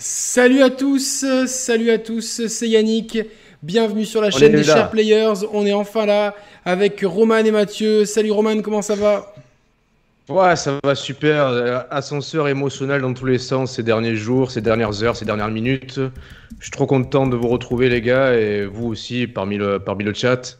Salut à tous, salut à tous, c'est Yannick. Bienvenue sur la chaîne des Chers Players. On est enfin là avec Roman et Mathieu. Salut Roman, comment ça va? Ouais, ça va super. Ascenseur émotionnel dans tous les sens ces derniers jours, ces dernières heures, ces dernières minutes. Je suis trop content de vous retrouver, les gars, et vous aussi parmi le, parmi le chat.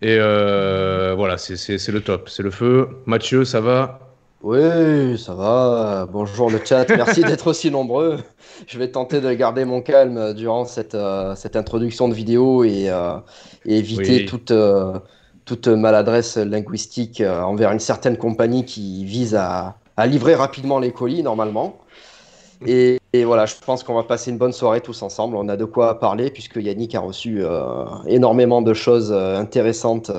Et euh, voilà, c'est le top, c'est le feu. Mathieu, ça va? Oui, ça va. Bonjour le chat. Merci d'être aussi nombreux. Je vais tenter de garder mon calme durant cette, euh, cette introduction de vidéo et, euh, éviter toute, euh, toute maladresse linguistique envers une certaine compagnie qui vise à, à livrer rapidement les colis normalement. Et, et voilà, je pense qu'on va passer une bonne soirée tous ensemble. On a de quoi parler puisque Yannick a reçu énormément de choses intéressantes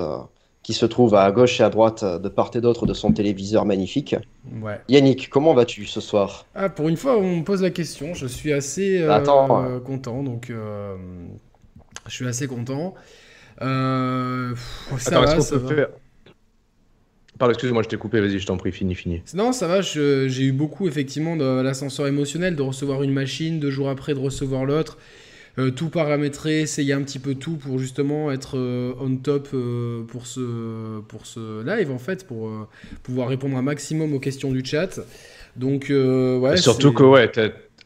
qui se trouve à gauche et à droite euh, de part et d'autre de son téléviseur magnifique. Ouais. Yannick, comment vas-tu ce soir? Ah, Pour une fois, on me pose la question. Je suis assez euh, content, donc euh, je suis assez content. Euh, ça va, ça va. Pardon, excuse-moi, je t'ai coupé, vas-y, je t'en prie, fini, fini. Non, ça va, j'ai eu beaucoup, effectivement, de l'ascenseur émotionnel, de recevoir une machine, deux jours après de recevoir l'autre. Euh, tout paramétrer, essayer un petit peu tout pour justement être euh, on top euh, pour, ce, pour ce live en fait, pour pouvoir répondre un maximum aux questions du chat. Donc, ouais. surtout que, ouais,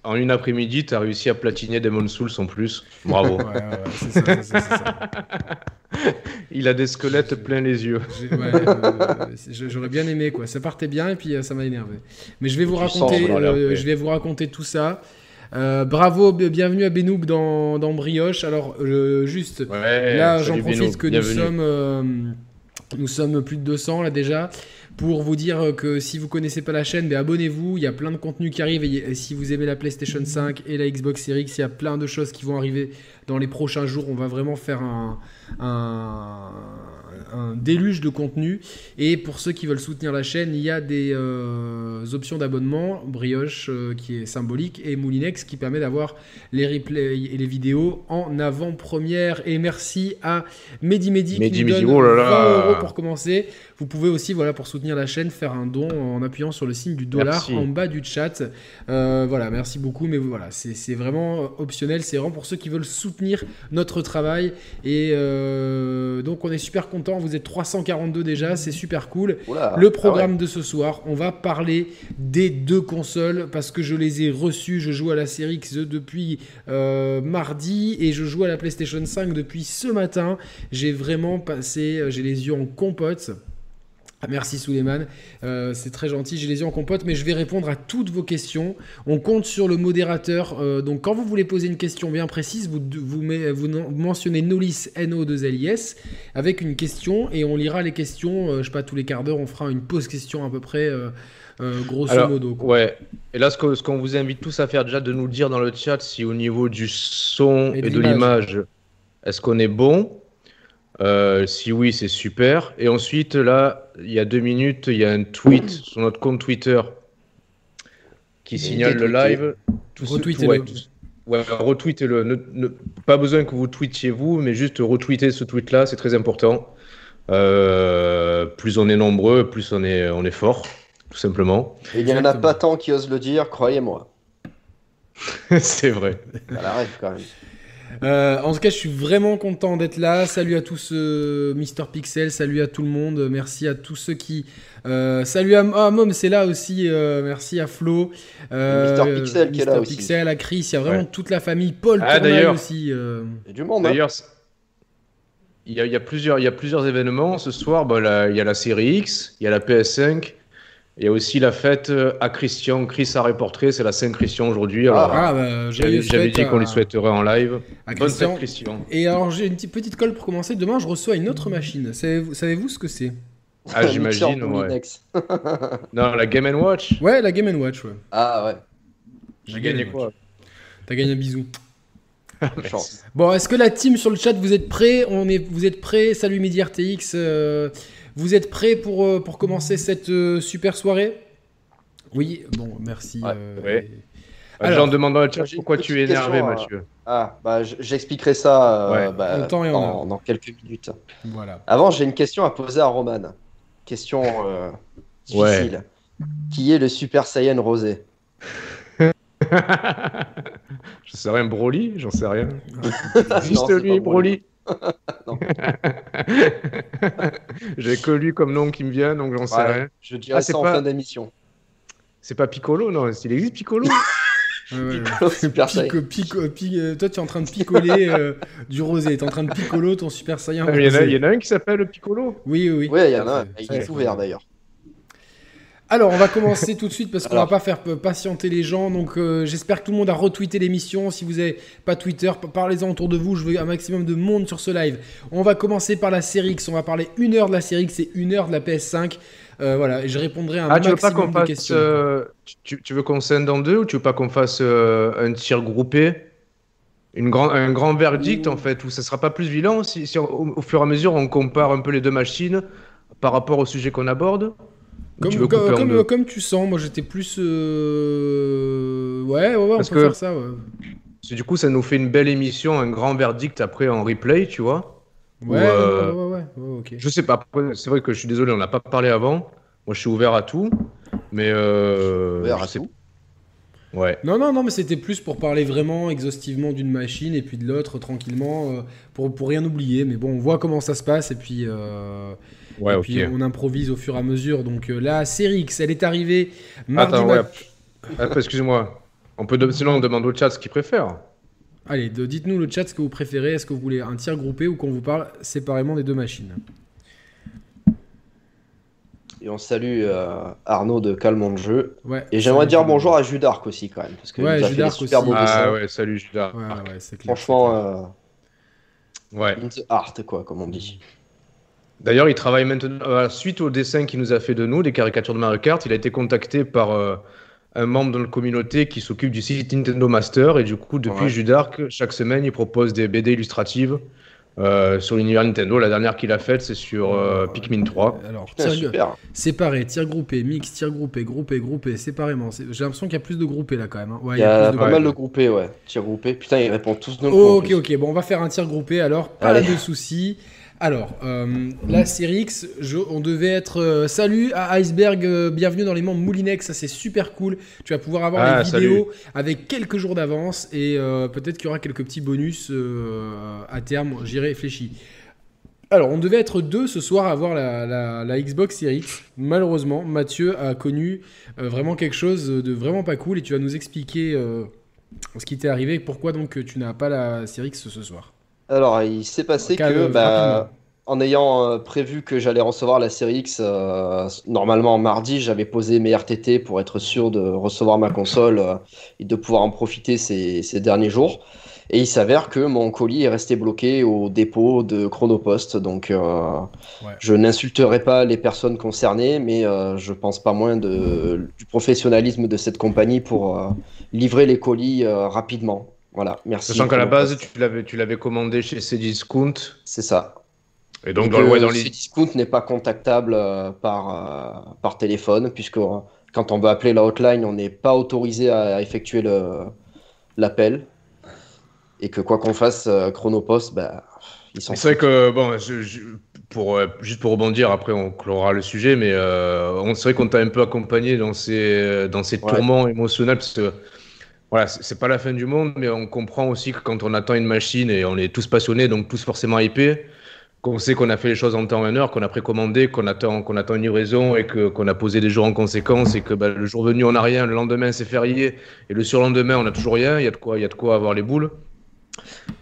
en une après-midi, tu as réussi à platiner Demon Souls en plus. Bravo. ouais, ouais, c'est ça, ça. Il a des squelettes plein les yeux. J'aurais bien aimé quoi. Ça partait bien et puis ça m'a énervé. Mais je vais vous raconter, je vais vous raconter tout ça. Euh, bravo, bienvenue à Benoub dans, Brioche. Alors, euh, juste, là, j'en profite que nous sommes, euh, nous sommes plus de 200 là déjà pour vous dire que si vous connaissez pas la chaîne, ben, abonnez-vous. Il y a plein de contenus qui arrivent. Et si vous aimez la PlayStation 5 et la Xbox Series X, il y a plein de choses qui vont arriver dans les prochains jours. On va vraiment faire un, un déluge de contenu. Et pour ceux qui veulent soutenir la chaîne, il y a des euh, options d'abonnement, Brioche euh, qui est symbolique et Moulinex qui permet d'avoir les replays et les vidéos en avant-première. Et merci à Mehdi Mehdi qui nous donne 20 euros pour commencer. Vous pouvez aussi, voilà, pour soutenir la chaîne, faire un don en appuyant sur le signe du dollar en bas du chat. Euh, voilà, merci beaucoup, mais voilà, c'est vraiment optionnel. C'est vraiment pour ceux qui veulent soutenir notre travail. Et donc, on est super content vous êtes 342 déjà, c'est super cool. le programme ah de ce soir, on va parler des deux consoles parce que je les ai reçues. Je joue à la série X depuis euh, mardi et je joue à la PlayStation 5 depuis ce matin. J'ai vraiment passé, euh, j'ai les yeux en compote. Ah, merci Souleymane, euh, c'est très gentil, j'ai les yeux en compote, mais je vais répondre à toutes vos questions. On compte sur le modérateur, euh, donc quand vous voulez poser une question bien précise, vous, vous, vous mentionnez Nolis, N-O-2-L-I-S, avec une question, et on lira les questions, euh, je sais pas, tous les quarts d'heure, on fera une pause question à peu près, grosso modo. Ouais, et là ce qu'on vous invite tous à faire déjà, de nous dire dans le chat si au niveau du son et de l'image, est-ce qu'on est bon? Euh, si oui, c'est super. Et ensuite, là, il y a deux minutes, il y a un tweet sur notre compte Twitter qui signale le live. Retweetez-le. Ouais, retweetez-le. pas besoin que vous tweetiez vous, mais juste retweetez ce tweet-là, c'est très important. Euh, plus on est nombreux, plus on est, on est fort, tout simplement. Et il n'y en a pas tant qui osent le dire, croyez-moi. c'est vrai. Ça arrive quand même. Euh, en tout cas, je suis vraiment content d'être là. Salut à tous, euh, Mister Pixel. Salut à tout le monde. Merci à tous ceux qui. Euh, salut à, ah, Mom, c'est là aussi. merci à Flo. Mister Pixel qui est là aussi. Pixel, à Chris. Il y a vraiment toute la famille. Paul ah, d'ailleurs aussi. Il y a du monde. Hein. D'ailleurs, il, y a, plusieurs, il y a plusieurs événements ce soir. Bah, il y a la série X, il y a la PS5. Il y a aussi la fête euh, à Christian. Chris a reporté, c'est la Saint-Christian aujourd'hui. Ah, ah bah, j'avais dit qu'on lui souhaiterait en live. Bonne fête, Christian. Et alors, j'ai une petite colle pour commencer. Demain, je reçois une autre machine. Savez-vous ce que c'est? Ah, j'imagine, ouais. non, la Game Watch Ouais, la Game Watch, ouais. Ah, ouais. J'ai gagné quoi? T'as gagné un bisou. bon, est-ce que la team sur le chat, vous êtes prêts? On est, Vous êtes prêts? Salut Midi RTX. Euh, vous êtes prêts pour, euh, pour commencer cette euh, super soirée? Oui, bon, merci. Euh, Alors, demande dans le chat pourquoi tu es énervé, Mathieu. Ah, bah, j'expliquerai ça bah, dans, quelques minutes. Voilà. Avant, j'ai une question à poser à Roman. Question difficile. Qui est le Super Saiyan rosé? Je sais rien, Broly, j'en sais rien. Juste lui, Broly. J'ai que lui comme nom qui me vient, donc j'en sais rien. Je dirais ah, ça en fin d'émission. C'est pas Piccolo, non Il existe Piccolo Super Pico, pico, euh, toi, tu es en train de picoler euh, du rosé. Tu es en train de piccolo ton Super Saiyan. Ah, il y, en a un qui s'appelle Piccolo Oui, oui. Oui, il y en a un. Il est ouvert d'ailleurs. Alors, on va commencer tout de suite parce qu'on va pas faire patienter les gens. Donc, euh, j'espère que tout le monde a retweeté l'émission. Si vous n'avez pas Twitter, parlez-en autour de vous. Je veux un maximum de monde sur ce live. On va commencer par la série X. On va parler une heure de la série X et une heure de la PS5. Euh, voilà, et je répondrai à un ah, maximum tu veux pas qu'on fasse, euh, tu, veux qu'on scinde en deux ou tu veux pas qu'on fasse un tir groupé? Une grand, un grand verdict en fait, où ça sera pas plus violent si, au, fur et à mesure on compare un peu les deux machines par rapport au sujet qu'on aborde? Comme tu, comme, comme, tu sens, moi j'étais plus. Euh, ouais, ouais, ouais, on peut faire ça. Ouais. Du coup, ça nous fait une belle émission, un grand verdict après en replay, tu vois. Ouais, euh, ouais, ouais, ouais, ok. Je sais pas, c'est vrai que je suis désolé, on n'a pas parlé avant. Moi je suis ouvert à tout, mais. Euh, ouvert à tout Ouais. Non, non, non, mais c'était plus pour parler vraiment exhaustivement d'une machine et puis de l'autre tranquillement, euh, pour, pour rien oublier. Mais bon, on voit comment ça se passe et puis. Euh, Ouais, et puis on improvise au fur et à mesure. Donc euh, la série X, elle est arrivée mardi Attends, ouais. excuse-moi. On peut sinon on demande au chat ce qu'il préfère. Allez, dites-nous le chat ce que vous préférez. Est-ce que vous voulez un tir groupé ou qu'on vous parle séparément des deux machines? Et on salue euh, Arnaud de Calmont de Jeu. Ouais, et j'aimerais dire bonjour à Judark aussi quand même. Parce que ouais, Judark super aussi. Ah ouais, salut Judark. Ouais, ouais, Franchement, euh, ouais. in the art quoi, comme on dit. D'ailleurs, il travaille maintenant, euh, suite au dessin qu'il nous a fait de nous, des caricatures de Mario Kart, il a été contacté par euh, un membre de la communauté qui s'occupe du site Nintendo Master. Et du coup, depuis Judark, chaque semaine, il propose des BD illustratives euh, sur l'univers Nintendo. La dernière qu'il a faite, c'est sur Pikmin 3. Alors, séparé, tir groupé, mix, tir groupé, groupé, groupé, séparément. J'ai l'impression qu'il y a plus de groupés là quand même. Hein. Ouais, il y a, pas mal de groupés, ouais. Tir groupé. Putain, ils répondent tous d'un oh, Ok, ok. Bon, on va faire un tir groupé alors. Pas de soucis. Alors, euh, la série X, on devait être euh, salut à Iceberg, euh, bienvenue dans les membres Moulinex, ça c'est super cool. Tu vas pouvoir avoir ah, les vidéos avec quelques jours d'avance et peut-être qu'il y aura quelques petits bonus à terme, j'y réfléchis. Alors, on devait être deux ce soir à avoir la, Xbox Series X. Malheureusement, Mathieu a connu vraiment quelque chose de vraiment pas cool et tu vas nous expliquer ce qui t'est arrivé et pourquoi donc tu n'as pas la Series X ce soir. Alors, il s'est passé que, bah, en ayant euh, prévu que j'allais recevoir la série X, euh, normalement mardi, j'avais posé mes RTT pour être sûr de recevoir ma console euh, et de pouvoir en profiter ces, derniers jours. Et il s'avère que mon colis est resté bloqué au dépôt de Chronopost. Donc, je n'insulterai pas les personnes concernées, mais je pense pas moins de, du professionnalisme de cette compagnie pour livrer les colis rapidement. Voilà, merci. Sachant qu'à la base, tu l'avais, tu l'avais commandé chez Cdiscount. C'est ça. Et donc, dans, le, dans les... Cdiscount n'est pas contactable euh, par, euh, par téléphone, puisque euh, quand on veut appeler la hotline, on n'est pas autorisé à, effectuer l'appel. Et que quoi qu'on fasse, Chronopost, bah, ils sont. C'est vrai que, bon, pour, juste pour rebondir, après on clora le sujet, mais on c'est vrai qu'on t'a un peu accompagné dans ces, dans ces tourments émotionnels, parce que voilà, c'est pas la fin du monde, mais on comprend aussi que quand on attend une machine et on est tous passionnés, donc tous forcément hypés, qu'on sait qu'on a fait les choses en temps et en heure, qu'on a précommandé, qu'on attend, qu'on attend une livraison et que, qu'on a posé des jours en conséquence et que bah, le jour venu on n'a rien, le lendemain c'est férié et le surlendemain on n'a toujours rien, il y a de quoi, il y a de quoi avoir les boules.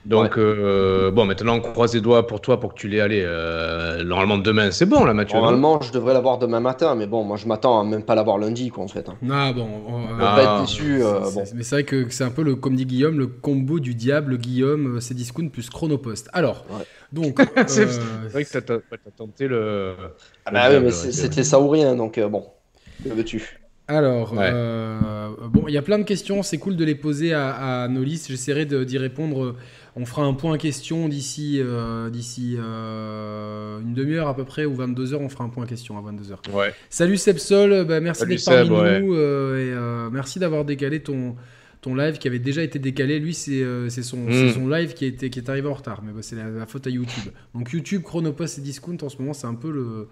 Donc, euh, bon, maintenant, on croise les doigts pour toi pour que tu l'aies allé. Euh, normalement, demain, c'est bon, là, Mathieu. Normalement, je devrais l'avoir demain matin, mais bon, moi, je m'attends à même pas l'avoir lundi, quoi, en fait. Hein. Ah, bon. On va pas être déçu. Euh, bon. Mais c'est vrai que c'est un peu, le, comme dit Guillaume, le combo du diable, Guillaume, c'est discount plus Chronopost. Alors, donc. c'est vrai que t'as tenté le. Ah, bah oui, mais c'était ça ou rien, donc bon. Que veux-tu? Alors, euh, bon, il y a plein de questions, c'est cool de les poser à, à nos listes. J'essaierai d'y répondre. On fera un point question d'ici euh, d'ici euh, une demi-heure à peu près, ou 22 heures. On fera un point question à 22 heures. Ouais. Salut Sepsol, bah, merci d'être parmi nous et merci d'avoir décalé ton, ton live qui avait déjà été décalé. Lui, c'est euh, son, hmm. son, live qui, était, qui est arrivé en retard. Mais c'est la, faute à YouTube. Donc YouTube, Chronopost et Discount, en ce moment, c'est un peu le.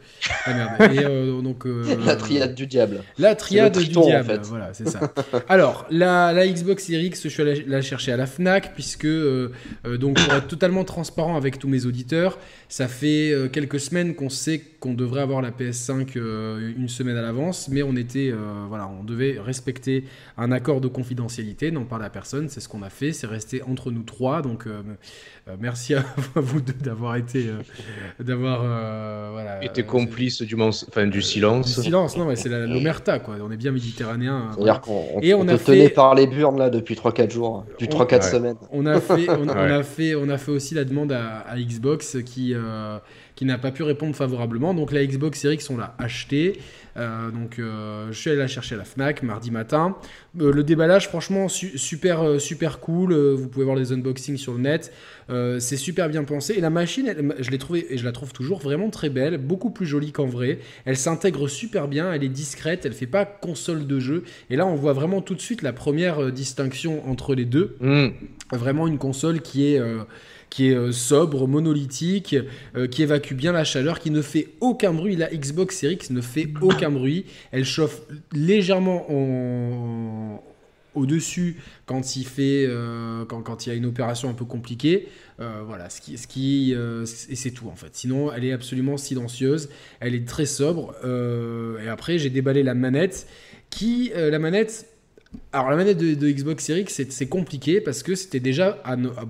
La merde. Et, euh, donc, euh, la triade du diable. La triade du diable. En fait. Voilà, c'est ça. Alors, la, la, Xbox Series X, je suis allé la chercher à la Fnac, puisque, donc, pour être totalement transparent avec tous mes auditeurs, ça fait quelques semaines qu'on sait qu'on devrait avoir la PS5 une semaine à l'avance, mais on était. voilà, on devait respecter un accord de confidentialité, n'en parle à personne, c'est ce qu'on a fait, c'est resté entre nous trois, donc euh, euh, merci à vous deux d'avoir été, euh, d'avoir, voilà. Été complice du, enfin, du silence. Du silence, non, mais c'est l'omerta, quoi, on est bien méditerranéen. C'est-à-dire qu'on Et on, a fait... par les burnes, là, depuis 3-4 jours, depuis 3-4 semaines. On a fait, on, a fait, on a fait aussi la demande à, à Xbox qui qui n'a pas pu répondre favorablement. Donc la Xbox Series X, on l'a acheté. Euh, donc euh, je suis allé la chercher à la Fnac mardi matin. Euh, le déballage, franchement, super, super cool. vous pouvez voir les unboxings sur le net. c'est super bien pensé. Et la machine, je l'ai trouvée et je la trouve toujours vraiment très belle, beaucoup plus jolie qu'en vrai. Elle s'intègre super bien, elle est discrète, elle fait pas console de jeu. Et là, on voit vraiment tout de suite la première distinction entre les deux. Mm. Vraiment une console qui est qui est euh, sobre, monolithique, euh, qui évacue bien la chaleur, qui ne fait aucun bruit. La Xbox Series X ne fait aucun bruit. Elle chauffe légèrement au-dessus quand il euh, quand, il y a une opération un peu compliquée voilà ce qui ce et c'est tout en fait sinon elle est absolument silencieuse elle est très sobre et après j'ai déballé la manette qui la manette alors la manette de, Xbox Series X c'est compliqué parce que c'était déjà à, à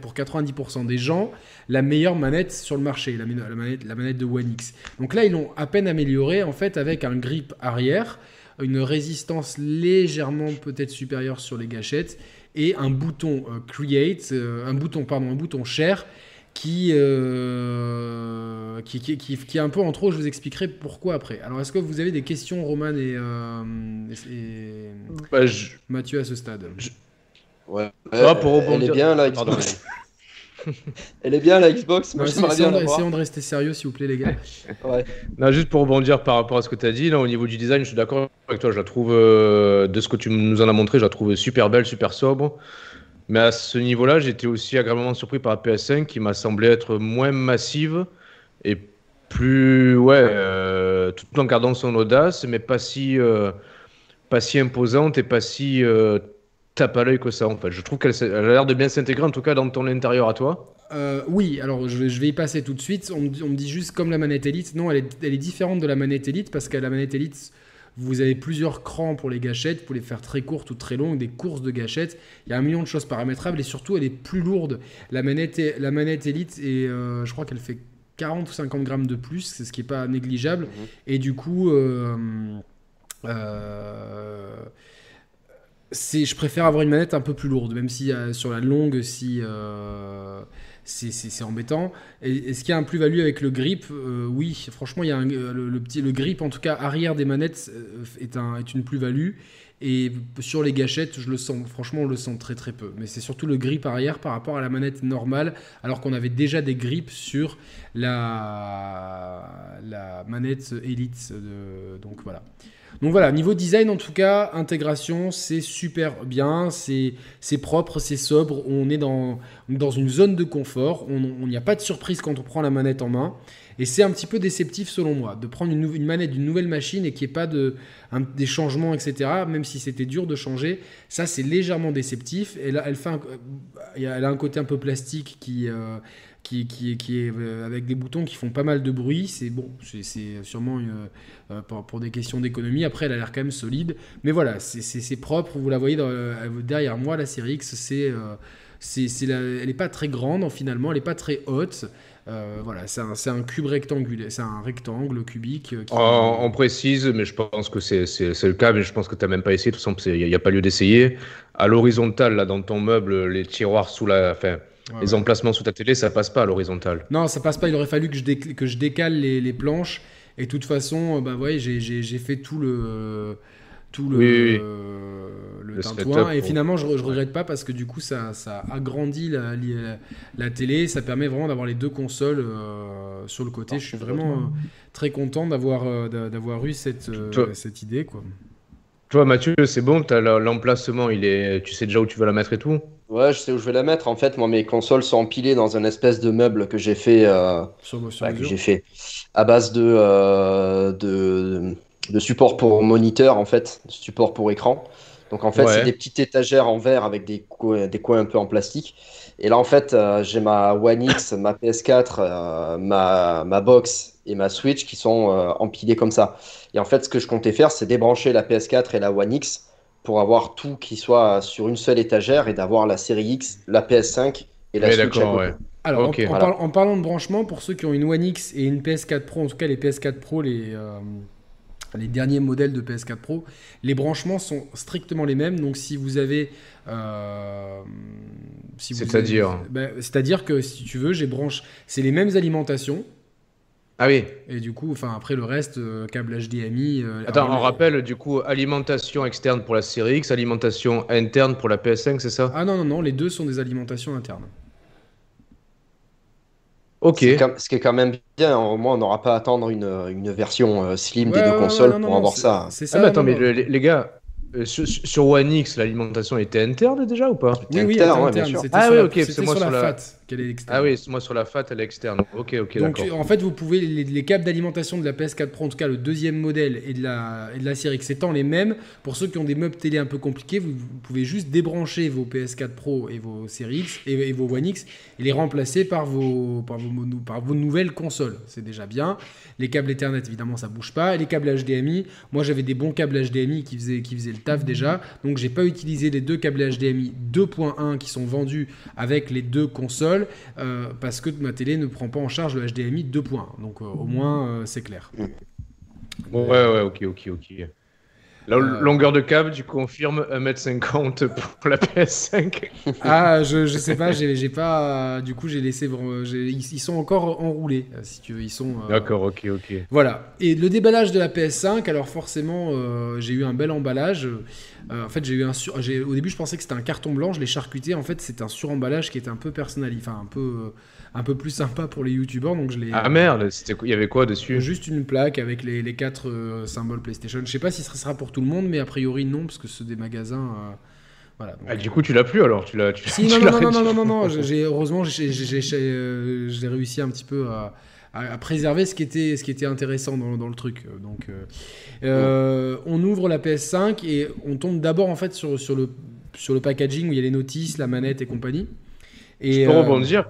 pour 90% des gens, la meilleure manette sur le marché, la, manette, la manette de One X. Donc là, ils l'ont à peine amélioré en fait avec un grip arrière, une résistance légèrement peut-être supérieure sur les gâchettes et un bouton euh, Create, euh, un bouton pardon, un bouton Share qui, euh, qui, qui, qui, est un peu en trop. Je vous expliquerai pourquoi après. Alors, est-ce que vous avez des questions, Roman et, bah, Mathieu, à ce stade? Ouais. Ah, pour Elle est bien la Xbox. Elle est bien la Xbox. Moi, essayons, de rester sérieux, s'il vous plaît, les gars. ouais. non, juste pour rebondir par rapport à ce que tu as dit, là, au niveau du design, je suis d'accord avec toi. Je la trouve, euh, de ce que tu nous en as montré, je la trouve super belle, super sobre. Mais à ce niveau-là, j'étais aussi agréablement surpris par la PS5 qui m'a semblé être moins massive et plus, ouais, euh, tout en gardant son audace, mais pas si, euh, pas si imposante et pas si tape à l'œil que ça en fait. Je trouve qu'elle a l'air de bien s'intégrer en tout cas dans ton intérieur à toi. Euh, oui, alors je vais, y passer tout de suite. On, me dit juste comme la manette Elite. Non, elle est, elle est différente de la manette Elite parce qu'à la manette Elite, vous avez plusieurs crans pour les gâchettes, vous pouvez les faire très courtes ou très longues, des courses de gâchettes. Il y a un million de choses paramétrables et surtout elle est plus lourde. La manette, la manette Elite, et je crois qu'elle fait 40 ou 50 grammes de plus, c'est ce qui n'est pas négligeable. Mhm. Et du coup, euh, euh, je préfère avoir une manette un peu plus lourde, même si euh, sur la longue, si euh, c'est embêtant. Est-ce qu'il y a un plus-value avec le grip euh, Oui, franchement, il y a le, petit, le grip, en tout cas arrière des manettes, est, un, une plus-value. Et sur les gâchettes, je le sens, franchement, on le sent très très peu. Mais c'est surtout le grip arrière par rapport à la manette normale, alors qu'on avait déjà des grips sur la, manette Elite. Donc voilà. Donc voilà, niveau design en tout cas, intégration, c'est super bien, c'est propre, c'est sobre, on est dans, dans une zone de confort, on n'y a pas de surprise quand on prend la manette en main. Et c'est un petit peu déceptif selon moi, de prendre une, manette d'une nouvelle machine et qu'il n'y ait pas de, des changements, etc. Même si c'était dur de changer, ça c'est légèrement déceptif. Et là, elle, fait elle a un côté un peu plastique qui... Euh, qui, est euh, avec des boutons qui font pas mal de bruit. C'est bon, c'est sûrement euh, pour, des questions d'économie. Après, elle a l'air quand même solide. Mais voilà, c'est propre. Vous la voyez derrière moi, la série X. C'est, c'est, elle n'est pas très grande finalement, elle n'est pas très haute. Euh, voilà, c'est un, cube rectangulaire, c'est un rectangle cubique. On, précise, mais je pense que c'est le cas, mais je pense que tu n'as même pas essayé, tout simplement, il n'y a, pas lieu d'essayer. À l'horizontale, là, dans ton meuble, les tiroirs sous la. Enfin, les emplacements sous ta télé, ça passe pas à l'horizontale. Non, ça passe pas. Il aurait fallu que je, que je décale les, les, planches. Et de toute façon, bah, ouais, j'ai fait tout le tout le, le, tintouin. Et finalement, je, je regrette pas parce que du coup, ça, ça agrandit la, la, télé. Ça permet vraiment d'avoir les deux consoles euh, sur le côté. je suis vraiment euh, très content d'avoir euh, d'avoir eu cette, cette idée. Quoi. Toi, Mathieu, c'est bon, l'emplacement, il est, tu sais déjà où tu vas la mettre et tout? Ouais, je sais où je vais la mettre. En fait, moi, mes consoles sont empilées dans un espèce de meuble que j'ai fait, euh, que j'ai fait à base de, euh, de, de support pour moniteur, en fait, support pour écran. Donc, en fait, c'est des petites étagères en verre avec des, des coins un peu en plastique. Et là, en fait, euh, j'ai ma One X, ma PS4, ma, ma box et ma Switch qui sont empilées comme ça. Et en fait, ce que je comptais faire, c'est débrancher la PS4 et la One X pour avoir tout qui soit sur une seule étagère et d'avoir la série X, la PS5 et la Switch. Alors, en, parlant de branchement, pour ceux qui ont une One X et une PS4 Pro, en tout cas les PS4 Pro, les, euh, les derniers modèles de PS4 Pro, les branchements sont strictement les mêmes. Donc, si vous avez. Euh, c'est-à-dire ben, C'est-à-dire que si tu veux, j'ai branche. C'est les mêmes alimentations. Ah oui. Et du coup, enfin après le reste, euh, câble HDMI. Euh, Attends, on rappelle du coup alimentation externe pour la série X, alimentation interne pour la PS5, c'est ça? Ah non non non, les deux sont des alimentations internes. Ok. Ce qui est quand même bien, au moins on n'aura pas à attendre une, une version euh, slim des deux consoles pour avoir ça. C'est ça. Ah, mais attends, mais les, gars, sur, One X, l'alimentation était interne déjà ou pas? Oui, oui, interne, bien sûr. Ah oui, ok, c'est moi sur la, ah oui, moi sur la FAT, elle est externe. Ok, ok, Donc en fait, vous pouvez les, câbles d'alimentation de la PS4 Pro, en tout cas le deuxième modèle et de la, et de la série X étant les mêmes, pour ceux qui ont des meubles télé un peu compliqués, vous, pouvez juste débrancher vos PS4 Pro et vos séries X et, vos One X et les remplacer par vos, par vos, par vos nouvelles consoles. C'est déjà bien. Les câbles Ethernet, évidemment, ça bouge pas. les câbles HDMI, moi j'avais des bons câbles HDMI qui faisaient, qui faisaient le taf déjà. Donc j'ai pas utilisé les deux câbles HDMI 2.1 qui sont vendus avec les deux consoles. Euh, parce que ma télé ne prend pas en charge le HDMI 2.1. Donc euh, au moins, euh, c'est clair. ouais, ouais, ok, ok, ok. La longueur de câble, tu confirmes 1m50 pour la PS5 Ah, je, je sais pas, j'ai pas. Du coup, j'ai laissé. Ils, sont encore enroulés, si tu veux. Ils sont. D'accord, ok, ok. Voilà. Et le déballage de la PS5, alors forcément, j'ai eu un bel emballage. en fait, j'ai eu un sur... Au début, je pensais que c'était un carton blanc, je l'ai charcuté. En fait, c'est un suremballage qui était un peu personnalisé, enfin un peu un peu plus sympa pour les youtubeurs. Donc je l'ai. Ah merde, il y avait quoi dessus? Juste une plaque avec les, les quatre euh, symboles PlayStation. Je sais pas si ce sera pour tout le monde, mais a priori non, parce que c'est des magasins. Euh, voilà, ah, du coup, tu l'as plus alors tu l'as, tu, si, non, non, non, non, non, non, non, j'ai, heureusement, j'ai, euh, j'ai, réussi un petit peu à, à, préserver ce qui était, ce qui était intéressant dans, dans le truc. Donc, on ouvre la PS5 et on tombe d'abord en fait sur, sur, le, sur le packaging où il y a les notices, la manette et compagnie. Et, Je peux rebondir?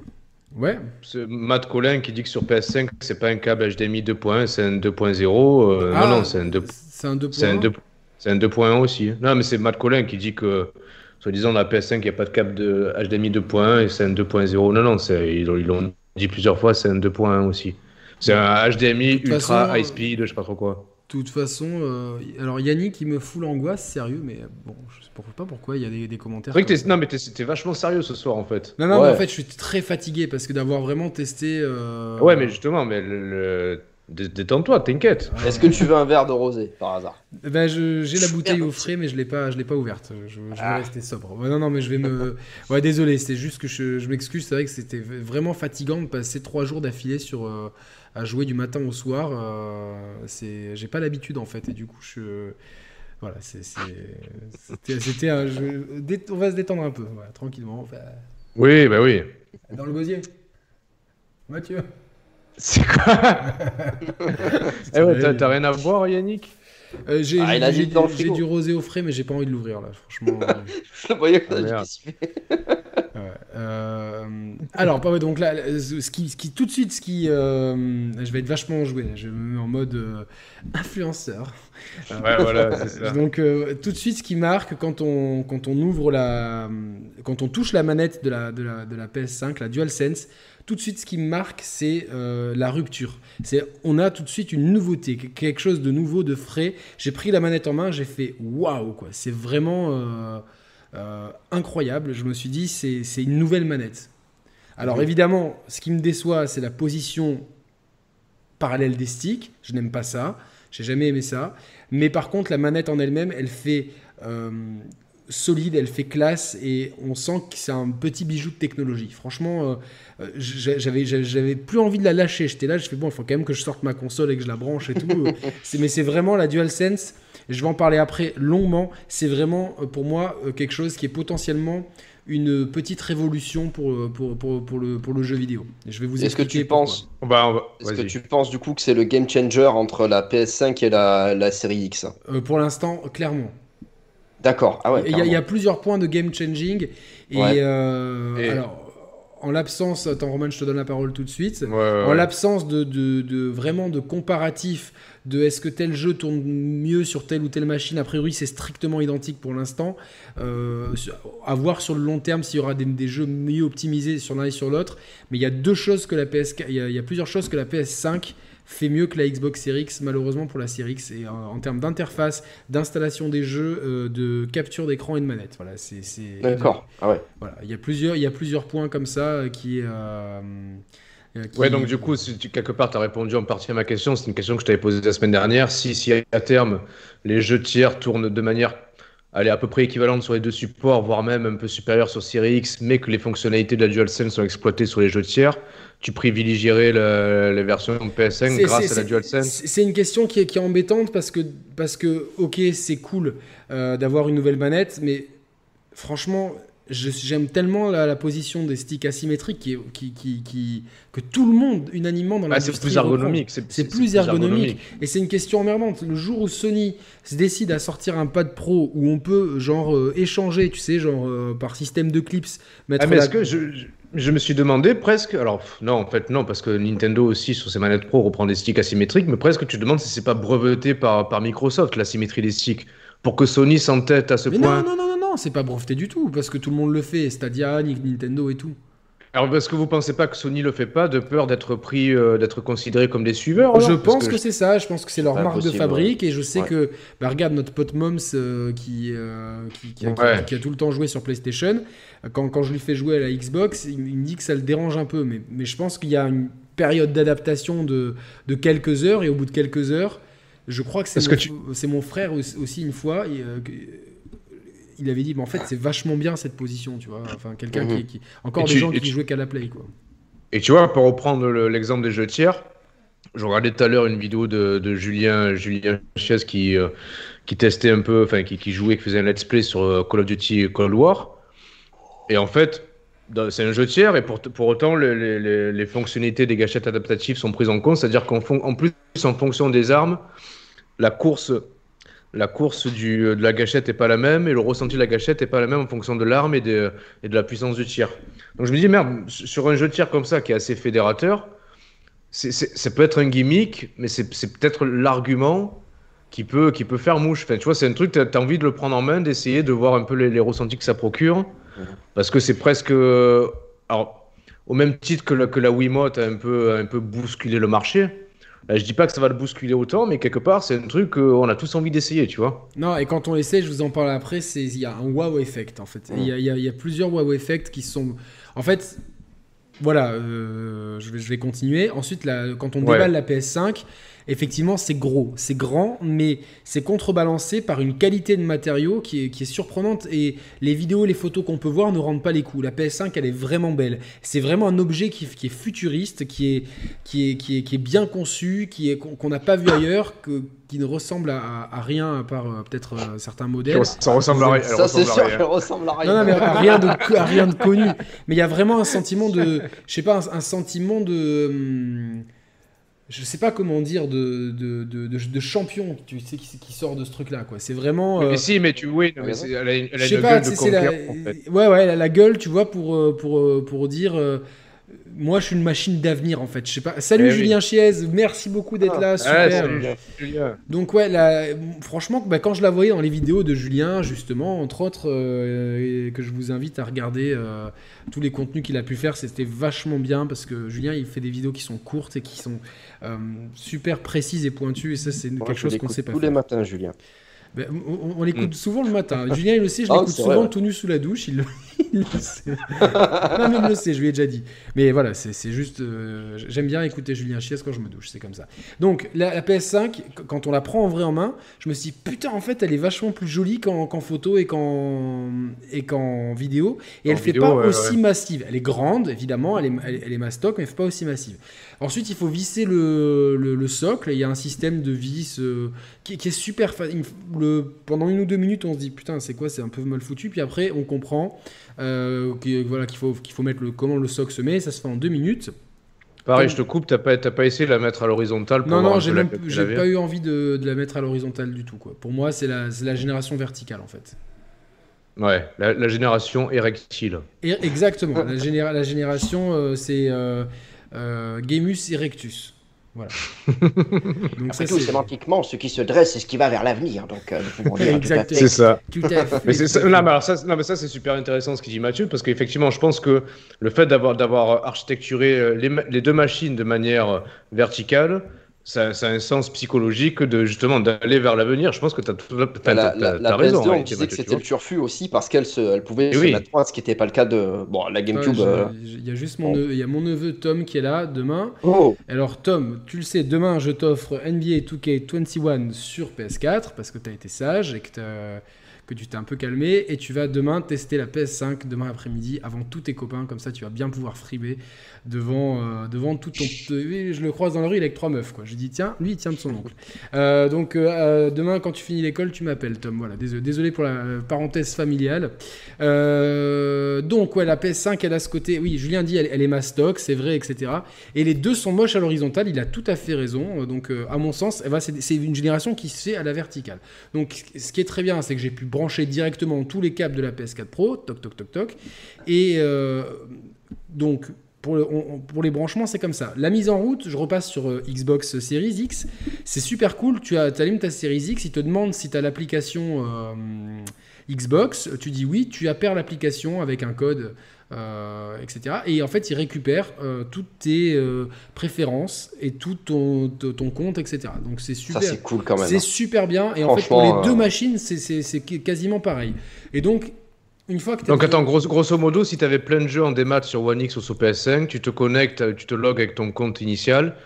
Ouais. C'est Matt Collin qui dit que sur PS5, c'est pas un câble HDMI 2.1, c'est un 2.0. Euh, non, non, c'est un 2.1. C'est un 2.1. C'est un 2.1 aussi. Non, mais c'est Matt Collin qui dit que, soi-disant, la PS5, il n'y a pas de câble de HDMI 2.1 et c'est un 2.0. Non, non, ils l'ont dit plusieurs fois, c'est un 2.1 aussi. C'est un HDMI ultra high speed, je sais pas trop quoi toute façon, euh, alors Yannick, il me fout l'angoisse, sérieux, mais bon, je sais pas pourquoi il y a des, des commentaires. non, mais t'es vachement sérieux ce soir en fait. Non, non, mais en fait, je suis très fatigué parce que d'avoir vraiment testé. Euh, ouais, mais justement, mais le... Détends-toi, t'inquiète. Est-ce que tu veux un verre de rosé par hasard? Eh ben, J'ai la bouteille au frais, mais je l'ai pas, je l'ai pas ouverte. Je, vais ah. rester sobre. non, non, mais je vais me. Ouais, désolé, c'est juste que je, je m'excuse. C'est vrai que c'était vraiment fatigant de passer trois jours d'affilée sur. Euh, à jouer du matin au soir. Euh, c'est, j'ai pas l'habitude en fait, et du coup, je, voilà, c'était un jeu. On va se détendre un peu, tranquillement. Oui, bah oui. Dans le gosier. Mathieu. C'est quoi? Eh ouais, t'as, rien à voir, Yannick? Euh, j'ai, ah, du rosé au frais, mais j'ai pas envie de l'ouvrir là, franchement. je le voyais que ah, euh, alors, pas donc là, ce qui, ce qui, tout de suite, ce qui, euh, je vais être vachement joué. Je me mets en mode euh, influenceur. Ouais, voilà, c'est ça. Donc, tout de suite, ce qui marque quand on, quand on ouvre la, quand on touche la manette de la, de la, de la PS5, la DualSense, tout de suite, ce qui me marque, c'est la rupture. C'est, on a tout de suite une nouveauté, quelque chose de nouveau, de frais. J'ai pris la manette en main, j'ai fait waouh, quoi. C'est vraiment euh, incroyable. Je me suis dit, c'est une nouvelle manette. Alors évidemment, ce qui me déçoit, c'est la position parallèle des sticks. Je n'aime pas ça. J'ai jamais aimé ça. Mais par contre, la manette en elle-même, elle fait euh, solide, elle fait classe et on sent que c'est un petit bijou de technologie. Franchement, euh, j'avais, j'avais plus envie de la lâcher. J'étais là, je fais bon, il faut quand même que je sorte ma console et que je la branche et tout. mais c'est vraiment la DualSense je vais en parler après longuement. C'est vraiment pour moi quelque chose qui est potentiellement une petite révolution pour, pour, pour, pour, le, pour le jeu vidéo. je vais vous Est-ce que tu penses, bah, Est-ce que tu penses du coup que c'est le game changer entre la PS5 et la, la série X? Pour l'instant, clairement. D'accord. Ah il, y a, plusieurs points de game changing. Et, euh, alors, en l'absence, attends Roman, je te donne la parole tout de suite. en l'absence de, de, de, vraiment de comparatif de est-ce que tel jeu tourne mieux sur telle ou telle machine, a priori c'est strictement identique pour l'instant. Euh, à voir sur le long terme s'il y aura des, jeux mieux optimisés sur l'un et sur l'autre. Mais il y a deux choses que la PS, il y a plusieurs choses que la PS5 fait mieux que la Xbox Series X, malheureusement pour la Series X, et en, termes d'interface, d'installation des jeux, euh, de capture d'écran et de manette. Voilà, c'est. D'accord. Ah ouais. Voilà, il y a plusieurs, il y a plusieurs points comme ça euh, qui. Euh, Ouais, donc du coup, si tu, quelque part, tu as répondu en partie à ma question. C'est une question que je t'avais posée la semaine dernière. Si, si à terme, les jeux tiers tournent de manière elle est à peu près équivalente sur les deux supports, voire même un peu supérieure sur Series X, mais que les fonctionnalités de la DualSense sont exploitées sur les jeux tiers, tu privilégierais les versions PS5 grâce à la DualSense C'est une question qui est, qui est, embêtante parce que, parce que ok, c'est cool euh, d'avoir une nouvelle manette, mais franchement, j'aime tellement la, position des sticks asymétriques qui, qui, qui, que tout le monde unanimement dans la ah, c'est plus ergonomique c'est plus, ergonomique, et c'est une question emmerdante. Le jour où Sony se décide à sortir un pad pro où on peut genre euh, échanger tu sais genre euh, par système de clips mettre ah, mais est-ce que je, je, me suis demandé presque alors non en fait non parce que Nintendo aussi sur ses manettes pro reprend des sticks asymétriques mais presque tu te demandes si c'est pas breveté par, par Microsoft la symétrie des sticks pour que Sony s'entête à ce point non non non c'est pas breveté du tout, parce que tout le monde le fait, Stadia, Nintendo et tout. Alors, est-ce que vous pensez pas que Sony le fait pas de peur d'être pris, euh, d'être considéré comme des suiveurs Je pense que, c'est ça. Je pense que c'est leur marque de fabrique et je sais que, bah, regarde notre pote Moms euh, qui, euh, qui, a, tout le temps joué sur PlayStation. Quand, quand je lui fais jouer à la Xbox, il, me dit que ça le dérange un peu, mais, mais je pense qu'il y a une période d'adaptation de, de, quelques heures et au bout de quelques heures, je crois que c'est mon, mon, frère aussi une fois il avait dit, mais en fait, c'est vachement bien cette position, tu vois. Enfin, quelqu'un qui, mhm. qui, Encore des gens qui jouaient qu'à la play, quoi. Et tu vois, pour reprendre l'exemple des jeux tiers, je regardais tout à l'heure une vidéo de, Julien, Julien Chies qui, euh, qui testait un peu, enfin, qui, jouait, qui faisait un let's play sur euh, Call of Duty Cold War. Et en fait, c'est un jeu tiers et pour, pour autant, les, les, fonctionnalités des gâchettes adaptatives sont prises en compte. C'est-à-dire qu'en en plus, en fonction des armes, la course la course de la gâchette n'est pas la même et le ressenti de la gâchette n'est pas la même en fonction de l'arme et de, la puissance du tir. Donc je me dis, merde, sur un jeu de tir comme ça qui est assez fédérateur, ça peut être un gimmick, mais c'est peut-être l'argument qui peut, qui peut faire mouche. Enfin, tu vois, c'est un truc, tu as, envie de le prendre en main, d'essayer de voir un peu les, ressentis que ça procure, parce que c'est presque. Alors, au même titre que la, que la Wiimote a un peu, un peu bousculé le marché, je dis pas que ça va le bousculer autant, mais quelque part, c'est un truc qu'on a tous envie d'essayer, tu vois. Non, et quand on essaie, je vous en parle après, il y a un wow effect, en fait. Il y, y, a plusieurs wow effects qui sont. En fait, voilà, euh, je, vais, je, vais, continuer. Ensuite, quand on déballe la PS5, effectivement, c'est gros, c'est grand, mais c'est contrebalancé par une qualité de matériaux qui est, qui est surprenante. Et les vidéos, les photos qu'on peut voir ne rendent pas les coups. La PS5, elle est vraiment belle. C'est vraiment un objet qui, qui, est futuriste, qui est, qui est, qui est, qui est bien conçu, qui est, qu'on n'a pas vu ailleurs, que, qui ne ressemble à, à rien à part euh, peut-être euh, certains modèles. Ça ressemble à rien. Ça, c'est sûr qu'elle ressemble à rien. Non, non, mais à rien de, à rien de connu. Mais il y a vraiment un sentiment de. Je sais pas, un, un sentiment de. Hum, je sais pas comment dire de, de, de, de champion tu sais qui, qui, sort de ce truc là quoi c'est vraiment mais euh, si mais tu oui mais elle a, elle a une gueule de conquête, en fait. ouais ouais elle a la gueule tu vois pour euh, pour euh, pour dire moi, je suis une machine d'avenir en fait. Je sais pas. Salut eh Julien Chiez, merci beaucoup d'être là. Ah, super. Donc ouais, franchement, bah, quand je la voyais dans les vidéos de Julien, justement, entre autres, euh, que je vous invite à regarder euh, tous les contenus qu'il a pu faire, c'était vachement bien parce que Julien, il fait des vidéos qui sont courtes et qui sont euh, super précises et pointues. Et ça, c'est quelque chose qu'on sait pas. Tous les matins, Julien. Ben, on, l'écoute mm. souvent le matin. Julien, il le sait, je ah, l'écoute souvent tout nu sous la douche. Il, il le sait. non, mais il le sait, je lui ai déjà dit. Mais voilà, c'est juste. euh, J'aime bien écouter Julien Chies quand je me douche, c'est comme ça. Donc, la, la PS5, quand on la prend en vrai en main, je me suis dit, putain, en fait, elle est vachement plus jolie qu'en photo et qu'en vidéo. Et En elle fait vidéo, pas ouais, aussi massive. Elle est grande, évidemment, elle est, elle, elle est mastoc, mais elle fait pas aussi massive. Ensuite, il faut visser le, le, le socle. Il y a un système de vis euh, qui, qui est super. pendant une ou deux minutes, on se dit putain, c'est quoi C'est un peu mal foutu. Puis après, on comprend euh, voilà, qu'il faut, qu'il faut mettre le, comment le socle se met. Ça se fait en deux minutes. Pareil, je te coupe, t'as pas, pas essayé de la mettre à l'horizontale pour Non, non, j'ai pas eu envie de, de la mettre à l'horizontale du tout. Quoi. Pour moi, c'est la, génération verticale en fait. Ouais, la, la génération érectile. Et, exactement. la, généra- la génération, euh, c'est euh, Gamus Erectus. Voilà. Donc Après ça, tout, sémantiquement, ce qui se dresse, c'est ce qui va vers l'avenir. Donc, euh, nous pouvons dire tout à Exactement. C'est ça. tout à fait. Mais c'est ça, non, mais alors ça, non, mais ça c'est super intéressant ce qu'il dit Mathieu, parce qu'effectivement, je pense que le fait d'avoir d'avoir architecturé euh, les deux machines de manière euh, verticale, ça, ça a un sens psychologique de justement d'aller vers l'avenir. Je pense que tu as, tout, la, raison. PS2, en on disait que tu c'était le turfu aussi parce qu'elle se, elle pouvait Et se oui. mettre ce qui n'était pas le cas de bon, la GameCube. euh, Il y a juste mon neveu, il y a mon neveu Tom qui est là demain. Oh, Alors Tom, tu le sais, demain je t'offre NBA 2K21 sur PS4 parce que tu as été sage et que, t'as- que tu t'es un peu calmé et tu vas demain tester la PS5 demain après-midi avant tous tes copains comme ça tu vas bien pouvoir frimer devant euh, devant tout ton je le croise dans la rue il est avec trois meufs quoi. Je dis tiens, lui il tient de son oncle. Euh, donc euh, demain quand tu finis l'école, tu m'appelles Tom. Voilà, désolé, pour la parenthèse familiale. Donc ouais, la PS5 elle a ce côté oui, Julien dit elle, elle est mastoc, c'est vrai etc. Et les deux sont moches à l'horizontale, il a tout à fait raison. Donc, à mon sens, eh ben, c'est une génération qui se fait à la verticale. Donc, ce qui est très bien, c'est que j'ai pu brancher directement tous les câbles de la PS4 Pro, toc, toc, toc, toc. Et euh, donc, pour, les branchements, c'est comme ça. La mise en route, je repasse sur euh, Xbox Series X. C'est super cool. Tu allumes ta Series X, il te demande si tu as l'application euh, Xbox. Tu dis oui, tu appairs l'application avec un code, euh, etc. Et en fait, il récupère euh, toutes tes euh, préférences et tout ton, ton ton compte, etc. Donc c'est ça super. c'est cool quand même. C'est hein. super bien. Et en fait, pour les deux machines, c'est- c'est c'est quasiment pareil. Et donc, une fois que tu Donc attends, grosso, grosso modo, si tu avais plein de jeux en démat sur One X ou sur PS5, tu te connectes, tu te logs avec ton compte initial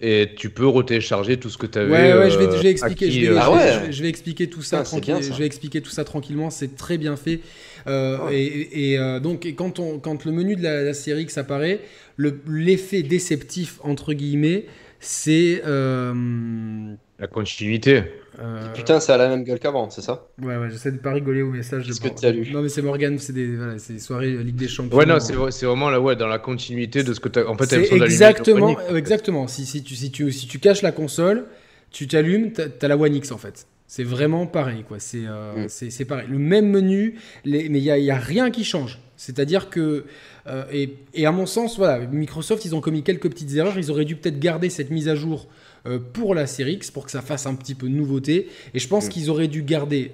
et tu peux retélécharger tout ce que tu avais. Ouais, ouais, je vais, je vais expliquer, je acquis, vais, Ah je vais- ouais. je vais- je vais expliquer tout ça Ah, c'est tranquille- bien, ça. Je vais expliquer tout ça tranquillement. C'est très bien fait. Euh. Et, et, euh, donc, et quand, on, quand le menu de la, la série X apparaît, le- l'effet déceptif entre guillemets, c'est euh, La continuité. euh, Putain, c'est à la même gueule qu'avant, c'est ça? Ouais, ouais, j'essaie de pas rigoler au message. Qu'est-ce de- que t'as lu? Non, mais c'est Morgan, c'est des voilà, c'est des soirées euh, Ligue des Champions. Ouais, non, c'est vraiment là, ouais, dans la continuité de ce que tu as. En fait, t'as C'est exactement, exactement. Si, si, tu, si, tu, si tu caches la console, tu t'allumes, t'as as la One X en fait. C'est vraiment pareil, quoi. C'est euh, Mm. pareil. Le même menu, les- mais il n'y a, il y a rien qui change. C'est-à-dire que, euh, et, et à mon sens, voilà, Microsoft, ils ont commis quelques petites erreurs. Ils auraient dû peut-être garder cette mise à jour euh, pour la série X, pour que ça fasse un petit peu de nouveauté. Et je pense Mm. qu'ils auraient dû garder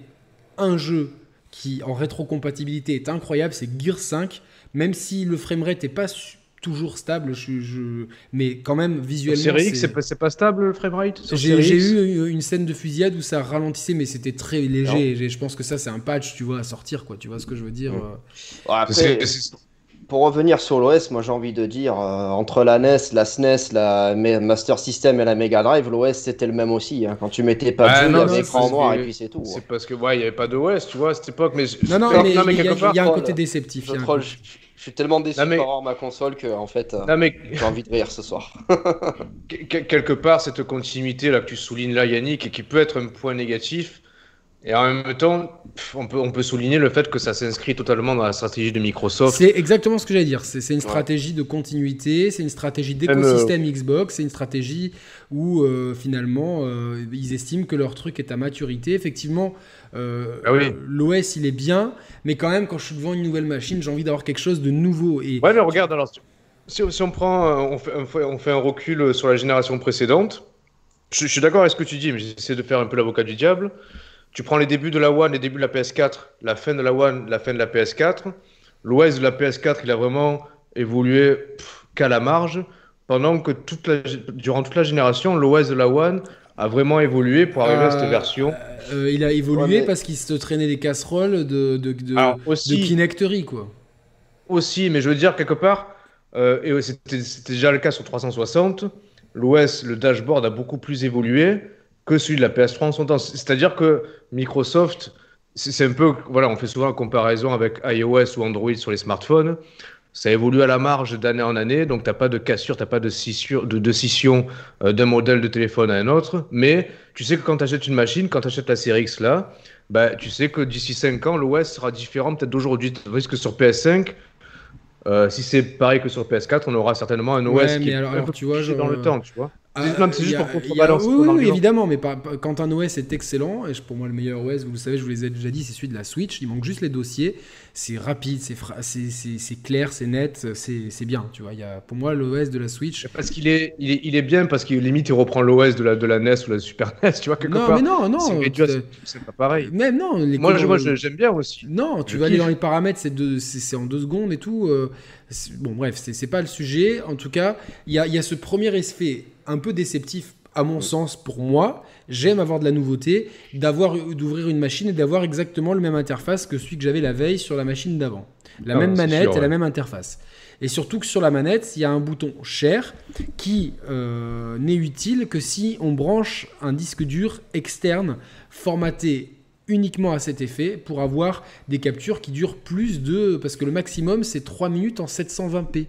un jeu qui, en rétrocompatibilité, est incroyable, c'est Gear 5. Même si le framerate n'est pas su- toujours stable, je, je- mais quand même visuellement. Série X, c'est- pas, c'est pas stable le framerate j'ai eu une scène de fusillade où ça ralentissait, mais c'était très léger. Et Je pense que ça, c'est un patch, tu vois, à sortir, quoi. Tu vois ce que je veux dire Mm. euh. Ouais, Parce Après, pour revenir sur l'OS, moi j'ai envie de dire, euh, entre la NES, la SNES, la Ma- Master System et la Mega Drive, l'OS c'était le même aussi. hein. Quand tu mettais pas de Ah, non, écran c'est- noir et puis c'est tout. hein. C'est parce que, ouais, il n'y avait pas d'OS, tu vois, à cette époque. Mais... Non, non, Non, mais non, mais il y a- quelque part, il y a un côté déceptif. Je troll, je, je suis tellement déçu mais- avoir ma console que en fait euh, mais j'ai envie de rire ce soir. que- que- quelque part, cette continuité là que tu soulignes là, Yannick, et qui peut être un point négatif, et en même temps, on peut, on peut souligner le fait que ça s'inscrit totalement dans la stratégie de Microsoft. C'est exactement ce que j'allais dire. C'est c'est une stratégie de continuité, c'est une stratégie d'écosystème Xbox, c'est une stratégie où euh, finalement euh, ils estiment que leur truc est à maturité. Effectivement, euh, Ah oui. l'OS il est bien, mais quand même quand je suis devant une nouvelle machine, j'ai envie d'avoir quelque chose de nouveau. Et Ouais, mais regarde, alors, si, si on prend, euh, on fait, on fait- on fait un recul sur la génération précédente, je, je suis d'accord avec ce que tu dis, mais j'essaie de faire un peu l'avocat du diable. Tu prends les débuts de la One, les débuts de la PS4, la fin de la One, la fin de la PS4. L'OS de la PS4, il a vraiment évolué qu'à la marge, pendant que toute la, durant toute la génération, l'OS de la One a vraiment évolué pour arriver à cette Euh, version. Euh, il a évolué Ouais, mais- parce qu'il se traînait des casseroles de, de, de, Alors, de aussi, Kinecterie, quoi. aussi, mais je veux dire, quelque part, euh, et c'était déjà le cas sur 360, l'OS, le dashboard a beaucoup plus évolué que celui de la PS3 en son temps. C'est-à-dire que Microsoft, c'est un peu, voilà, on fait souvent la comparaison avec iOS ou Android sur les smartphones. Ça évolue à la marge d'année en année, donc t'as pas de cassure, t'as pas de scission, de, de scission euh, d'un modèle de téléphone à un autre. Mais tu sais que quand tu achètes une machine, quand tu achètes la série X là, bah, tu sais que d'ici 5 ans, l'OS sera différent peut-être d'aujourd'hui. Tandis que sur PS5, euh, si c'est pareil que sur PS4, on aura certainement un OS Ouais, qui est alors- un alors, peu tu vois, plus genre, dans le temps, tu vois. Ah, non, mais c'est juste a- pour contrebalancer Oui, oui, évidemment, mais pas- pas- quand un OS est excellent, et pour moi le meilleur OS, vous le savez, je vous les ai déjà dit, c'est celui de la Switch. Il manque juste les dossiers. C'est rapide, c'est fra- c'est- c'est c'est clair, c'est net, c'est c'est bien. Tu vois, il y a, pour moi l'OS de la Switch. Parce qu'il est, il est, il est bien, parce qu'il limite, il reprend l'OS de la, de la NES ou la Super NES, tu vois, quelque Non, part. mais non, non. C'est pas pareil. Même non. Les Moi, je- moi, j'aime bien aussi. Non, tu Je vas aller dans les paramètres, c'est deux- c'est c'est en deux secondes et tout. euh, c'est- bon, bref, c'est c'est pas le sujet. En tout cas, il y a, il y a ce premier effet un peu déceptif, à mon sens, pour moi. J'aime avoir de la nouveauté, d'avoir d'ouvrir une machine et d'avoir exactement le même interface que celui que j'avais la veille sur la machine d'avant. La Ah, même c'est manette sûr, et la même interface. Et surtout que sur la manette, il y a un bouton Share qui euh, n'est utile que si on branche un disque dur externe formaté uniquement à cet effet pour avoir des captures qui durent plus de... Parce que le maximum, c'est 3 minutes en 720p.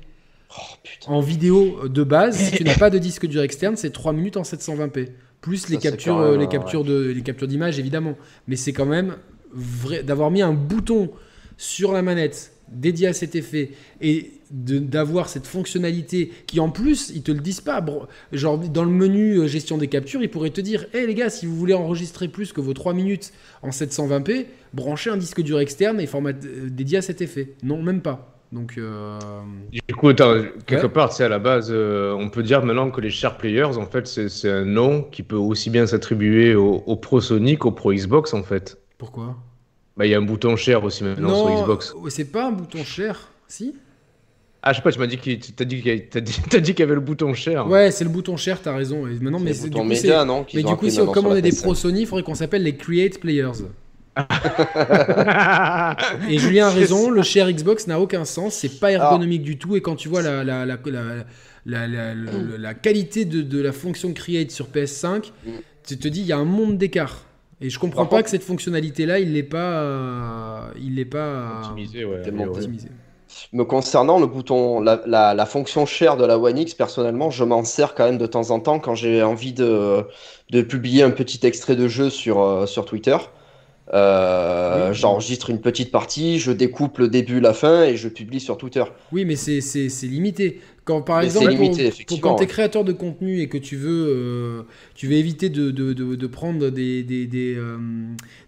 Oh. En vidéo de base, si tu n'as pas de disque dur externe, c'est 3 minutes en 720p. Plus les Ça, captures, même, euh, les captures de, les captures d'images évidemment. Mais c'est quand même vrai d'avoir mis un bouton sur la manette dédié à cet effet et d'avoir cette fonctionnalité qui en plus ils te le disent pas Bro- genre dans le menu euh, gestion des captures ils pourraient te dire hé les gars si vous voulez enregistrer plus que vos 3 minutes en 720p branchez un disque dur externe et format euh, dédié à cet effet non même pas donc euh, Du coup, attends, quelque Ouais. part, c'est à la base, euh, on peut dire maintenant que les share players, en fait, c'est un nom qui peut aussi bien s'attribuer au, au Pro Sony qu'au Pro Xbox, en fait. pourquoi? Bah, il y a un bouton share aussi maintenant sur Xbox. euh, c'est pas un bouton cher, si? Ah, je sais pas, tu m'as dit qu'il t'as dit qu'il y dit, dit avait le bouton share. Ouais, c'est le bouton cher, t'as raison. Et maintenant, mais du coup, média, non mais du coup, si on sur commande la des PS5. Pro Sony, il faudrait qu'on s'appelle les Create Players. Et Julien a raison, le share Xbox n'a aucun sens, c'est pas ergonomique du tout. Et quand tu vois la, la, la, la, la, la- la- la qualité de, de la fonction Create sur PS5, Mm. tu te dis, il y a un monde d'écart. Et je comprends Par pas contre- que cette fonctionnalité-là, il l'est pas, euh, il l'est pas Optimisé, ouais. Tellement ouais, ouais. optimisé. Me concernant le bouton, la, la, la fonction share de la One X, personnellement, je m'en sers quand même de temps en temps quand j'ai envie de, de publier un petit extrait de jeu sur, euh, sur Twitter. Euh, Oui. J'enregistre une petite partie, je découpe le début, la fin et je publie sur Twitter. Oui, mais c'est- c'est c'est limité. Quand, par Mais exemple, limité, pour- quand tu es créateur de contenu et que tu veux, euh, tu veux éviter de, de, de, de prendre des, des, des, euh,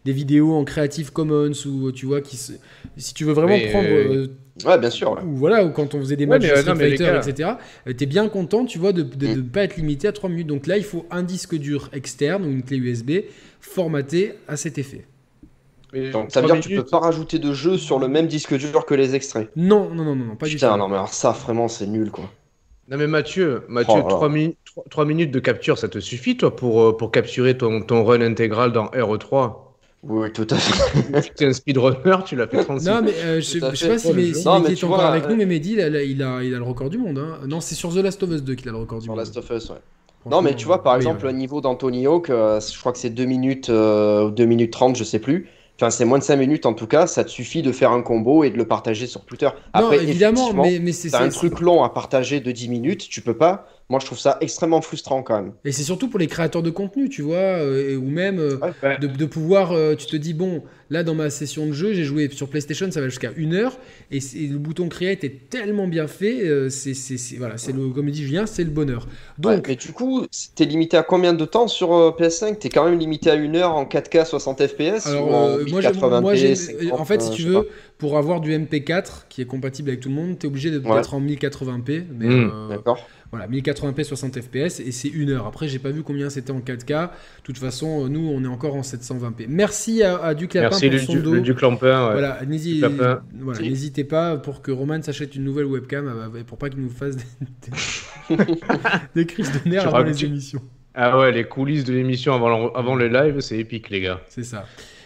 des vidéos en Creative Commons ou tu vois, qui se- si tu veux vraiment Mais, prendre. euh, euh, Ouais, bien sûr. ouais. ou voilà, ou quand on faisait des Ouais, matchs mais, de Street non, Fighter, gars- etc., t'es bien content, tu vois, de ne Mm. pas être limité à 3 minutes. Donc là, il faut un disque dur externe ou une clé USB formatée à cet effet. Mais Donc ça veut dire que tu peux pas rajouter de jeu sur le même disque dur que les extraits. Non, non, non, non, non pas du Putain, tout. non mais alors ça, vraiment, c'est nul quoi. Non mais Mathieu, Mathieu, Oh là là. 3, minutes de capture, ça te suffit toi pour, euh, pour capturer ton, ton run intégral dans RE3 Oui, tout à fait. Tu es un speedrunner, tu l'as fait 36 Non, mais euh, je, sais pas si, mais, si Non, Mehdi mais est encore vois, avec euh, nous, mais Mehdi, il a, il, a, il a le record du monde. hein. Non, c'est sur The Last of Us 2 qu'il a le record du Sur monde. Last of Us, ouais. Non, mais tu vois, par oui, exemple, ouais. le niveau d'Anthony Hawk, euh, je crois que c'est 2 minutes, euh, 2 minutes 30, je sais plus. Enfin, c'est moins de 5 minutes en tout cas, ça te suffit de faire un combo et de le partager sur Twitter. Non, Après, évidemment, mais, mais c'est un truc long à partager de 10 minutes, tu peux pas. Moi, je trouve ça extrêmement frustrant quand même. Et c'est surtout pour les créateurs de contenu, tu vois, euh, ou même euh, Ouais. Ouais. de, de pouvoir, euh, tu te dis, bon, là dans ma session de jeu, j'ai joué sur PlayStation, ça va jusqu'à une heure, et, le bouton Create est tellement bien fait, euh, c'est, c'est, c'est- voilà, c'est le, comme dit Julien, c'est le bonheur. Ouais, Donc, mais du coup, t'es limité à combien de temps sur euh, PS5 T'es quand même limité à 1 heure en 4K 60 FPS alors, ou en euh, moi, j'ai- 1080p moi, j'ai- 50, en fait, si euh, tu veux, pas. pour avoir du MP4 qui est compatible avec tout le monde, tu es obligé de- Ouais. en 1080p, mais Mm. euh, D'accord. Voilà, 1080p 60 fps et c'est une heure. Après, j'ai pas vu combien c'était en 4K. De toute façon, nous, on est encore en 720p. Merci à, à Duc Lapin Merci pour le, son du, dos. le Duc Lampin. ouais. Voilà, n'hési- Duc Lapin. voilà, Si. n'hésitez pas pour que Roman s'achète une nouvelle webcam euh, pour pas qu'il nous fasse des, des- des crises de nerfs avant les émissions. Ah ouais, les coulisses de l'émission avant, avant les lives, c'est épique, les gars. C'est ça.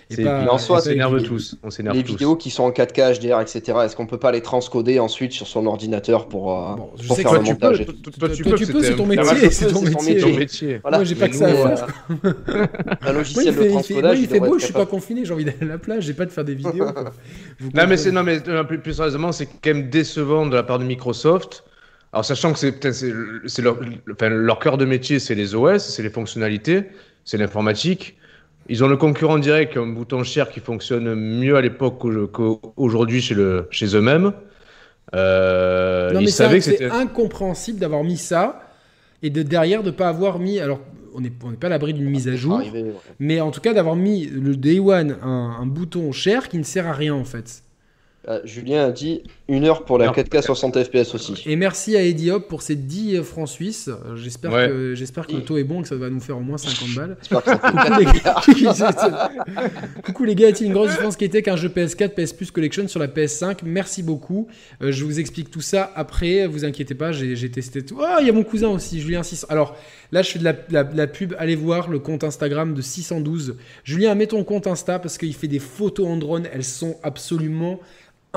Et pas, on s'énerve tous. On s'énerve Les vidéos qui sont en 4K, HDR, etc. Est-ce qu'on peut pas les transcoder ensuite sur son ordinateur pour, euh, pour faire le montage Toi, tu peux, c'est ton métier. C'est ton métier. Moi, j'ai pas que ça à faire. Un logiciel de transcodage. Il fait beau, je suis pas confiné, j'ai envie d'aller à la plage, j'ai pas de faire des vidéos. Non, mais c'est non, mais euh, plus sérieusement, c'est quand même décevant de la part de Microsoft. Alors, sachant que c'est leur, leur cœur de métier, c'est les OS, c'est les fonctionnalités, c'est l'informatique. Ils ont le concurrent direct, un bouton cher qui fonctionne mieux à l'époque qu'aujourd'hui chez, le, chez eux-mêmes. Euh, non, mais c'est incompréhensible d'avoir mis ça et de derrière de pas avoir mis. Alors, on n'est on pas à l'abri d'une mise à jour, mais en tout cas d'avoir mis le Day One un, un, bouton cher qui ne sert à rien en fait. Euh, Julien a dit une heure pour la 4K 60 FPS aussi. Et merci à Eddie Hop pour ces 10 francs suisses. J'espère que, j'espère que le taux est bon, que ça va nous faire au moins 50 balles. Coucou, les gars. a-t-il une grosse différence qui était qu'un jeu PS4 PS Plus Collection sur la PS5 Merci beaucoup. Euh, je vous explique tout ça après. Vous inquiétez pas, j'ai testé tout. Oh, il y a mon cousin aussi, Julien 6. Alors là, je fais de la, la, pub. Allez voir le compte Instagram de 612. Julien, mets ton compte Insta parce qu'il fait des photos en drone. Elles sont absolument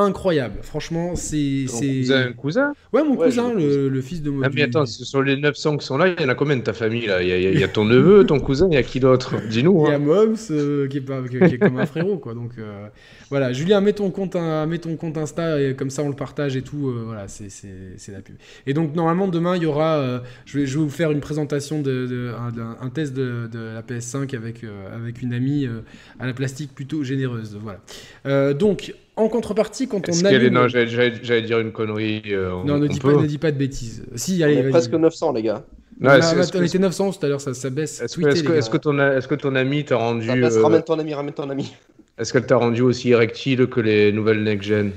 incroyable. Franchement, c'est. Vous avez un cousin Ouais, mon cousin, le, fils de mon. Ah, mais attends, sur les 900 qui sont là, il y en a combien de ta famille là? Il y, a, ton neveu, ton cousin, il y a qui d'autre? Dis-nous. Il y a hein. Moms euh, qui, est pas, qui, est comme un frérot, quoi. Donc euh, voilà, Julien, mets ton compte, mets ton compte Insta et comme ça on le partage et tout. Euh, voilà, c'est la pub. Et donc normalement demain il y aura, je vais, je, vais, vous faire une présentation de, un, test de, la PS5 avec avec une amie à la plastique plutôt généreuse. Voilà. donc en contrepartie, quand on a. Non, j'allais dire une connerie. Euh, non, ne, dis pas, ne dis pas de bêtises. Si, allez, on est presque 900, les gars. Non, on, était 900 tout à l'heure, ça, ça baisse. Est-ce que, ton, est que ton ami t'a rendu. Ça baisse, ramène ton ami, ramène ton ami. Est-ce qu'elle t'a rendu aussi érectile que les nouvelles next-gen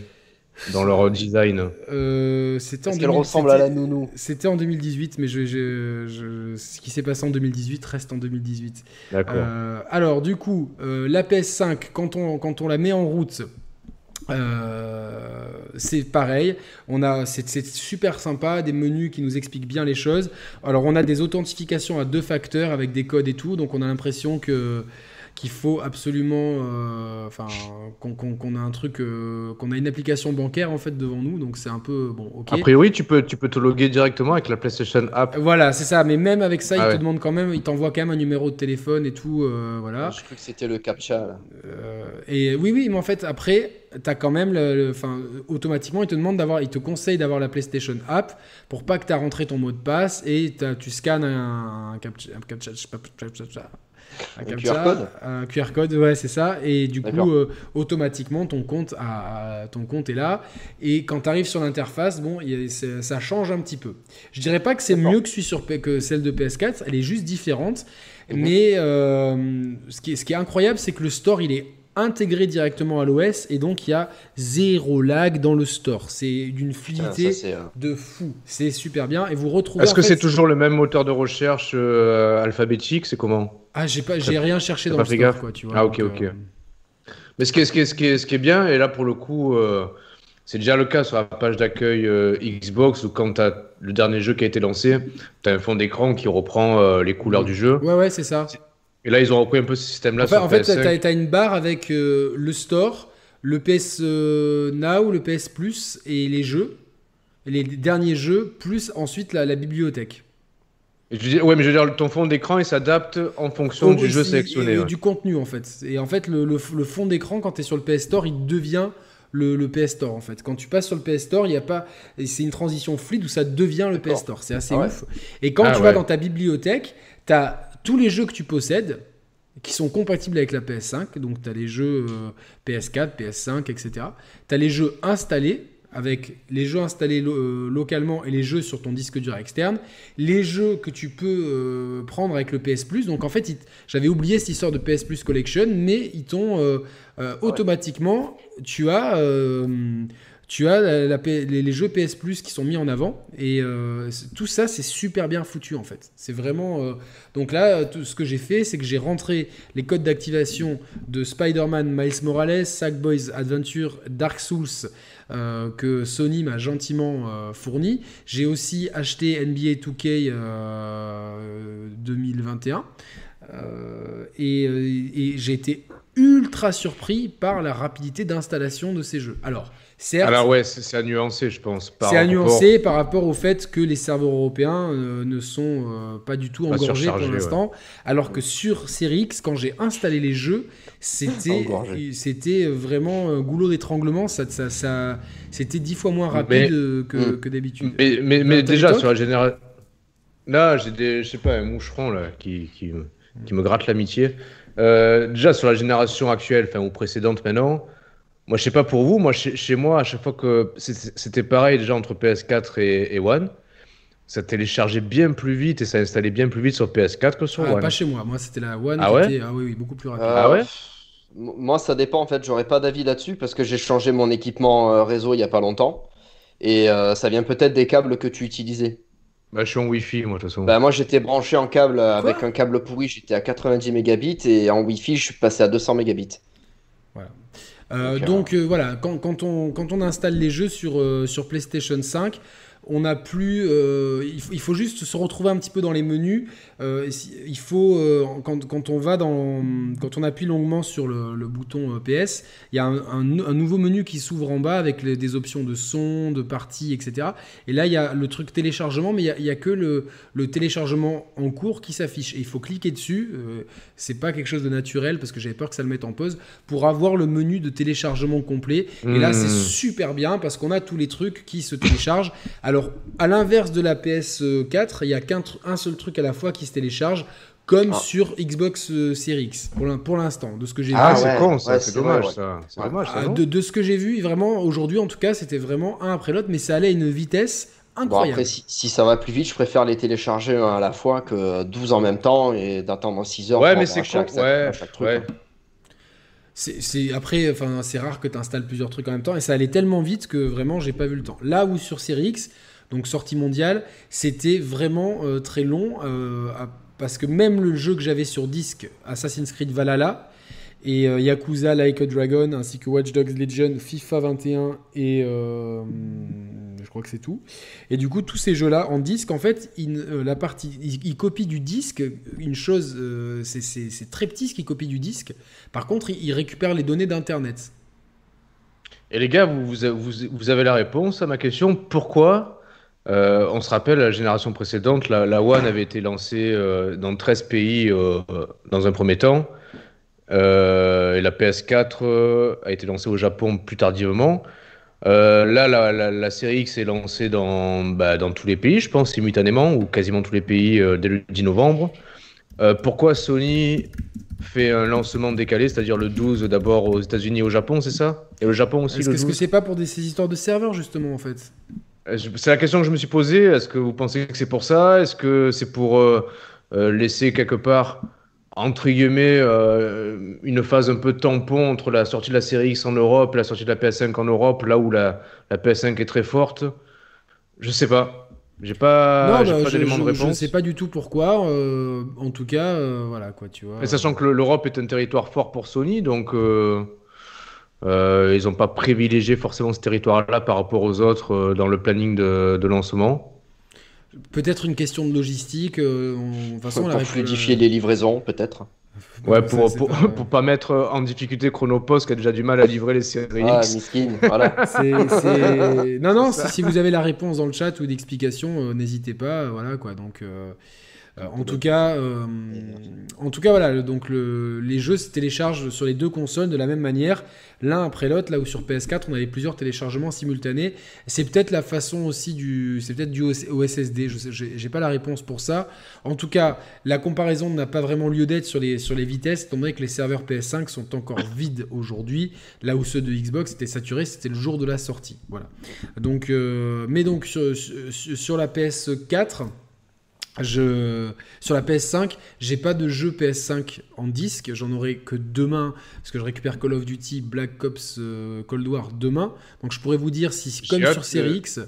dans leur design? Euh, C'était en qu'elle ressemble à la nounou? C'était en 2018, mais je, je, ce qui s'est passé en 2018 reste en 2018. D'accord. Euh, alors, du coup, euh, la PS5, quand on, quand on la met en route euh, c'est pareil, on a c'est super sympa, des menus qui nous expliquent bien les choses. Alors on a des authentifications à deux facteurs avec des codes et tout, donc on a l'impression que qu'il faut absolument, euh, enfin, qu'on a un truc, euh, qu'on a une application bancaire en fait devant nous, donc c'est un peu bon. Ok. A priori, tu peux, tu peux te loguer directement avec la PlayStation App. Voilà, c'est ça. Mais même avec ça, ah il te demande quand même, il t'envoie quand même un numéro de téléphone et tout, euh, voilà. Je crois que c'était le captcha. et oui, oui, mais en fait, après, tu as quand même, le, enfin, automatiquement, il te demande d'avoir, il te conseille d'avoir la PlayStation App pour pas que tu as rentré ton mot de passe et tu scannes un, un captcha, un captcha, un, QR code Un QR code, ouais, c'est ça. Et du coup, euh, automatiquement, ton compte, a, ton compte est là. Et quand tu arrives sur l'interface, bon, ça change un petit peu. Je dirais pas que c'est mieux que, sur, que celle de PS4, elle est juste différente. Mhm. Mais euh, ce, qui est, ce qui est incroyable, c'est que le store, il est intégré directement à l'OS et donc il y a zéro lag dans le store. C'est d'une fluidité euh, de fou. C'est super bien et vous retrouvez. Est-ce que c'est toujours le même moteur de recherche alphabétique? C'est comment? Ah, j'ai pas, j'ai rien cherché dans le store, quoi, tu vois. Ah, ok, ok. Euh, Mais ce qui, est, ce, qui est, ce, qui est, ce qui est bien, et là pour le coup, euh, c'est déjà le cas sur la page d'accueil euh, Xbox, où quand tu as le dernier jeu qui a été lancé, tu as un fond d'écran qui reprend les couleurs du jeu. Ouais, ouais, c'est ça. Et là, ils ont repris un peu ce système-là. En fait, tu as, une barre avec le store, le PS Now, le PS Plus et les jeux, les derniers jeux, plus ensuite la bibliothèque. Je ouais, mais je veux dire, ton fond d'écran, il s'adapte en fonction du jeu sélectionné. Et, du contenu, en fait. Et en fait, le, fond d'écran, quand tu es sur le PS Store, il devient le, PS Store, en fait. Quand tu passes sur le PS Store, il y a pas... C'est une transition fluide où ça devient le PS Store. C'est assez ah ouf. Et quand ah tu vas dans ta bibliothèque, tu as tous les jeux que tu possèdes qui sont compatibles avec la PS5. Donc, tu as les jeux PS4, PS5, etc. Tu as les jeux installés avec les jeux installés euh, localement et les jeux sur ton disque dur externe, les jeux que tu peux euh, prendre avec le PS Plus. Donc en fait, j'avais oublié cette histoire de PS Plus Collection, mais ils t'ont euh, automatiquement, tu as tu as les, jeux PS Plus qui sont mis en avant et euh, tout ça c'est super bien foutu en fait. C'est vraiment euh, donc là tout ce que j'ai fait c'est que j'ai rentré les codes d'activation de Spider-Man, Miles Morales, Sackboys Adventure, Dark Souls euh, que Sony m'a gentiment fourni. J'ai aussi acheté NBA 2K 2021 et, et j'ai été ultra surpris par la rapidité d'installation de ces jeux. Alors alors ouais, c'est à nuancer, je pense. C'est à nuancer par rapport au fait que les serveurs européens euh, ne sont euh, pas du tout engorgés pour l'instant, alors que sur Series X, quand j'ai installé les jeux, c'était c'était vraiment un goulot d'étranglement. Ça, ça, c'était dix fois moins rapide hmm. que, d'habitude. Mais, mais, déjà sur la génération, là, j'ai des, je sais pas, un moucheron là qui, qui, qui me gratte l'amitié. Euh, déjà sur la génération actuelle, enfin ou précédente maintenant. Moi, je sais pas pour vous, moi, chez, moi, à chaque fois que c'était pareil déjà entre PS4 et, One, ça téléchargeait bien plus vite et ça installait bien plus vite sur PS4 que sur ah, One. Pas chez moi, moi c'était la One ah qui était ah, oui, oui, beaucoup plus rapide. ah ouais? Moi, ça dépend en fait, j'aurais pas d'avis là-dessus parce que j'ai changé mon équipement euh, réseau il y a pas longtemps et euh, ça vient peut-être des câbles que tu utilisais. Bah, je suis en Wi-Fi, moi, de toute façon. Bah, moi, j'étais branché en câble avec un câble pourri, j'étais à 90 mégabits et en Wi-Fi, je suis passé à 200 mégabits. Voilà. Euh, donc euh, voilà, quand, quand, on, quand on installe les jeux sur, euh, sur PlayStation 5, on n'a plus. Euh, il, faut juste se retrouver un petit peu dans les menus. Euh, il faut euh, quand, on va dans, quand on appuie longuement sur le, bouton PS, il y a un, nouveau menu qui s'ouvre en bas avec des options de son, de partie, etc. Et là, il y a le truc téléchargement, mais il n'y a, que le, téléchargement en cours qui s'affiche. Et il faut cliquer dessus. c'est pas quelque chose de naturel parce que j'avais peur que ça le mette en pause pour avoir le menu de téléchargement complet. Et là, c'est mmh. super bien parce qu'on a tous les trucs qui se téléchargent. Alors, à l'inverse de la PS4, il n'y a qu'un seul truc à la fois qui se télécharge, comme ah. sur Xbox euh, Series X, pour l'instant, de ce que j'ai ah, vu. Ah, c'est con, ça, c'est dommage, ça. Dommage, ah, de, ce que j'ai vu, vraiment, aujourd'hui, en tout cas, c'était vraiment un après l'autre, mais ça allait à une vitesse incroyable. après, si, ça va plus vite, je préfère les télécharger à la fois que 12 en même temps et d'attendre 6 heures ouais, mais c'est con. ouais, chaque truc. Ouais. Hein. C'est après, enfin, c'est rare que tu installes plusieurs trucs en même temps et ça allait tellement vite que vraiment j'ai pas vu le temps. Là où sur Series X, donc sortie mondiale, c'était vraiment euh, très long euh, parce que même le jeu que j'avais sur disque, Assassin's Creed Valhalla, et euh, Yakuza Like a Dragon, ainsi que Watch Dogs Legion, FIFA 21 et crois que c'est tout. Et du coup, tous ces jeux-là en disque, en fait, la partie, ils, copient du disque. Une chose, c'est très petit ce qu'ils copient du disque. Par contre, ils, récupèrent les données d'internet. Et les gars, vous, avez la réponse à ma question. Pourquoi euh, on se rappelle, la génération précédente, la, One avait été lancée euh, dans 13 pays euh, dans un premier temps. et la PS4 a été lancée au Japon plus tardivement. Là, la, série X est lancée dans, bah, dans tous les pays, je pense, simultanément, ou quasiment tous les pays dès le 10 novembre. pourquoi Sony fait un lancement décalé, c'est-à-dire le 12 d'abord aux États-Unis et au Japon, c'est ça? Et le Japon aussi Est-ce que c'est pas pour des, ces histoires de serveurs, justement, en fait? Euh, c'est la question que je me suis posée. Est-ce que vous pensez que c'est pour ça? Est-ce que c'est pour euh, euh, laisser quelque part, entre guillemets, une phase un peu tampon entre la sortie de la série X en Europe et la sortie de la PS5 en Europe, là où la, la PS5 est très forte Je sais pas. J'ai pas, bah, pas d'éléments de réponse. Je ne sais pas du tout pourquoi. en tout cas, voilà quoi, tu vois. Et sachant que l'Europe est un territoire fort pour Sony, donc. Euh, ils n'ont pas privilégié forcément ce territoire-là par rapport aux autres euh, dans le planning de, lancement. Peut-être une question de logistique. Euh, façon, pour fluidifier les livraisons, peut-être. Ouais, pour, pour, pour, pas mettre en difficulté Chronopost qui a déjà du mal à livrer les séries ah, miskin, voilà. Non, non, si, vous avez la réponse dans le chat ou d'explication, n'hésitez pas. voilà, quoi. Donc, euh, en, tout cas, euh, en tout cas, voilà, donc les jeux se téléchargent sur les deux consoles de la même manière, l'un après l'autre, là où sur PS4 on avait plusieurs téléchargements simultanés. C'est peut-être la façon aussi du, c'est peut-être du OSSD, je n'ai pas la réponse pour ça. En tout cas, la comparaison n'a pas vraiment lieu d'être sur les, sur les vitesses, étant donné que les serveurs PS5 sont encore vides aujourd'hui, là où ceux de Xbox étaient saturés, c'était le jour de la sortie. Voilà. Donc, euh, mais donc sur, sur la PS4 Je, sur la PS5, j'ai pas de jeu PS5 en disque, j'en aurai que demain, parce que je récupère Call of Duty Black Ops euh, Cold War demain. Donc je pourrais vous dire si, comme sur Series X.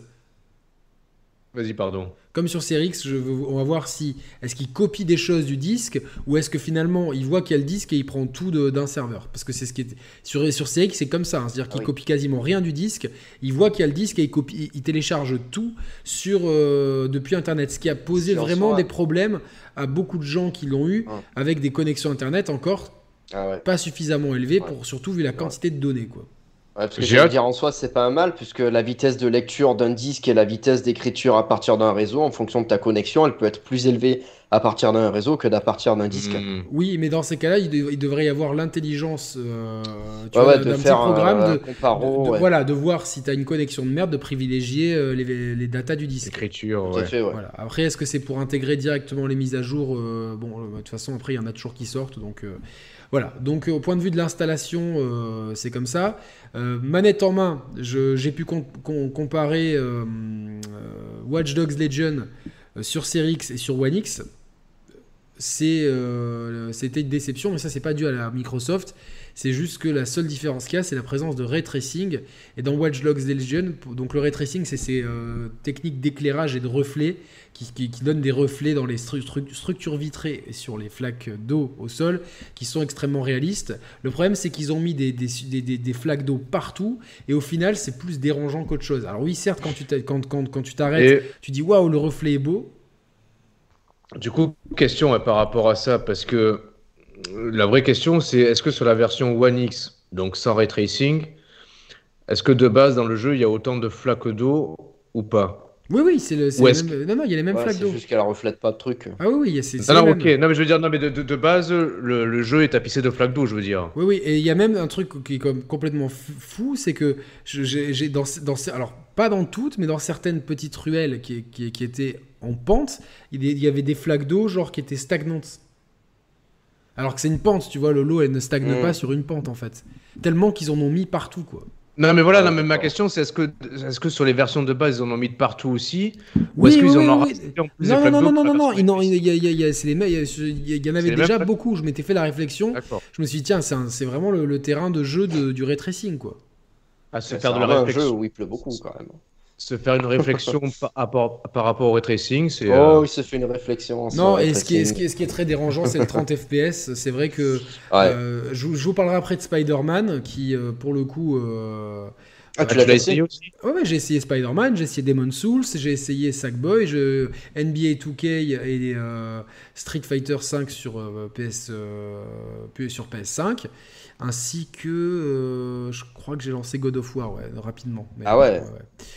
Vas-y, pardon. Comme sur Series X, je on va voir si est-ce qu'il copie des choses du disque ou est-ce que finalement il voit qu'il y a le disque et il prend tout d'un serveur. Parce que c'est ce qui est sur sur c'est comme ça, hein. c'est-à-dire qu'il copie quasiment rien du disque. Il voit qu'il y a le disque et il copie, il télécharge tout sur euh, depuis Internet, ce qui a posé vraiment des problèmes à beaucoup de gens qui l'ont eu avec des connexions Internet encore ah pas suffisamment élevées pour surtout vu la quantité de données quoi. Ouais, parce que je dire en soi, c'est pas un mal, puisque la vitesse de lecture d'un disque et la vitesse d'écriture à partir d'un réseau, en fonction de ta connexion, elle peut être plus élevée à partir d'un réseau que d'à partir d'un disque. Hmm. Oui, mais dans ces cas-là, il, devrait y avoir l'intelligence euh, d'un petit programme de, voilà, de voir si tu as une connexion de merde, de privilégier euh, les, les datas du disque. Écriture, voilà. Après, est-ce que c'est pour intégrer directement les mises à jour euh, Bon, de toute façon, après, il y en a toujours qui sortent, donc voilà, donc au point de vue de l'installation, c'est comme ça. manette en main, j'ai pu comparer Watch Dogs Legion sur Series et sur One X euh, c'était une déception, mais ça, c'est pas dû à la Microsoft. C'est juste que la seule différence qu'il y a, c'est la présence de ray tracing. Et dans Watch Dogs Legion, donc le ray tracing, c'est ces euh, techniques d'éclairage et de reflets qui, qui, donnent des reflets dans les structures vitrées et sur les flaques d'eau au sol, qui sont extrêmement réalistes. Le problème, c'est qu'ils ont mis des, des, des, flaques d'eau partout, et au final, c'est plus dérangeant qu'autre chose. Alors oui, certes, quand tu t'arrêtes, quand, quand, quand tu, tu dis waouh, le reflet est beau, du coup, question par rapport à ça, parce que la vraie question, c'est est-ce que sur la version One X, donc sans ray tracing, est-ce que de base dans le jeu, il y a autant de flaques d'eau ou pas? Oui, oui, c'est le, même... Non, non, il y a les mêmes flaques d'eau. C'est juste qu'elle reflète pas de trucs. Ah oui, oui, c'est. Non, non, ok. Non, mais je veux dire, non, mais de, de, base, le, le, jeu est tapissé de flaques d'eau, je veux dire. Oui, oui, et il y a même un truc qui est comme complètement fou, c'est que j'ai dans, dans, alors pas dans toutes, mais dans certaines petites ruelles qui, qui, qui étaient en pente, il y avait des flaques d'eau genre qui étaient stagnantes. Alors que c'est une pente, tu vois, le lot elle ne stagne mm. pas sur une pente en fait. Tellement qu'ils en ont mis partout quoi. Non mais voilà, non, mais ma question c'est est-ce que, est que sur les versions de base ils en ont mis de partout aussi Ou est-ce qu'ils en ont oui. en plus Non, non, non, non, non, non, il, y, en avait déjà beaucoup. Je m'étais fait la réflexion. Je me suis dit, tiens, c'est vraiment le, terrain de jeu de, du ray tracing quoi. Ah, c'est faire de la réflexion. un jeu où il pleut beaucoup quand même se faire une réflexion par, par, rapport au retracing. C'est, oh, euh, il se fait une réflexion. Non, et ce qui, est, ce, qui est, ce qui, est, très dérangeant, c'est le 30 FPS. C'est vrai que euh, je, vous parlerai après de Spider-Man, qui euh, pour le coup. ah, tu l'as essayé aussi Ouais, ouais j'ai essayé Spider-Man, j'ai essayé Demon Souls, j'ai essayé Sackboy, je... NBA 2K et Street Fighter 5 sur, PS, sur PS5 ainsi que euh, je crois que j'ai lancé God of War ouais, rapidement. ah ouais.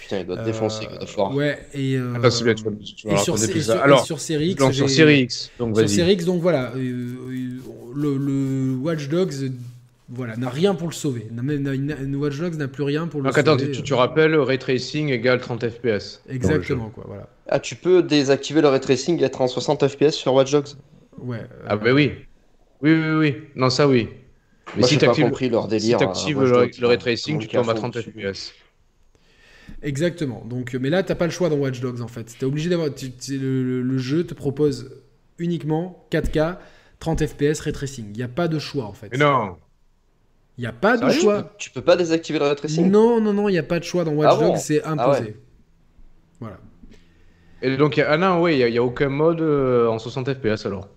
Putain, il doit te défoncer God of War. Ouais, et, euh, Attends, bien, tu et, sur, sur, Alors, sur Series X, sur Series X, donc vas-y. Sur Series X, donc voilà, euh, le, le, Watch Dogs voilà, n'a rien pour le sauver. Watch Dogs n'a plus rien pour le donc, sauver. Attends, tu, tu rappelles, ray tracing égale 30 FPS. Exactement, quoi, voilà. Ah, tu peux désactiver le ray tracing et être en 60 FPS sur Watch Dogs? Ouais. ah bah oui. Oui, oui, oui. Non, ça oui. Mais si tu actives leur délire. Si tu actives le, le ray tracing, tu tombes à 30 FPS. Exactement. Donc, mais là, t'as pas le choix dans Watch Dogs en fait. T'es obligé d'avoir. Le, le, jeu te propose uniquement 4K, 30 FPS, ray tracing. Il n'y a pas de choix en fait. Mais non. Il n'y a pas de choix. Tu peux, pas désactiver le ray tracing? Non, non, non, il n'y a pas de choix dans Watch ah Dogs, c'est ah imposé. Voilà. Et donc, ah non, oui, il n'y a, a, aucun mode euh, en 60 FPS alors?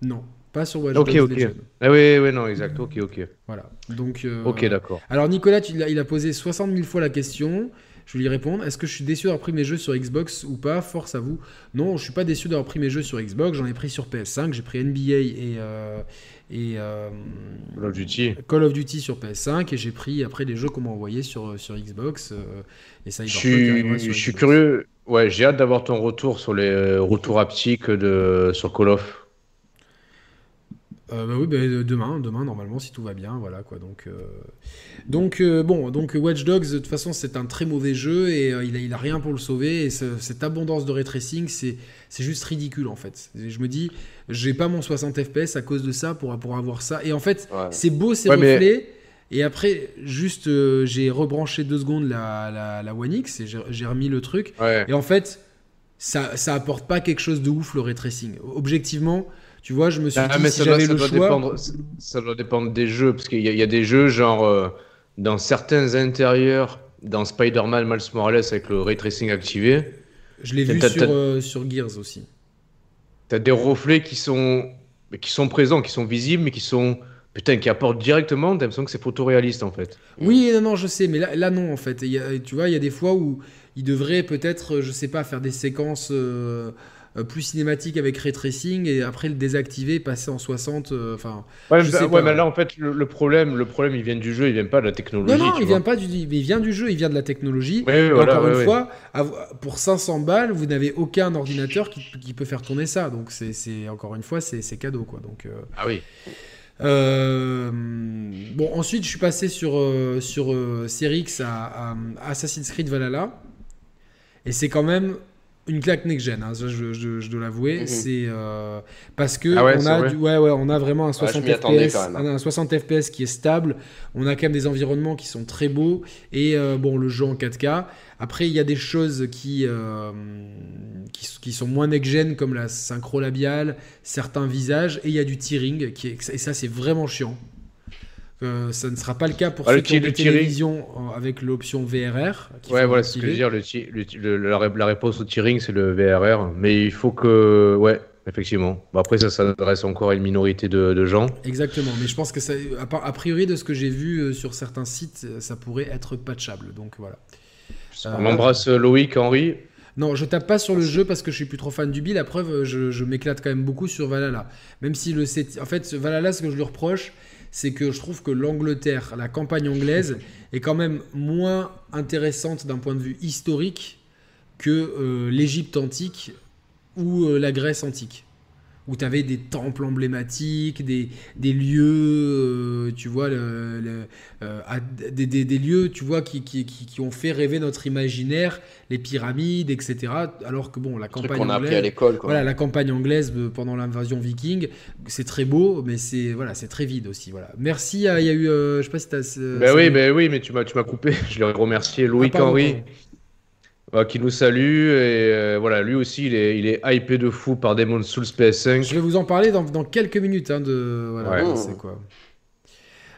Non. Pas sur Watch Dogs. Ok, ok. Ah oui, oui, non, exact. Ok, ok. Voilà. Donc. Euh, ok, d'accord. Alors Nicolas, il a, il a posé 60 000 fois la question. Je vais lui répondre. Est-ce que je suis déçu d'avoir pris mes jeux sur Xbox ou pas? Force à vous. Non, je suis pas déçu d'avoir pris mes jeux sur Xbox. J'en ai pris sur PS5. J'ai pris NBA et, euh, et euh, Call of Duty. Call of Duty sur PS5 et j'ai pris après les jeux qu'on m'a envoyés sur, sur Xbox. et ça, je suis, je suis curieux. Ouais, j'ai hâte d'avoir ton retour sur les retours haptiques de sur Call of. Euh, bah oui, bah, demain, demain normalement si tout va bien, voilà quoi. Donc, euh, donc euh, bon, donc Watch Dogs de toute façon c'est un très mauvais jeu et il, a, il a rien pour le sauver et cette abondance de ray tracing c'est c'est juste ridicule en fait. je me dis, j'ai pas mon 60 fps à cause de ça pour pour avoir ça et en fait c'est beau ces reflets. Et après, juste, j'ai rebranché deux secondes la, la, One X et j'ai remis le truc. Et en fait, ça, ça apporte pas quelque chose de ouf le ray tracing. Objectivement, tu vois, je me suis Ah, dit mais si ça, doit, j'avais ça le doit choix. dépendre, ça doit dépendre des jeux, parce qu'il y, a- il y a des jeux genre euh, dans certains intérieurs, dans Spider-Man Miles Morales avec le ray tracing activé, Je l'ai vu T'as- sur, t'as- euh, sur Gears aussi. t'as des reflets qui sont, qui sont présents, qui sont visibles, mais qui sont putain qui apportent directement. T'as l'impression que c'est photoréaliste en fait. Oui, non, non, je sais, mais là, là non, en fait. Il y a- tu vois, il y a des fois où il devrait peut-être, je sais pas, faire des séquences euh, plus cinématiques avec ray tracing et après le désactiver, passer en 60. euh, Enfin, Ouais, mais- ouais, là en fait le, le problème, le problème, il vient du jeu, il vient pas de la technologie. non, non, il vois. vient pas du, il vient du jeu, il vient de la technologie. Ouais, voilà, encore ouais, une fois, pour 500 balles, vous n'avez aucun ordinateur qui, qui peut faire tourner ça. Donc c'est, c'est- encore une fois, c'est, cadeau quoi. Donc euh, Ah oui. Euh, bon, ensuite, je suis passé sur, euh, sur euh, à, à Assassin's Creed Valhalla. Et c'est quand même une claque next-gen, hein, ça, je, je- je dois l'avouer. Mhm. C'est euh, parce que Ah ouais, on, a du- ouais, ouais, on a vraiment un 60 m'y attendais FPS, quand même, hein. un, un 60 FPS qui est stable. On a quand même des environnements qui sont très beaux. Et euh, bon, le jeu en 4K. Après, il y a des choses qui, euh, qui, qui sont moins next-gen, comme la synchro labiale, certains visages, et il y a du tearing, qui est, et ça, c'est vraiment chiant. Euh, ça ne sera pas le cas pour Ah, ceux le qui ont des télévisions euh, avec l'option VRR. Ouais, voilà ce que je veux dire. Le, ti- le ti- le- la, ré- la réponse au tearing, c'est le VRR. Mais il faut que. Ouais, effectivement. Bon, après, ça s'adresse encore à une minorité de, de gens. Exactement, mais je pense que ça, a, priori de ce que j'ai vu euh, sur certains sites, euh, ça pourrait être patchable. Donc voilà. Euh, On embrasse Loïc, Henri. Non, je tape pas sur le jeu parce que je suis plus trop fan du Bill. La preuve, je, je m'éclate quand même beaucoup sur Valhalla. Même si le. En fait, Valhalla, ce que je lui reproche, c'est que je trouve que l'Angleterre, la campagne anglaise, est quand même moins intéressante d'un point de vue historique que euh, l'Égypte antique ou euh, la Grèce antique. Où tu avais des temples emblématiques, des, des lieux, euh, tu vois, le- le- euh, à- des, des- des lieux, tu vois, qui, qui, qui- qui ont fait rêver notre imaginaire, les pyramides, etc. Alors que bon, la campagne qu'on a appris à anglaise, l'école. quoi. voilà, la campagne anglaise euh, pendant l'invasion viking, c'est très beau, mais c'est voilà, c'est très vide aussi. Voilà. Merci. à- Il y a eu, euh, je sais pas si t'as. euh, Ben oui, ben oui, mais tu m'as tu m'as coupé. Je l'ai remercié. Loïc Ah, pardon, Euh, qui nous salue. Et euh, voilà, lui aussi, il est, il est hypé de fou par Demon's Souls PS5. Je vais vous en parler dans, dans quelques minutes. hein, de voilà, Ouais. sait quoi.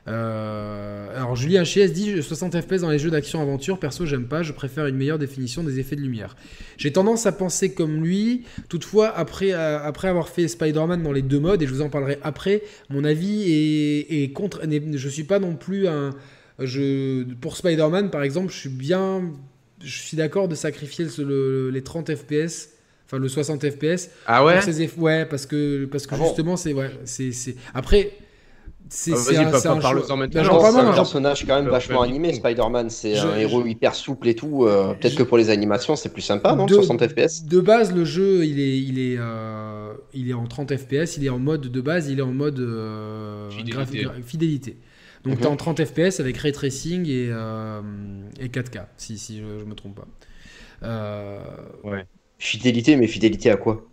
Euh, alors Julien HS dit 60 FPS dans les jeux d'action aventure, perso j'aime pas, je préfère une meilleure définition des effets de lumière. J'ai tendance à penser comme lui, toutefois après, euh, après avoir fait Spider-Man dans les deux modes, et je vous en parlerai après, mon avis est, est contre, je suis pas non plus un... Je, pour Spider-Man par exemple, je suis bien... Je suis d'accord de sacrifier le- le- les 30 FPS, enfin le 60 FPS, Ah ouais? pour ses eff- ouais, parce que, parce que Ah bon? justement, c'est. Ouais, c'est, c'est... Après, c'est. Ah, c'est un- pa- c'est pa- un parle-en choix. maintenant. Non, j'en parle c'est un j'en- personnage quand même vachement animé, Spider-Man. C'est Je- un héros hyper souple et tout. euh, Peut-être Je- que pour les animations, c'est plus sympa, non De- 60 FPS De base, le jeu, il est, il est, euh, il est en 30 FPS. Il est en mode de base, il est en mode euh, Fidélité. graphi- fidélité. Donc, Mhm. tu es en 30 FPS avec ray tracing et, euh, et 4K, si, si je, je me trompe pas. Euh, Fidélité, mais fidélité à quoi?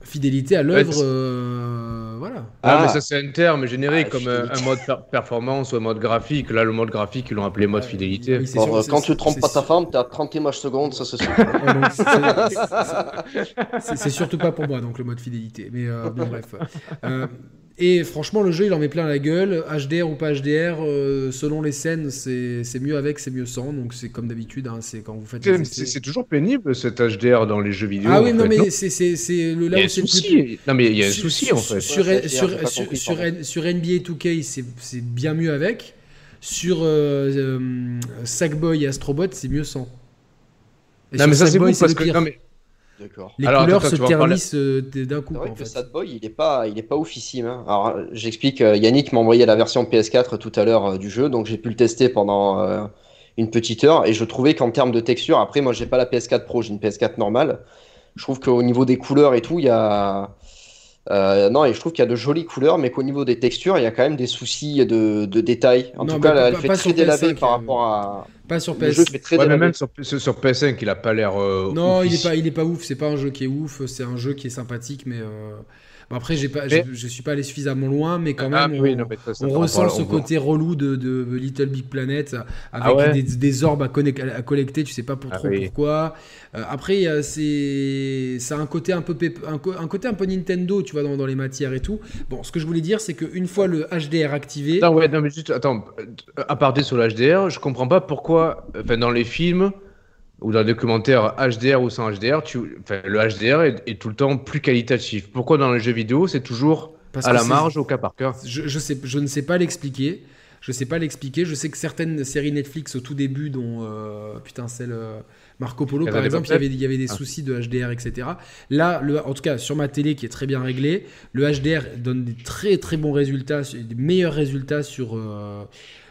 Fidélité à l'œuvre, Ouais, euh, voilà. Ah, Ah. mais ça c'est un terme générique Ah, comme un mode per- performance ou un mode graphique. Là, le mode graphique, ils l'ont appelé mode Ouais, fidélité. oui, sûr, Quand tu trompes c'est- pas ta femme, t'as 30 images secondes, ça. Ouais, c'est- c'est- c'est- C'est surtout pas pour moi, donc le mode fidélité. Mais euh, bon, bref. Et franchement, le jeu, il en met plein la gueule. HDR ou pas HDR, euh, selon les scènes, c'est c'est mieux avec, c'est mieux sans. Donc c'est comme d'habitude, hein, c'est quand vous faites C'est toujours pénible cet HDR dans les jeux vidéo. Ah oui, non, fait, mais c'est c'est- c'est le là où c'est le plus. souci. Non, mais il y a un Sur- souci en fait. Sur, Ouais, sur, sur, compris, sur, sur NBA 2K, c'est c'est bien mieux avec. Sur euh, euh, Sackboy et Astrobot, c'est mieux sans. Et Non, mais ça c'est bon parce le que. Non, mais D'accord. Les Alors, couleurs attends, se parler- ternissent euh, d'un coup. C'est vrai quoi, en que fait. Sad Boy, il est pas, il est pas oufissime. hein. Alors, euh, j'explique. euh, Yannick m'a envoyé la version PS4 tout à l'heure euh, du jeu, donc j'ai pu le tester pendant euh, une petite heure, et je trouvais qu'en termes de texture, après moi j'ai pas la PS4 Pro, j'ai une PS4 normale. Je trouve qu'au niveau des couleurs et tout, il y a euh, non, et je trouve qu'il y a de jolies couleurs, mais qu'au niveau des textures, il y a quand même des soucis de, de détails. En Non, tout cas, là, elle fait très sur délavé PS5, par euh, rapport à. Pas sur Le PS. jeu fait très Ouais, mais même sur, sur, sur PS5, il a pas l'air. euh, Non, il est pas, il est pas ouf. C'est pas un jeu qui est ouf. C'est un jeu qui est sympathique, mais euh, après, j'ai pas, je, suis pas allé suffisamment loin, mais quand ah, même, on, ressent ce côté relou de, de, Little Big Planet avec ah des, des, orbes à, à, collecter, tu sais pas pour ah trop pourquoi. Euh, après, c'est ça a un côté un peu un, côté un peu Nintendo, tu vois, dans, dans, les matières et tout. Bon, ce que je voulais dire, c'est qu'une fois le HDR activé. Non, ouais, non, mais juste, attends, à part sur le HDR, je comprends pas pourquoi, enfin, dans les films ou dans les documentaires HDR ou sans HDR, tu... le HDR est, tout le temps plus qualitatif. Pourquoi dans les jeux vidéo, c'est toujours à la marge, au cas par cas? Je, je, sais, je ne sais pas l'expliquer. Je sais pas l'expliquer. Je sais que certaines séries Netflix au tout début, dont euh, putain celle euh, Marco Polo par exemple, il y, avait, il y avait des ah. soucis de HDR, etc. Là, le, en tout cas sur ma télé qui est très bien réglée, le HDR donne des très très bons résultats, des meilleurs résultats sur euh,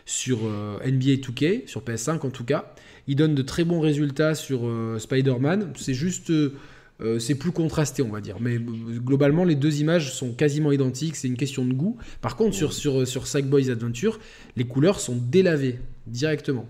sur NBA 2K, sur PS5 en tout cas. Il donne de très bons résultats sur euh, Spider-Man. C'est juste. Euh, euh, c'est plus contrasté, on va dire. Mais globalement, les deux images sont quasiment identiques. C'est une question de goût. Par contre, sur, sur, sur Sackboys Adventure, les couleurs sont délavées directement.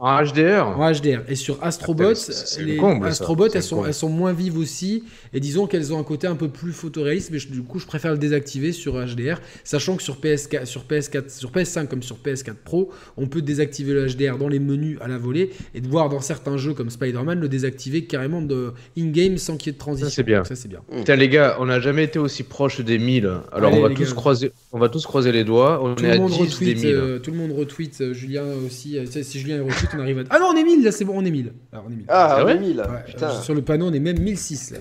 En HDR En HDR. Et sur Astrobot, les Astrobot, elles sont, elles sont moins vives aussi. Et disons qu'elles ont un côté un peu plus photoréaliste. Mais du coup, je préfère le désactiver sur HDR. Sachant que sur, PS4, sur, PS4, sur PS5 comme sur PS4 Pro, on peut désactiver le HDR dans les menus à la volée. Et de voir dans certains jeux comme Spider-Man le désactiver carrément de in-game sans qu'il y ait de transition. Ça, c'est bien. Ça, c'est bien. Tiens, les gars, on n'a jamais été aussi proche des 1000. Alors, on, va tous croiser, on va tous croiser les doigts. On tout est à 10 des 1000. Euh, tout le monde retweet. Euh, Julien aussi. Euh, si Julien est retweet, on arrive à. Ah non, on est 1000 là, c'est bon, on est 1000. Ah, on est 1000. Ah, on est 1000. Putain. sur le panneau, on est même 1006 là.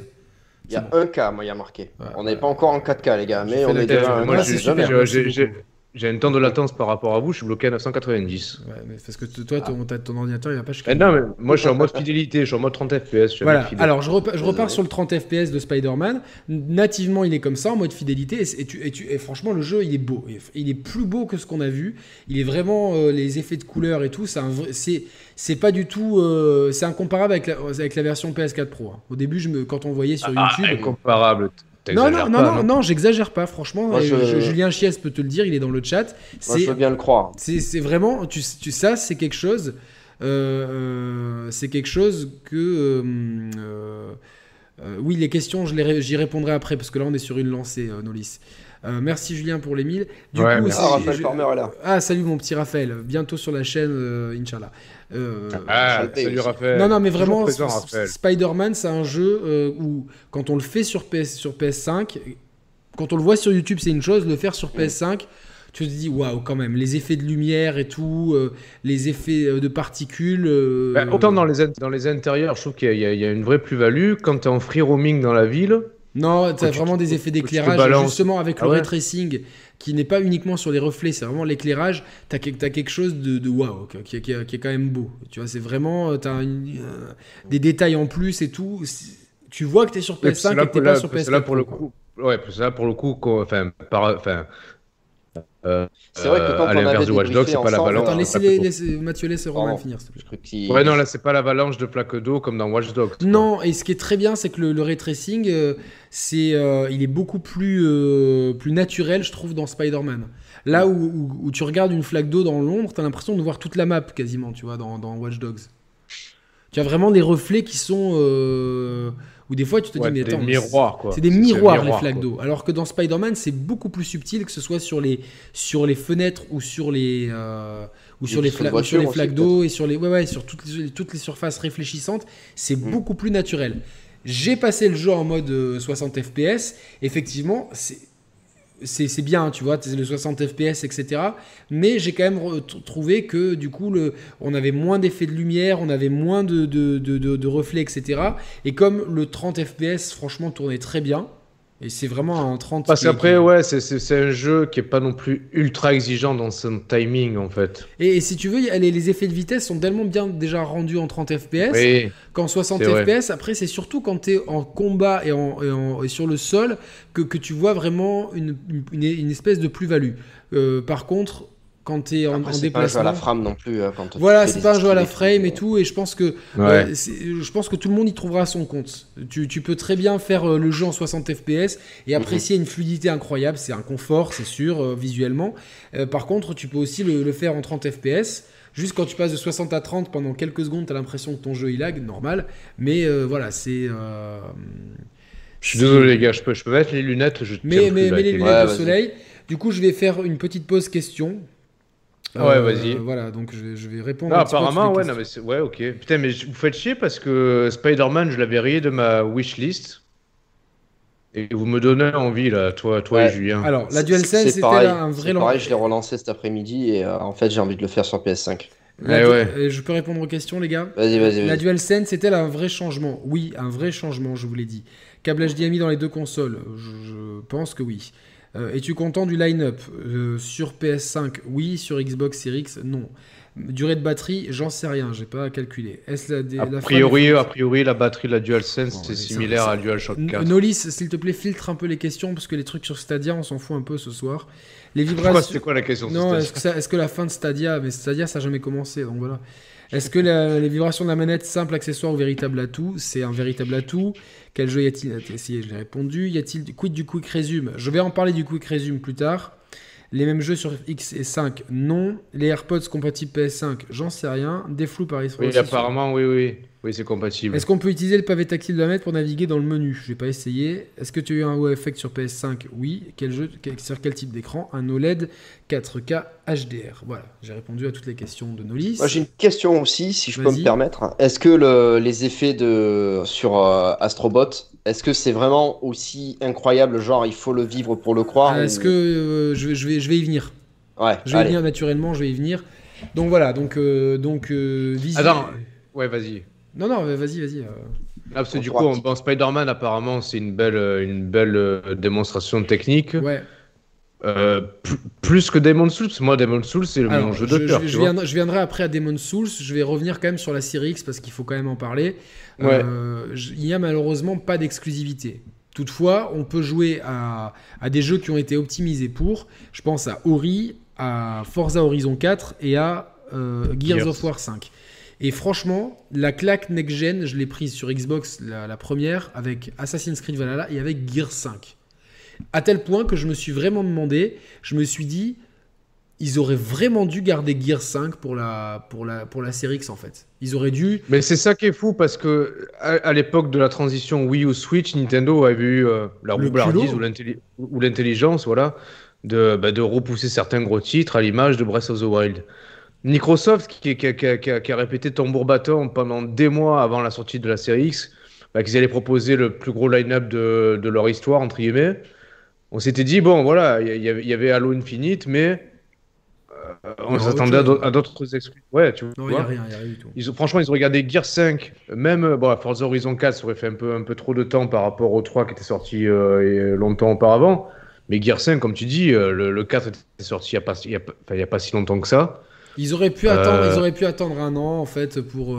Il y a un cas, moi, il y a marqué. on n'est pas encore en 4K, les gars, mais on est déjà. Moi, j'ai j'ai un temps de latence par rapport à vous, je suis bloqué à 990. Ouais, mais parce que toi, ton, ton ordinateur, il va pas jusqu'à. Eh non, mais moi, je suis en mode fidélité, je suis en mode 30 FPS. Voilà, alors je, repars, je repars sur le 30 FPS de Spider-Man. Nativement, il est comme ça, en mode fidélité. Et, tu, et, tu, et franchement, le jeu, il est beau. Il est plus beau que ce qu'on a vu. Il est vraiment. Euh, les effets de couleur et tout, c'est c'est pas du tout. Euh, c'est incomparable avec la, avec la version PS4 Pro. Hein. Au début, je me, quand on voyait sur ah, YouTube. Incomparable. Non, non, non, non, non, j'exagère pas, franchement. Julien Chies peut te le dire, il est dans le chat. Moi, je veux bien le croire. C'est vraiment, tu, tu, ça, c'est quelque chose. Euh, euh, c'est quelque chose que. Euh, oui, les questions, j'y répondrai après, parce que là, on est sur une lancée, Nolis. merci Julien pour les 1000. Du coup, ah, Raphaël est là. Ah, salut mon petit Raphaël. Bientôt sur la chaîne, Inch'Allah. Euh, ah, salut Raphaël. Non, non, mais vraiment, Spider-Man, c'est un jeu euh, où, quand on le fait sur, PS, sur PS5, quand on le voit sur YouTube, c'est une chose, le faire sur PS5, tu te dis, waouh, quand même, les effets de lumière et tout, euh, les effets de particules. Bah, autant dans les, dans les intérieurs, je trouve qu'il y, y, a une vraie plus-value. Quand tu es en free roaming dans la ville. Non, tu as vraiment des effets d'éclairage, justement avec le ah ray tracing qui n'est pas uniquement sur les reflets, c'est vraiment l'éclairage. Tu as, quelque chose de, waouh, qui, est quand même beau. Tu vois, c'est vraiment. Tu as euh, des détails en plus et tout. Tu vois que tu es sur PS5 et que tu pas sur PS4. C'est là pour le coup. Ouais, là pour le coup, enfin, par, enfin, euh, c'est vrai que quand euh, on avait vers Watch Dogs, c'est pas l'avalanche. Attends, laissez, Mathieu laisse Romain finir, s'il te plaît. Ouais, non, là, c'est pas l'avalanche de plaques d'eau comme dans Watch Dogs. Non, et ce qui est très bien, c'est que le, le ray tracing, euh, c'est, il est beaucoup plus, plus naturel, je trouve, dans Spider-Man. Là où, où, tu regardes une flaque d'eau dans l'ombre, t'as l'impression de voir toute la map quasiment, tu vois, dans, dans Watch Dogs. Tu as vraiment des reflets qui sont ou des fois, tu te dis, mais attends. C'est des miroirs, les flaques d'eau. Alors que dans Spider-Man, c'est beaucoup plus subtil, que ce soit sur les, sur les fenêtres ou sur les, euh, ou sur les, sur les flaques d'eau et sur, les, ouais, ouais, sur toutes, les, toutes les surfaces réfléchissantes. C'est mm. beaucoup plus naturel. J'ai passé le jeu en mode 60 euh, FPS. Effectivement, c'est c'est bien, tu vois, le 60 FPS, etc. Mais j'ai quand même trouvé que du coup, le, on avait moins d'effets de lumière, on avait moins de, de, de, de, reflets, etc. Et comme le 30 FPS, franchement, tournait très bien, et c'est vraiment un 30. Parce qu'après, ouais, c'est un jeu qui est pas non plus ultra exigeant dans son timing, en fait. Et, si tu veux, les, les, effets de vitesse sont tellement bien déjà rendus en 30 FPS qu'en 60 FPS. Après, c'est surtout quand tu es en combat et, en, et, sur le sol que, que tu vois vraiment une, une, une espèce de plus-value. Euh, par contre, quand tu es en, Après, en déplacement. pas un jeu à la frame non plus. Euh, voilà, c'est pas un jeu à la frame et tout. Et je pense que euh, je pense que tout le monde y trouvera son compte. Tu, tu peux très bien faire euh, le jeu en 60 FPS et apprécier mhm. une fluidité incroyable. C'est un confort, c'est sûr, visuellement. par contre, tu peux aussi le, le, faire en 30 FPS. Juste quand tu passes de 60 à 30 pendant quelques secondes, tu as l'impression que ton jeu il lag, normal. Mais voilà, c'est Je suis désolé, les gars, je peux, je peux mettre les lunettes. Je mais mais, mais les lunettes de soleil. Du coup, je vais faire une petite pause question. Ah ouais, vas-y. Voilà, donc je vais, je vais répondre. Ah, apparemment, ouais, non, mais ouais, ok. Putain, mais vous faites chier parce que Spider-Man, je l'avais rayé de ma wishlist. Et vous me donnez envie, là, toi, toi et Julien. Alors, la DualSense, c'était un vrai lancement. pareil, je l'ai relancé cet après-midi et euh, en fait, j'ai envie de le faire sur PS5. Eh ouais. Je peux répondre aux questions, les gars? Vas-y, vas-y. la DualSense, c'était un vrai changement. Oui, un vrai changement, je vous l'ai dit. Câble HDMI dans les deux consoles, je, pense que oui. Euh, Es-tu content du line-up? Euh, Sur PS5, oui. Sur Xbox Series X, non. Durée de batterie, j'en sais rien, j'ai pas calculé. Est-ce la, a, priori, a priori, la batterie de la DualSense, c'est similaire à la DualShock 4. Nolis, s'il te plaît, filtre un peu les questions parce que les trucs sur Stadia, on s'en fout un peu ce soir. Les vibrations. C'était quoi la question Non, est-ce que, est que, la fin de Stadia, mais Stadia, ça n'a jamais commencé, donc voilà. Est-ce que les vibrations de la manette, simple accessoire ou véritable atout C'est un véritable atout? Quel jeu y a-t-il? Je l'ai répondu. Y a-t-il quid du quick resume Je vais en parler du quick resume plus tard. Les mêmes jeux sur X et 5, non. Les AirPods compatibles PS5, j'en sais rien. Des flous par Oui, apparemment, oui, oui. Oui, c'est compatible. Est-ce qu'on peut utiliser le pavé tactile de la manette pour naviguer dans le menu? Je vais pas essayer. Est-ce que tu as eu un wow effect sur PS5 Oui. Quel jeu Sur quel type d'écran? Un OLED 4K HDR. Voilà, j'ai répondu à toutes les questions de Nolis. Moi, j'ai une question aussi, si je peux me permettre. Est-ce que les effets de sur euh, Astrobot est-ce que c'est vraiment aussi incroyable, genre il faut le vivre pour le croire Est-ce que euh, je, vais, je, vais, je vais y venir? Ouais. Je vais y venir naturellement, je vais y venir. Donc voilà, donc euh, donc euh, Attends, ouais, vas-y. Non non, vas-y, vas-y. Ah, parce que du coup, en, Spider-Man, apparemment, c'est une belle, une belle démonstration technique. Ouais. plus que Demon's Souls, parce que moi, Demon's Souls, c'est mon jeu de cœur. Je, je, viendrai après à Demon's Souls. Je vais revenir quand même sur la série X parce qu'il faut quand même en parler. Euh, il n'y a malheureusement pas d'exclusivité. Toutefois, on peut jouer à, des jeux qui ont été optimisés pour. Je pense à Ori, à Forza Horizon 4 et à euh, Gears, of War 5. Et franchement, la claque next-gen, je l'ai prise sur Xbox, la, première, avec Assassin's Creed Valhalla et avec Gears 5. À tel point que je me suis vraiment demandé, je me suis dit, ils auraient vraiment dû garder Gear 5 pour la, pour la, pour la série X en fait. Ils auraient dû. Mais c'est ça qui est fou parce que à, l'époque de la transition Wii ou Switch, Nintendo avait eu euh, la roublardise ou l'intelligence voilà, de, bah, de repousser certains gros titres à l'image de Breath of the Wild. Microsoft, qui, qui, qui, a, répété tambour battant pendant des mois avant la sortie de la série X, bah, qu'ils allaient proposer le plus gros line-up de, de, leur histoire, entre guillemets. On s'était dit, bon, voilà, il y, y, avait Halo Infinite, mais on s'attendait à d'autres exclus. Ouais, tu non, il n'y a rien, y a rien du tout. Ils, franchement, ils ont regardé Gear 5, même euh, bon, Forza Horizon 4, ça aurait fait un peu, un peu trop de temps par rapport au 3 qui était sorti euh, longtemps auparavant. Mais Gear 5, comme tu dis, euh, le, 4 était sorti il n'y y y a pas si longtemps que ça. Ils auraient pu, attendre, ils auraient pu attendre un an, en fait, pour.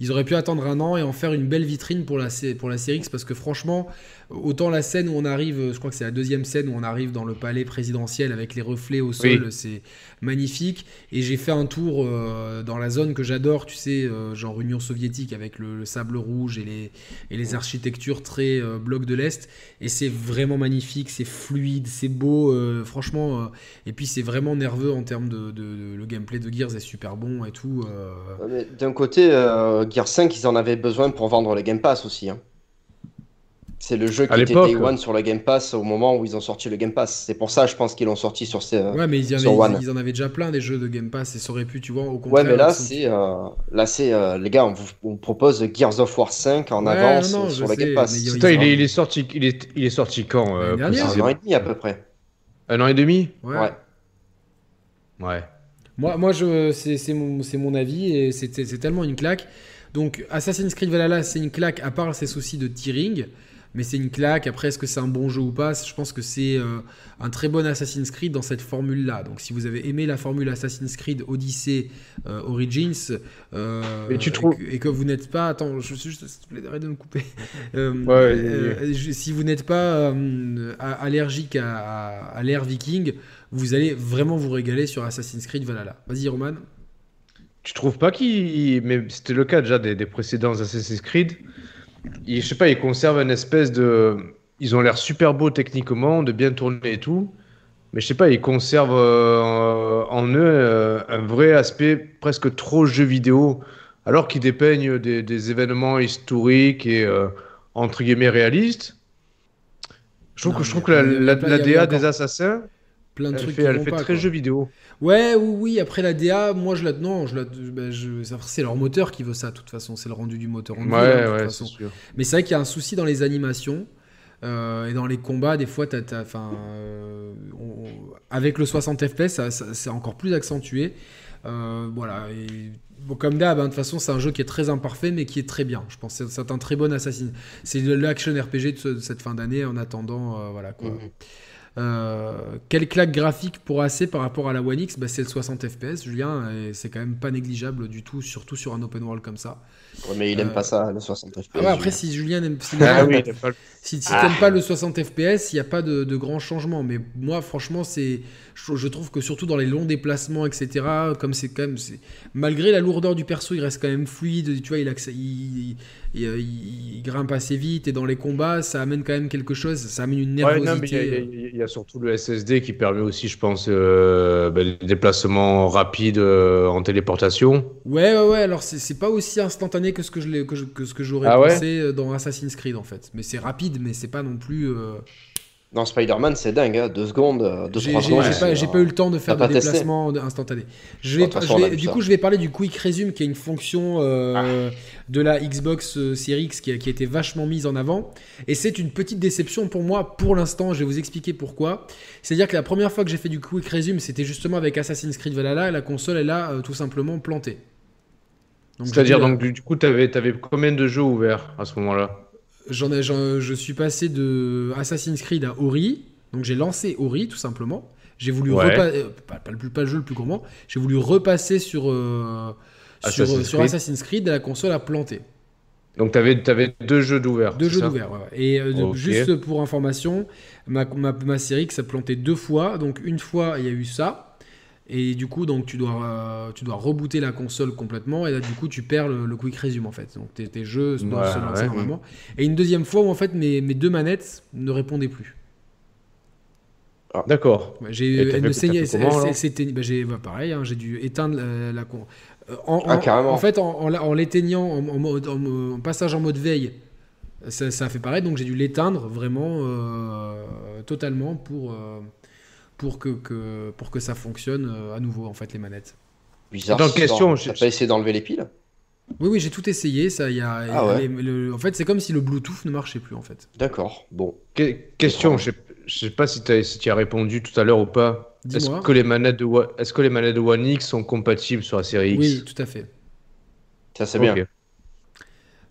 Ils auraient pu attendre un an et en faire une belle vitrine pour la, pour la série X parce que franchement, autant la scène où on arrive, je crois que c'est la deuxième scène où on arrive dans le palais présidentiel avec les reflets au sol, c'est magnifique. Et j'ai fait un tour euh, dans la zone que j'adore, tu sais, euh, genre Union soviétique avec le, sable rouge et les, et les architectures très euh, bloc de l'Est. Et c'est vraiment magnifique, c'est fluide, c'est beau, franchement. et puis c'est vraiment nerveux en termes de, Le gameplay de Gears est super bon et tout. D'un côté, Gear 5, ils en avaient besoin pour vendre les Game Pass aussi. Hein. C'est le jeu qui était Day One sur le Game Pass au moment où ils ont sorti le Game Pass. C'est pour ça, je pense qu'ils l'ont sorti sur ces. Ouais, mais ils, en avaient déjà plein des jeux de Game Pass et ça aurait pu, tu vois, au contraire. Ouais, mais là, c'est. Euh, là, c'est. Euh, les gars, on vous propose Gears of War 5 en avance sur le Game Pass. il, il, est, sorti, il, est, il est sorti quand euh, Un an et demi à peu près. Un an et demi? Ouais. Ouais. Moi, moi je, c'est mon, mon avis et c'est tellement une claque. Donc Assassin's Creed Valhalla, c'est une claque à part ses soucis de tearing mais c'est une claque. Après, est-ce que c'est un bon jeu ou pas? Je pense que c'est euh, un très bon Assassin's Creed dans cette formule-là. Donc, si vous avez aimé la formule Assassin's Creed Odyssey euh, Origins, euh, et, tu trouves... et, que, vous n'êtes pas, attends, je suis juste, arrête de me couper. ouais, si vous n'êtes pas allergique à, à, l'ère viking, vous allez vraiment vous régaler sur Assassin's Creed Valhalla. Vas-y, Roman. Tu trouves pas qu'il, mais c'était le cas déjà des, des précédents Assassin's Creed je sais pas, ils conservent une espèce de. Ils ont l'air super beaux techniquement, de bien tourner et tout. Mais je sais pas, ils conservent euh, en eux euh, un vrai aspect presque trop jeu vidéo, alors qu'ils dépeignent des, événements historiques et euh, entre guillemets réaliste. Je trouve que, je trouve que la, DA des assassins, plein de elle trucs fait, elle fait très jeu vidéo. Ouais, oui, oui. Après la DA, moi je la. Non, je la. Bah, c'est leur moteur qui veut ça, de toute façon. C'est le rendu du moteur. ouais, ouais, c'est sûr. Mais c'est vrai qu'il y a un souci dans les animations. Euh, et dans les combats, des fois, t'as, euh, avec le 60 FPS, c'est encore plus accentué. Euh, voilà. Et, bon, comme d'hab, hein, de toute façon, c'est un jeu qui est très imparfait, mais qui est très bien. Je pense que c'est un très bon Assassin. C'est l'action RPG de, cette fin d'année en attendant. voilà quoi. Mhm. Euh, quelle claque graphique pour AC par rapport à la One X? Bah, C'est le 60 FPS, Julien, et c'est quand même pas négligeable du tout, surtout sur un open world comme ça. mais il aime pas ça, le 60 FPS. Ah après, si Julien n'aime ah, oui, pas... si, si ah. pas le 60 FPS, il n'y a pas de, de grands changements. Mais moi, franchement, c'est je, trouve que surtout dans les longs déplacements, etc., comme c'est quand même. Malgré la lourdeur du perso, il reste quand même fluide. Tu vois, il, il, il, grimpe assez vite. Et dans les combats, ça amène quand même quelque chose. Ça amène une nervosité. il, y a, surtout le SSD qui permet aussi, je pense, euh, ben, les déplacements rapides euh, en téléportation. Ouais, ouais, ouais. Alors, c'est pas aussi instantané que ce que j'aurais que, que, que ah pensé euh, dans Assassin's Creed, en fait. Mais c'est rapide, mais c'est pas non plus. Dans Spider-Man, c'est dingue, hein. deux secondes, euh, deux, trois secondes. J'ai pas, eu le temps de faire de déplacement instantané. Je vais, du coup, je vais parler du Quick Resume, qui est une fonction euh, ah. de la Xbox euh, Series X qui a, qui a, été vachement mise en avant. Et c'est une petite déception pour moi pour l'instant. Je vais vous expliquer pourquoi. C'est-à-dire que la première fois que j'ai fait du Quick Resume, c'était justement avec Assassin's Creed Valhalla, et la console, elle a tout simplement planté. C'est-à-dire, donc, du coup, tu avais combien de jeux ouverts à ce moment-là? J'en ai, je suis passé de Assassin's Creed à Ori. Donc j'ai lancé Ori tout simplement. J'ai voulu repasser, euh, pas, le jeu le plus gourmand, j'ai voulu repasser sur, euh, Assassin's, sur, Creed. Assassin's Creed et la console a planté. Donc tu avais, avais, deux jeux d'ouvert. Deux jeux d'ouvert, ouais, Et euh, juste pour information, ma, ma, ma série s'est plantée deux fois. Donc une fois, il y a eu ça. Et du coup, donc, tu dois, euh, tu dois rebooter la console complètement. Et là, du coup, tu perds le, quick resume en fait. Donc, tes, jeux se lancer normalement. Et une deuxième fois où en fait mes, mes deux manettes ne répondaient plus. Ah, D'accord. j'ai c'était bah, bah, pareil. Hein, j'ai dû éteindre la, la euh, en, ah, carrément. en, fait, en, en l'éteignant en, en, passage en mode veille, ça, ça a fait pareil. Donc j'ai dû l'éteindre vraiment euh, totalement pour pour que, que, pour que ça fonctionne euh, à nouveau, en fait, les manettes. Bizarre. Dans question, t'as pas essayé d'enlever les piles? Oui, oui, j'ai tout essayé. Ça, y a, ah en fait, c'est comme si le Bluetooth ne marchait plus, en fait. D'accord. Bon. question, je sais, sais pas si, as, si tu as répondu tout à l'heure ou pas. Est-ce que les manettes de est-ce que les manettes de One X sont compatibles sur la série X? Oui, tout à fait. Ça c'est bien.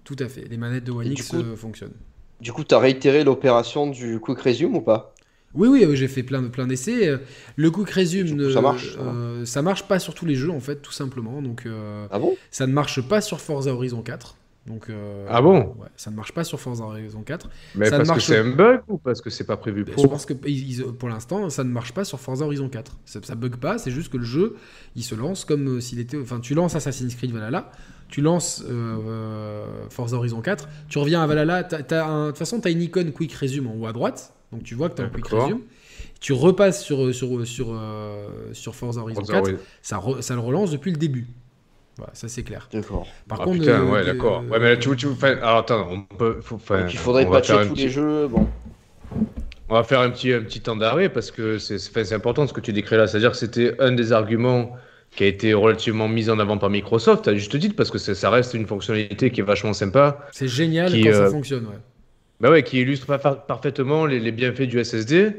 Tout à fait. Les manettes de One X euh, fonctionnent. Du coup, tu as réitéré l'opération du Quick Resume ou pas? Oui, oui, j'ai fait plein, plein d'essais. Euh, le quick resume, ça marche. Euh, ça marche pas sur tous les jeux en fait, tout simplement. Donc, euh, ah bon? ça ne marche pas sur Forza Horizon 4. Donc, ah bon? Ça ne marche pas sur Forza Horizon 4. Mais parce que c'est un bug ou parce que c'est pas prévu pour Je pense que pour l'instant, ça ne marche pas sur Forza Horizon 4. Ça, ça bug pas, c'est juste que le jeu, il se lance comme s'il était. Enfin, tu lances Assassin's Creed Valhalla, tu lances Forza Horizon 4, tu reviens à Valhalla, de toute façon, tu as une icône Quick Resume en haut à droite donc tu vois que tu as un quick resume. Tu repasses sur, sur, sur, euh, sur Forza Horizon 4, ça, ça le relance depuis le début. Voilà, ça c'est clair. D'accord. Par ah, contre, putain, ouais, d'accord. Ouais, mais là, tu, tu, alors attends, on peut. Faut, Donc, il faudrait patcher tous les jeux. Bon. On va faire un petit, un petit temps d'arrêt parce que c'est important ce que tu décris là. C'est-à-dire que c'était un des arguments qui a été relativement mis en avant par Microsoft, à juste titre, parce que ça reste une fonctionnalité qui est vachement sympa. C'est génial quand ça euh, fonctionne, ouais. Bah ouais, qui illustre parfaitement les, bienfaits du SSD.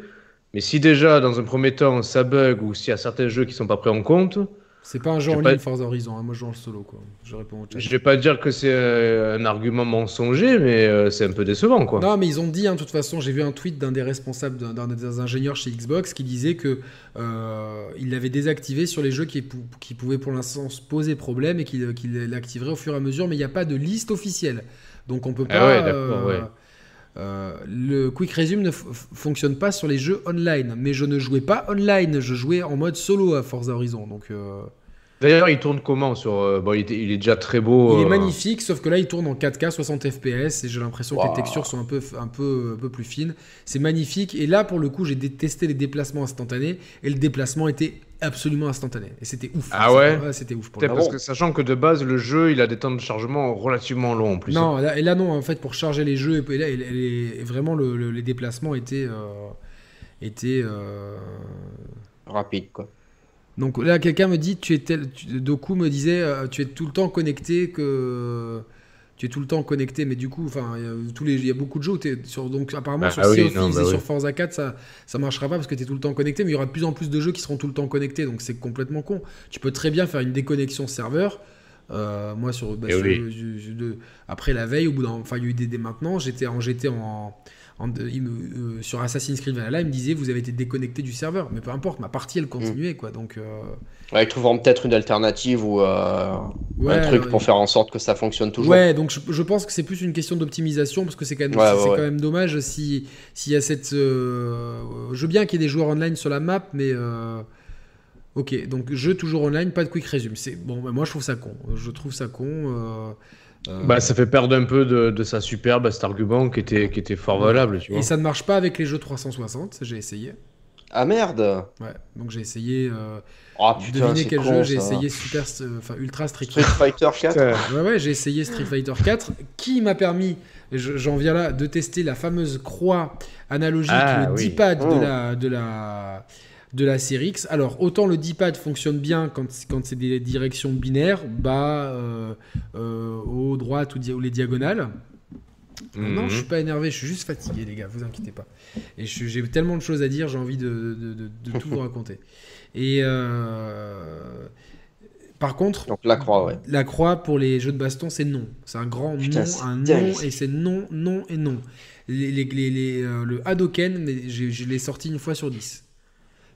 Mais si déjà, dans un premier temps, ça bug ou s'il y a certains jeux qui sont pas pris en compte. C'est pas un jeu en ligne Forza Horizon, hein. moi je joue en solo quoi. Je réponds au Je vais pas dire que c'est euh, un argument mensonger, mais euh, c'est un peu décevant quoi. Non, mais ils ont dit, hein, de toute façon, j'ai vu un tweet d'un des responsables, d'un des ingénieurs chez Xbox qui disait que euh, il l'avait désactivé sur les jeux qui, qui pouvaient pour l'instant se poser problème et qu'il l'activerait au fur et à mesure, mais il n'y a pas de liste officielle. Donc on peut ah pas. ouais, ouais. Euh, le Quick Resume ne fonctionne pas sur les jeux online, mais je ne jouais pas online, je jouais en mode solo à Forza Horizon. Donc, euh, D'ailleurs, il tourne comment sur euh, bon, il, est, déjà très beau. Il est magnifique, sauf que là, il tourne en 4K 60 FPS et j'ai l'impression que les textures sont un peu, un peu, un peu plus fines. C'est magnifique. Et là, pour le coup, j'ai testé les déplacements instantanés et le déplacement était absolument instantané. Et c'était ouf. Ah ouais, C'était ouf pour Parce que sachant que de base, le jeu, il a des temps de chargement relativement longs en plus. Non, et là, non, en fait, pour charger les jeux, et là, vraiment, les déplacements étaient. Euh, étaient euh... Rapides, quoi. Donc là, quelqu'un me dit, tu es tel, Doku me disait, euh, tu es tout le temps connecté que tu es tout le temps connecté, mais du coup, enfin, tous les, il y a beaucoup de jeux où es sur, donc apparemment ah, sur ah Sea bah et sur Forza 4, ça, ça marchera pas parce que tu es tout le temps connecté, mais il y aura de plus en plus de jeux qui seront tout le temps connectés, donc c'est complètement con. Tu peux très bien faire une déconnexion serveur. Euh, moi, sur, bah, après la veille, au bout d'un, enfin, il y a eu des, des maintenant, j'étais en, j'étais en, euh, sur Assassin's Creed Valhalla, il me disait vous avez été déconnecté du serveur, mais peu importe, ma partie elle continuait quoi. Donc, euh... ouais, trouveront peut-être une alternative ou euh, un truc pour faire en sorte que ça fonctionne toujours. Ouais, donc je, pense que c'est plus une question d'optimisation parce que c'est quand même, c'est quand même dommage si s'il y a cette. Euh, je veux bien qu'il y ait des joueurs online sur la map, mais. Ok, donc jeu toujours online, pas de quick resume. C'est bon, moi je trouve ça con. Je trouve ça con. Euh, bah, ça fait perdre un peu de, sa superbe cet argument qui était, qui était fort valable. Tu vois. Et ça ne marche pas avec les jeux 360, j'ai essayé. Ah merde Ouais, donc j'ai essayé. Euh, oh, putain, devinez quel jeu J'ai essayé Super, enfin Ultra Street, Street Fighter 4. ouais, ouais, j'ai essayé Street Fighter 4, qui m'a permis, j'en viens là, de tester la fameuse croix analogique, ah, le D-pad de oh. la, de la de la série X. Alors, autant le D-pad fonctionne bien quand, quand c'est des directions binaires, bas, euh, euh, haut, droite ou, les diagonales. Non, je suis mhm. pas énervé, je suis juste fatigué, les gars, vous inquiétez pas. Et j'ai tellement de choses à dire, j'ai envie de, tout vous raconter. Et euh, par contre, Donc, la croix, ouais. La croix pour les jeux de baston, c'est non. C'est un grand non, un non, et c'est non, non et non. Les, les, le Hadoken, je l'ai sorti une fois sur 10.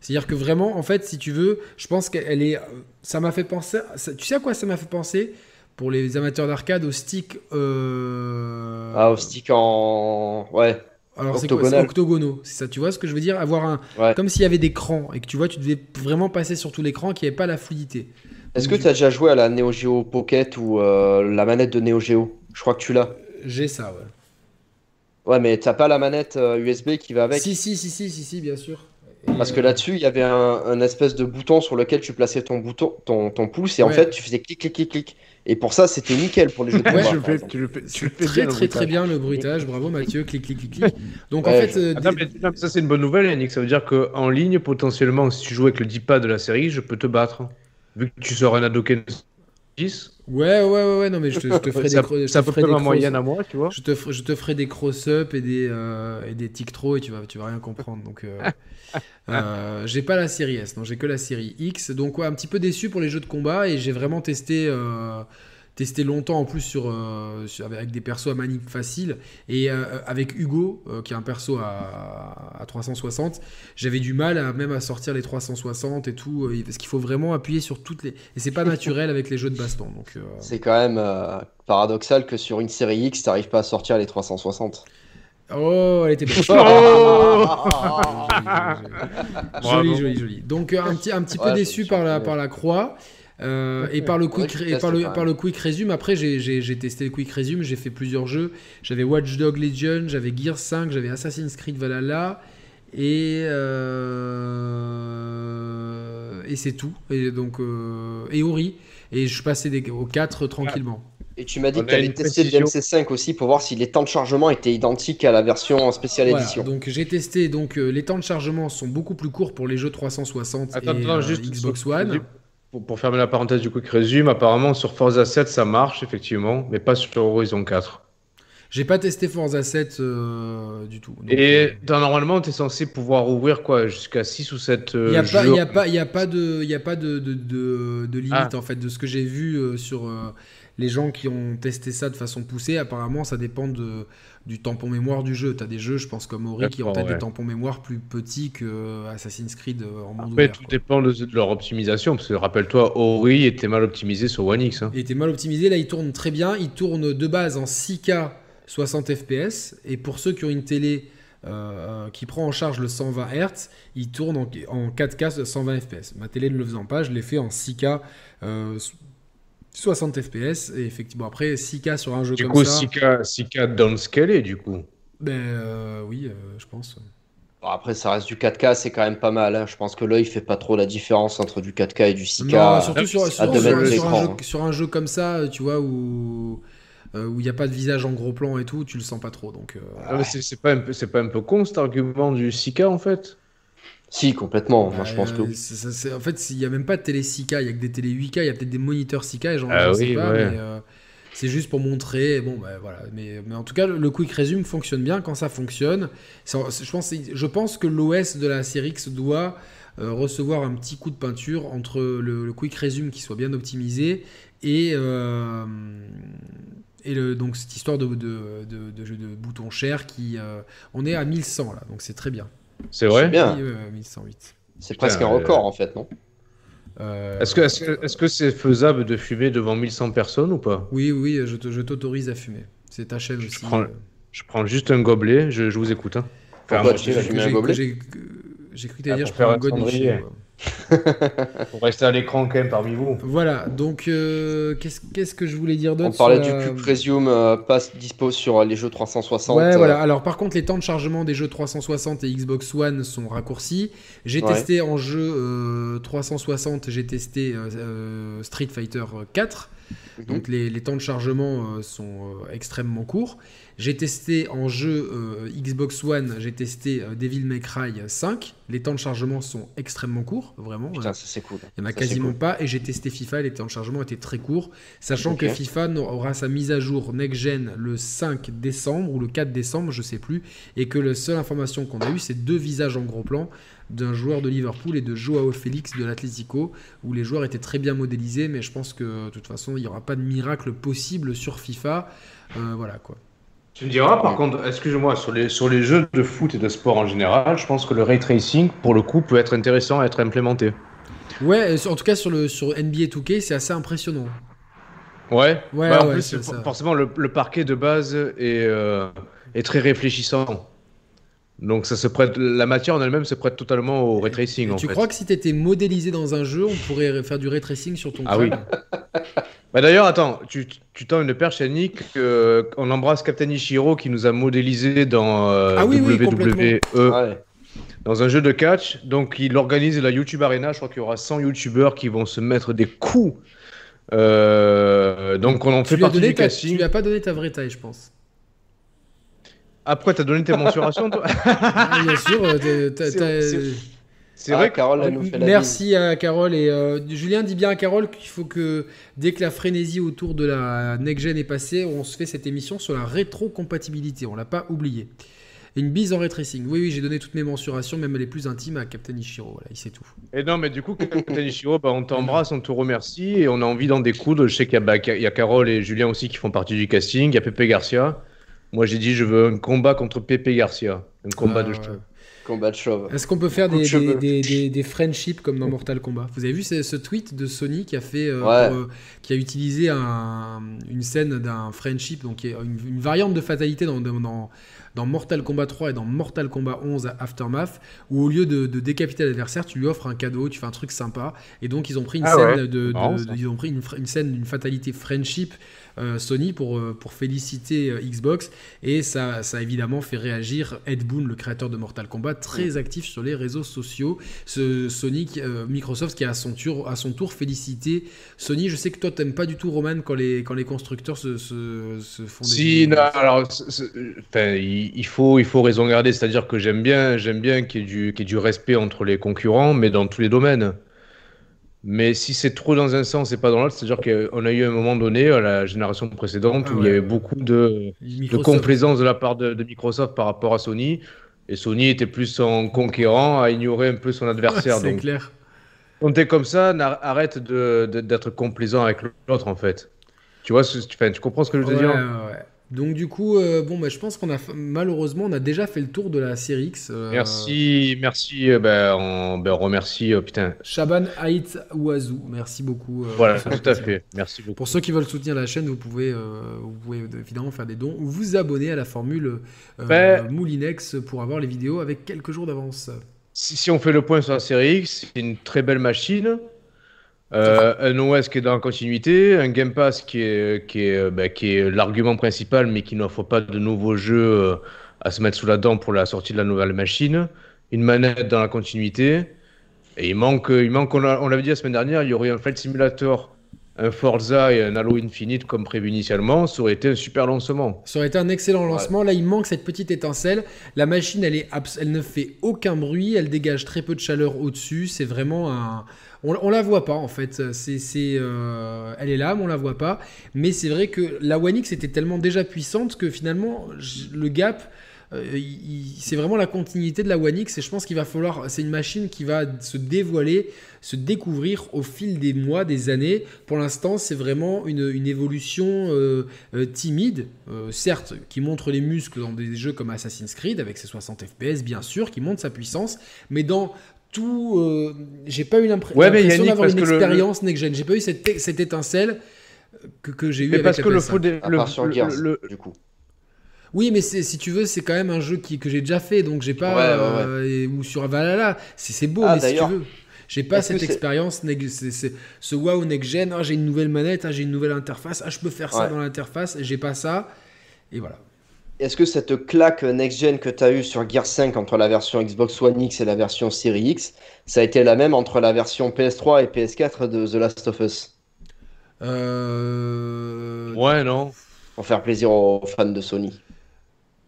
C'est-à-dire que vraiment, en fait, si tu veux, je pense qu'elle est. Ça m'a fait penser. Tu sais à quoi ça m'a fait penser? Pour les amateurs d'arcade, au stick. Euh... Ah, au stick en. Ouais. Alors c'est quoi? Octogonaux, c'est ça. Tu vois ce que je veux dire? Avoir un. Comme s'il y avait des crans et que tu vois, tu devais vraiment passer sur tout l'écran, qu'il n'y avait pas la fluidité. Est-ce que tu as déjà joué à la Neo Geo Pocket ou euh, la manette de Neo Geo? Je crois que tu l'as. J'ai ça, ouais. Ouais, mais t'as pas la manette USB euh, qui va avec? Si, si, si, si, si, si bien sûr. Parce que là-dessus, il y avait un, espèce de bouton sur lequel tu plaçais ton bouton, ton, ton pouce, et en fait, tu faisais clic, clic, clic, clic. Et pour ça, c'était nickel pour les jeux de combat. je fais, tu le fais, tu fais très, très, très bien le bruitage. Bravo Mathieu, clic, clic, clic, clic. Donc en fait. Euh, ça, c'est une bonne nouvelle, Yannick. Ça veut dire qu'en ligne, potentiellement, si tu joues avec le 10 de la série, je peux te battre. Vu que tu sors un Adoken 10. Ouais, ouais, ouais, ouais, non, mais je te, je te ferai des. Ça, peut être moyenne à moi, tu vois. Je te, je te ferai des cross-up et des, euh, et des tic et tu vas, tu vas rien comprendre. Donc. Euh... Euh, j'ai pas la série S, non, j'ai que la série X. Donc, ouais, un petit peu déçu pour les jeux de combat et j'ai vraiment testé, euh, testé longtemps en plus sur, euh, avec des persos à manip facile. Et avec Hugo, qui est un perso à, à 360, j'avais du mal à, même à sortir les 360 et tout, parce qu'il faut vraiment appuyer sur toutes les. Et c'est pas naturel avec les jeux de baston. Donc, c'est quand même paradoxal que sur une série X, t'arrives pas à sortir les 360. Oh, elle était belle. joli, joli, joli. Donc un petit, un petit peu déçu par la, par la croix. Euh, et par le quick, et par le, par le quick resume, après j'ai testé le quick resume, j'ai fait plusieurs jeux. J'avais Watch Dog Legion, j'avais Gear 5, j'avais Assassin's Creed Valhalla et euh, et c'est tout. Et donc euh, et Ori et je suis passé des, aux 4 tranquillement. Et tu m'as dit que tu avais testé le DMC5 aussi pour voir si les temps de chargement étaient identiques à la version spéciale édition. Donc j'ai testé, donc euh, les temps de chargement sont beaucoup plus courts pour les jeux 360 et euh, Xbox One. Pour, fermer la parenthèse du quick résume, apparemment sur Forza 7 ça marche effectivement, mais pas sur Horizon 4. J'ai pas testé Forza 7 euh, du tout. et normalement, tu es censé pouvoir ouvrir quoi jusqu'à 6 ou 7 Il n'y a, pas, y a, pas, y a pas de, y a pas de, de, de, limite ah. en fait de ce que j'ai vu sur les gens qui ont testé ça de façon poussée, apparemment, ça dépend de, du tampon mémoire du jeu. Tu as des jeux, je pense, comme Ori, qui ont peut-être des tampons mémoire plus petits que euh, Assassin's Creed euh, en monde Après, tout dépend de, leur optimisation, parce que rappelle-toi, Ori était mal optimisé sur One X. Hein. Il était mal optimisé, là, il tourne très bien. Il tourne de base en 6K 60 FPS, et pour ceux qui ont une télé qui prend en charge le 120 Hz, il tourne en, 4K 120 fps. Ma télé ne le faisant pas, je l'ai fait en 6K 60 fps et effectivement après 6K sur un jeu du comme coup, ça. 6K, 6K downscalé du coup. Ben oui, je pense. après, ça reste du 4K, c'est quand même pas mal. Hein. Je pense que l'œil fait pas trop la différence entre du 4K et du 6K. Non, surtout sur, sur, un jeu, d'écran. sur un jeu comme ça, tu vois, où où il n'y a pas de visage en gros plan et tout, tu le sens pas trop. Donc, euh, Ah, c'est c'est pas, un peu- c'est pas un peu con cet argument du 6K en fait? Si, complètement. Moi, je pense que en fait, il n'y a même pas de télé 6K, il y a que des télé 8K, il y a peut-être des moniteurs 6K, et j'en Ah sais pas, ouais. mais euh, c'est juste pour montrer. Bon, bah, voilà. Mais, mais en tout cas, le, le Quick Resume fonctionne bien quand ça fonctionne. Je, pense, je pense que l'OS de la série X doit euh, recevoir un petit coup de peinture entre le, le Quick Resume qui soit bien optimisé et. euh, et le, donc cette histoire de, de, de, de jeu de bouton cher qui euh, on est à 1100 là donc c'est très bien C'est vrai C'est bien. Oui, euh, 1108 c'est presque un euh, record en fait, non? Euh, Est-ce que c'est faisable de fumer devant 1100 personnes ou pas? Oui, oui, je te- je t'autorise à fumer. C'est ta chaîne aussi. prends- euh, Je prends juste un gobelet, je, je vous écoute. Hein. Pourquoi tu j'ai- un gobelet? Cru que t'allais Ah, dire je pour prends un faire Pour rester à l'écran quand même parmi vous. Voilà, donc euh, qu'est-ce qu'est-ce que je voulais dire On d'autre parlait sur du la- Resume, euh, passe dispo sur les jeux 360. Ouais, euh, voilà. Alors, par contre, les temps de chargement des jeux 360 et Xbox One sont raccourcis. J'ai Ouais. testé en jeu euh, 360, j'ai testé euh, euh, Street Fighter 4. mhm. Donc, les, les temps de chargement euh, sont euh, extrêmement courts. J'ai testé en jeu euh, Xbox One, j'ai testé euh, Devil May Cry 5. Les temps de chargement sont extrêmement courts, vraiment. Putain, ça c'est cool. Il n'y en a Ça, quasiment cool. pas. Et j'ai testé FIFA et les temps de chargement étaient très courts. Sachant que FIFA aura sa mise à jour next-gen le 5 décembre ou le 4 décembre, je sais plus. Et que la seule information qu'on a eue, c'est deux visages en gros plan d'un joueur de Liverpool et de Joao Félix de l'Atlético, où les joueurs étaient très bien modélisés. Mais je pense que de toute façon, il n'y aura pas de miracle possible sur FIFA. Euh, voilà quoi. Tu me diras, par contre, excuse-moi, sur les, sur les jeux de foot et de sport en général, je pense que le ray tracing, pour le coup, peut être intéressant à être implémenté. Ouais, euh, en tout cas sur, le, sur NBA 2K, c'est assez impressionnant. Ouais, Ouais, Bah, en ouais, plus, forcément, le, le parquet de base est, euh, est très réfléchissant. Donc, ça se prête, la matière en elle-même se prête totalement au ray tracing. Et en tu fait. crois que si tu étais modélisé dans un jeu, on pourrait faire du ray tracing sur ton Ah oui. Bah d'ailleurs, attends, tu, tu tends une perche, Yannick. euh, on embrasse Captain Ichiro qui nous a modélisé dans euh, Ah oui, oui, WWE Ouais. dans un jeu de catch. Donc, il organise la YouTube Arena. Je crois qu'il y aura 100 YouTubeurs qui vont se mettre des coups. Euh, donc, on en Tu fait partie donné du ta, tu casting. lui as pas donné ta vraie taille, je pense. Après, t'as donné tes mensurations, toi Ah, bien sûr. euh, t'as- C'est- Ah, vrai que Carole, elle nous fait la Merci à Carole. Et euh, Julien dit bien à Carole qu'il faut que dès que la frénésie autour de la next-gen est passée, on se fait cette émission sur la rétrocompatibilité. On l'a pas oublié. Et une bise en ray tracing. Oui, oui, j'ai donné toutes mes mensurations, même les plus intimes, à Captain Ichiro. Voilà, il sait tout. Et non, mais du coup, Captain Ichiro, bah, on t'embrasse, on te remercie et on a envie d'en découdre. Je sais qu'il y, a, bah, qu'il y a Carole et Julien aussi qui font partie du casting. Il y a Pepe Garcia. Moi, j'ai dit, je veux un combat contre Pepe Garcia. Un combat Ah, de cheveux. Combat de chauve. Est-ce qu'on peut faire de des, des, friendships comme dans Mortal Kombat? Vous avez vu ce, ce tweet de Sony qui a fait, euh, Ouais. pour, euh, qui a utilisé un- une scène d'un friendship, donc une, une variante de fatalité dans, dans, Mortal Kombat 3 et dans Mortal Kombat 11 Aftermath, où au lieu de, de décapiter l'adversaire, tu lui offres un cadeau, tu fais un truc sympa, et donc ils ont pris une Ah scène ouais. de, de- Marrant, de- ça. ils ont pris une, scène d'une fatalité friendship euh, Sony pour, euh, pour féliciter euh, Xbox et ça, ça a évidemment fait réagir Ed Boon, le créateur de Mortal Kombat, très actif sur les réseaux sociaux. Ce euh, Microsoft qui a à son, tour, à son tour félicité Sony. Je sais que toi, t'aimes pas du tout Roman quand les, quand les constructeurs se, se, se font des. Si, non, alors, il, il faut, il faut raison garder. C'est-à-dire que j'aime bien, j'aime bien qu'il y, ait du- qu'il y ait du respect entre les concurrents, mais dans tous les domaines. Mais si c'est trop dans un sens et pas dans l'autre, c'est-à-dire qu'on a eu un moment donné, à la génération précédente, Ah où il y avait beaucoup de, complaisance de la part de, de Microsoft par rapport à Sony. Et Sony était plus en conquérant, à ignorer un peu son adversaire. C'est Donc, clair. comme ça, arrête de- de- d'être complaisant avec l'autre, en fait. Tu vois, ce- tu, tu comprends ce que je veux Ouais, dire? ouais, ouais. Donc du coup, euh, bon, bah, je pense qu'on a malheureusement, on a déjà fait le tour de la série X. Euh, merci, merci. Euh, ben, on, ben, remercie, putain. Shaban Haït Ouazou, merci beaucoup. voilà, tout à fait. Merci beaucoup. Pour ceux qui veulent soutenir la chaîne, vous pouvez, vous pouvez évidemment faire des dons ou vous abonner à la formule ben, Moulinex pour avoir les vidéos avec quelques jours d'avance. Si, si, on fait le point sur la série X, c'est une très belle machine. Euh, un OS qui est dans la continuité, un Game Pass qui est, qui est, bah, qui est l'argument principal, mais qui n'offre pas de nouveaux jeux euh, à se mettre sous la dent pour la sortie de la nouvelle machine, une manette dans la continuité, et il manque, il manque on l'avait dit la semaine dernière, il y aurait un Flight Simulator, un Forza et un Halo Infinite comme prévu initialement, ça aurait été un super lancement. Ça aurait été un excellent lancement. Là, il manque cette petite étincelle. La machine, elle, est elle ne fait aucun bruit, elle dégage très peu de chaleur au-dessus. C'est vraiment un, on, on, la voit pas en fait. C'est, euh, elle est là, mais on la voit pas. Mais c'est vrai que la One X était tellement déjà puissante que finalement le gap. Euh, c'est vraiment la continuité de la One X et je pense qu'il va falloir. C'est une machine qui va se dévoiler, se découvrir au fil des mois, des années. Pour l'instant, c'est vraiment une, évolution euh, timide, certes, qui montre les muscles dans des jeux comme Assassin's Creed avec ses 60 FPS, bien sûr, qui montre sa puissance, mais dans tout. Euh, j'ai pas eu l'impression d'avoir une expérience next-gen. J'ai pas eu cette, cette étincelle que, que j'ai eu avec parce que le faux le, du coup. Oui, mais si tu veux, c'est quand même un jeu qui, que j'ai déjà fait, donc j'ai pas. Euh, ou sur Valhalla, c'est beau, ah, mais si tu veux. J'ai pas cette expérience, ce wow next gen. Ah, j'ai une nouvelle manette, ah, j'ai une nouvelle interface, ah, je peux faire ça dans l'interface, j'ai pas ça. Et voilà est-ce que cette claque next-gen que tu as eue sur Gear 5 entre la version Xbox One X et la version Series X, ça a été la même entre la version PS3 et PS4 de The Last of Us? Euh... Ouais, non. Pour faire plaisir aux fans de Sony.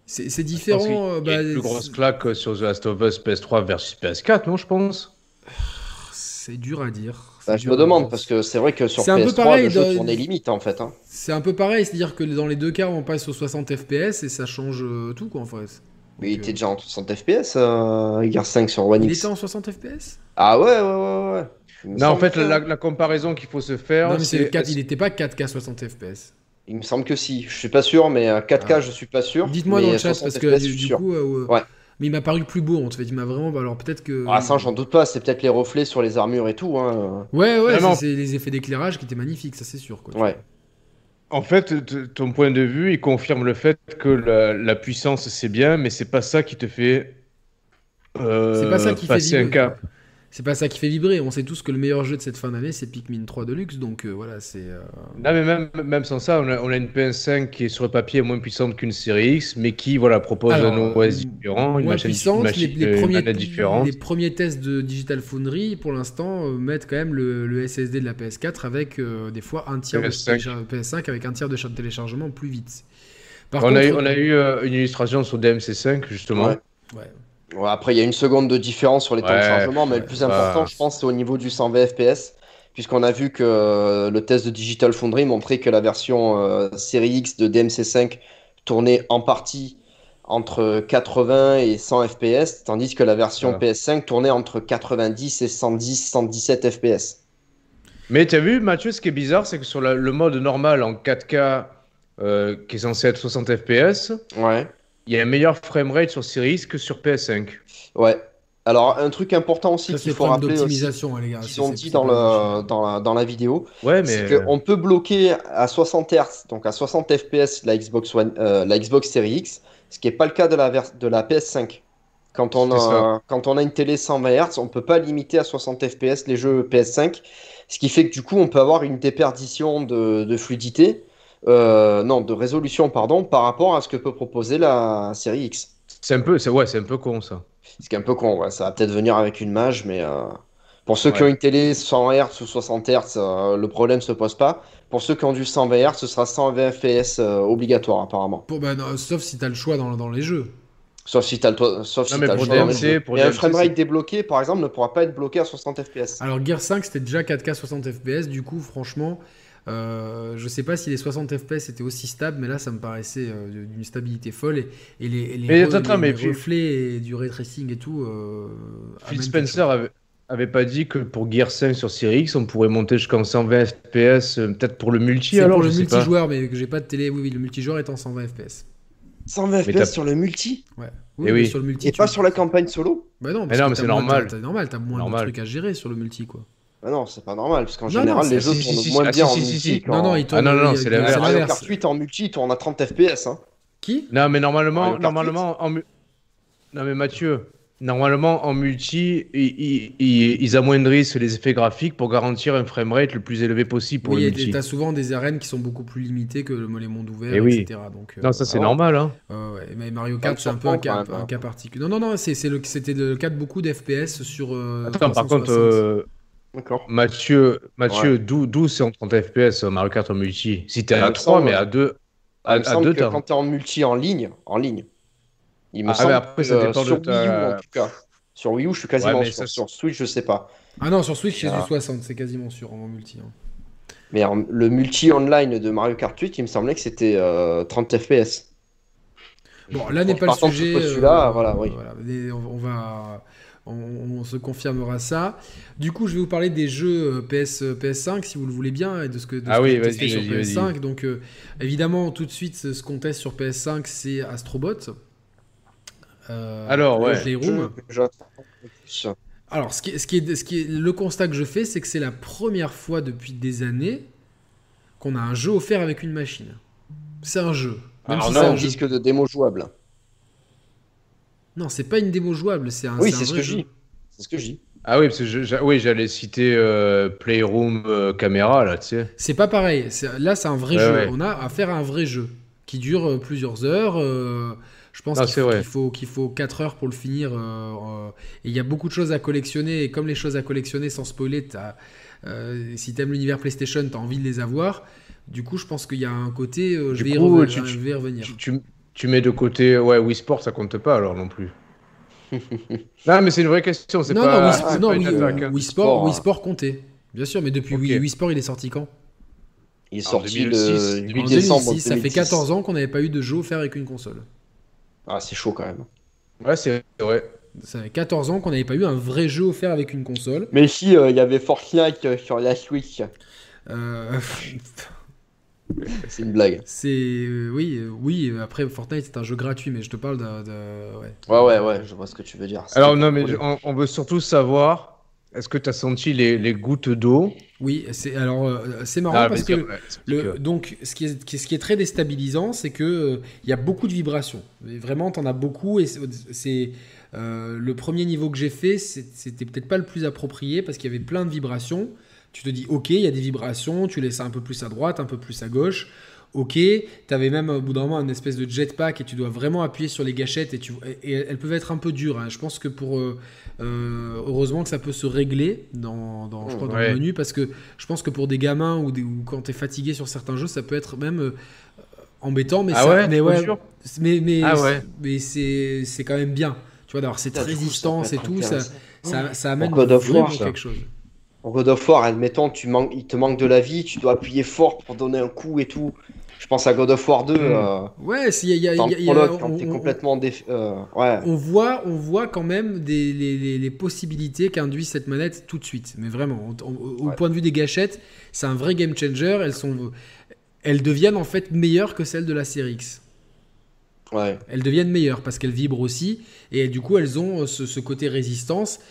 C'est différent. Il y a une bah, plus grosse claque sur The Last of Us PS3 versus PS4, non, je pense? C'est dur à dire. Bah, je me demande, parce que c'est vrai que sur PS3, pareil, le jeu tournait limite en fait. Hein. C'est un peu pareil, c'est-à-dire que dans les deux cas, on passe aux 60 FPS et ça change euh, tout quoi en fait. Mais il était déjà en 60 FPS, euh, Gear 5 sur One X. Il était en 60 FPS Ah ouais, ouais, ouais, ouais. Non, en fait, la, comparaison qu'il faut se faire. Non, mais c'est 4, il n'était pas 4K 60 FPS. Il me semble que si, je suis pas sûr, mais 4K, euh, ah. je suis pas sûr. Dites-moi dans le chat, parce que du, coup. Euh, ouais. Mais il m'a paru plus beau, en fait. Il m'a vraiment. Alors peut-être que. Ah, ça, j'en doute pas. C'est peut-être les reflets sur les armures et tout. Hein. Ouais, ouais, c'est les effets d'éclairage qui étaient magnifiques, ça c'est sûr. Quoi, ouais. En fait, ton point de vue, il confirme le fait que la, puissance c'est bien, mais c'est pas ça qui te fait. Euh, c'est pas ça qui fait un cap c'est pas ça qui fait vibrer. On sait tous que le meilleur jeu de cette fin d'année, c'est Pikmin 3 Deluxe. Donc euh, voilà, c'est. Euh, non, mais même, même sans ça, on a, une PS5 qui est sur le papier moins puissante qu'une série X, mais qui voilà, propose un OS différent, une machine, puissante. les, premiers, les premiers tests de Digital Foundry, pour l'instant, euh, mettent quand même le, SSD de la PS4 avec des fois un tiers PS5. de PS5 avec un tiers de téléchargement plus vite. on, a eu, on a eu une illustration sur DMC5 justement. ouais après, il y a une seconde de différence sur les temps de chargement, mais le plus important, je pense, c'est au niveau du 120 FPS, puisqu'on a vu que euh, le test de Digital Foundry montrait que la version euh, série X de DMC5 tournait en partie entre 80 et 100 FPS, tandis que la version PS5 tournait entre 90 et 110, 117 FPS. Mais tu as vu, Mathieu, ce qui est bizarre, c'est que sur le mode normal en 4K, euh, qui est censé être 60 FPS, ouais il y a un meilleur framerate sur Series que sur PS5. Ouais. Alors, un truc important aussi qu'il faut rappeler, d'optimisation, les gars. Qu'ils ont dit dans, le, dans, la, dans la vidéo, ouais, mais... c'est qu'on peut bloquer à 60 Hz, donc à 60 FPS, la Xbox, One, euh, la Xbox Series X, ce qui n'est pas le cas de la, de la PS5. Quand on, a, quand on a une télé 120 Hz, on ne peut pas limiter à 60 FPS les jeux PS5, ce qui fait que du coup, on peut avoir une déperdition de, de fluidité euh, non, de résolution, pardon, par rapport à ce que peut proposer la série X. C'est un peu, c'est ouais, c'est un peu con ça. C'est un peu con, ouais. Ça va peut-être venir avec une mage, mais euh, pour ceux qui ont une télé 100 Hz ou 60 Hz, euh, le problème se pose pas. Pour ceux qui ont du 120 Hz, ce sera 120 FPS obligatoire apparemment. Pour, bah, sauf si tu as le choix dans, dans les jeux. Sauf si tu as le, sauf si as le choix. DMC, pour un framerate débloqué, par exemple, ne pourra pas être bloqué à 60 FPS. Alors Gear 5, c'était déjà 4K 60 FPS, du coup, franchement, euh, je sais pas si les 60 FPS étaient aussi stables, mais là ça me paraissait euh, d'une stabilité folle et, les, reflets et du ray tracing et tout. Euh, Phil Spencer avait, avait pas dit que pour Gear 5 sur Series X, on pourrait monter jusqu'en 120 FPS, euh, peut-être pour le multi alors pour le multijoueur, mais que j'ai pas de télé. Oui, oui, le multijoueur est en 120 FPS. 120 FPS sur le multi Ouais. Oui, oui. sur le multi. Et pas sur la campagne solo Bah non, mais non, mais c'est normal. T'as normal, t'as moins de trucs à gérer sur le multi, quoi. Bah non, c'est pas normal, parce qu'en général, les jeux tournent moins bien en multi. Non, non, ils tournent. Ah non, non, c'est l'inverse. Mario Kart 8 en multi, il tourne à 30 FPS. Hein. Qui Non, mais normalement, normalement en... Non, mais Mathieu, Normalement, en multi, ils, amoindrissent les effets graphiques pour garantir un framerate le plus élevé possible pour oui, le multi. Tu as souvent des arènes qui sont beaucoup plus limitées que les mondes ouverts, eh etc. Donc, euh, non, ça c'est normal. Hein. mais Mario Kart, c'est un peu un cas, un cas, particulier. Non, non, non, c'était le, cas de beaucoup d'FPS sur. Euh, Attends, par contre, euh, Mathieu, Mathieu d'où c'est en 30 FPS Mario Kart en multi? Si t'es à 3, mais à 2. À, 2, quand t'es en multi en ligne, en ligne, il me ah, semble après, ça dépend sur de ta... Wii U, en tout cas. Sur Wii U, je suis quasiment sûr. Sur Switch, je sais pas. Ah non, sur Switch, c'est du 60, c'est quasiment sûr en multi. Hein. Mais le multi online de Mario Kart 8, il me semblait que c'était 30 FPS. Bon, là n'est pas le sujet. Celui-là, euh, voilà, oui. on, va, on, se confirmera ça. Du coup, je vais vous parler des jeux euh, PS, PS5, si vous le voulez bien, et de ce que, de ah oui, ce sur PS5. Donc, euh, évidemment, tout de suite, ce qu'on teste sur PS5, c'est Astrobot. Euh, Alors, ouais. Alors, ce qui, est, ce, qui est, ce qui est, le constat que je fais, c'est que c'est la première fois depuis des années qu'on a un jeu offert avec une machine. C'est un jeu. Même Alors, si non, un disque de démo jouable. Non, c'est pas une démo jouable, c'est un. Oui, c'est ce que je dis. C'est ce que je dis. Ah oui, parce que oui, j'allais citer euh, Playroom euh, Caméra, là, tu sais. C'est pas pareil. Là, c'est un vrai jeu. On a affaire à un vrai jeu qui dure plusieurs heures. Je pense qu'il faut, qu'il faut, 4 heures pour le finir. Euh, euh, et il y a beaucoup de choses à collectionner. Et comme les choses à collectionner, sans spoiler, euh, si tu aimes l'univers PlayStation, tu as envie de les avoir. Du coup, je pense qu'il y a un côté. je, vais coup, tu, je, vais revenir. Tu, mets de côté. Ouais, Wii Sport, ça compte pas alors non plus. non, mais c'est une vraie question. C'est non, pas, non, Wii, non, Wii, Sport, Wii Sport comptait. Bien sûr, mais depuis Wii, Sport, il est sorti quand? Il est sorti le 8 décembre. 2006, ça fait 14 ans qu'on n'avait pas eu de jeu offert avec une console. Ah, c'est chaud quand même. Ouais, c'est vrai. Ça fait 14 ans qu'on n'avait pas eu un vrai jeu offert avec une console. Mais si, euh, il y avait Fortnite euh, sur la Switch. Euh... c'est une blague. C'est euh, oui, oui. Après Fortnite c'est un jeu gratuit, mais je te parle de, Ouais. ouais. ouais, ouais, je vois ce que tu veux dire. Alors non, mais on, veut surtout savoir est-ce que tu as senti les, gouttes d'eau? Oui, c'est alors euh, c'est marrant ah, parce que le, donc ce qui, est, ce qui est très déstabilisant, c'est que euh, il y a beaucoup de vibrations. vraiment, tu en as beaucoup et c'est euh, le premier niveau que j'ai fait, c'était peut-être pas le plus approprié parce qu'il y avait plein de vibrations. Tu te dis ok, il y a des vibrations, tu laisses un peu plus à droite, un peu plus à gauche ok. Tu avais même au bout d'un moment une espèce de jetpack et tu dois vraiment appuyer sur les gâchettes et, tu, et, elles peuvent être un peu dures. Hein. Je pense que pour. Euh, euh, heureusement que ça peut se régler dans, dans je crois, dans le menu parce que je pense que pour des gamins ou, ou quand tu es fatigué sur certains jeux, ça peut être même. Euh, embêtant mais ah ouais, mais ouais mais mais, ah mais c'est quand même bien tu vois d'avoir cette résistance et tout ça, ça, ça amène vraiment quelque chose en God of War, admettons, tu manques, il te manque de la vie, tu dois appuyer fort pour donner un coup et tout. Je pense à God of War 2. Hmm. Euh, ouais, s'il y a, y y a quand t'es complètement euh, ouais. on voit, on voit quand même des, les, les, possibilités qu'induit cette manette tout de suite. Mais vraiment, au point de vue des gâchettes, c'est un vrai game changer. Elles sont, elles deviennent en fait meilleures que celles de la série X. Ouais. Elles deviennent meilleures parce qu'elles vibrent aussi et du coup elles ont ce, ce côté résistance euh,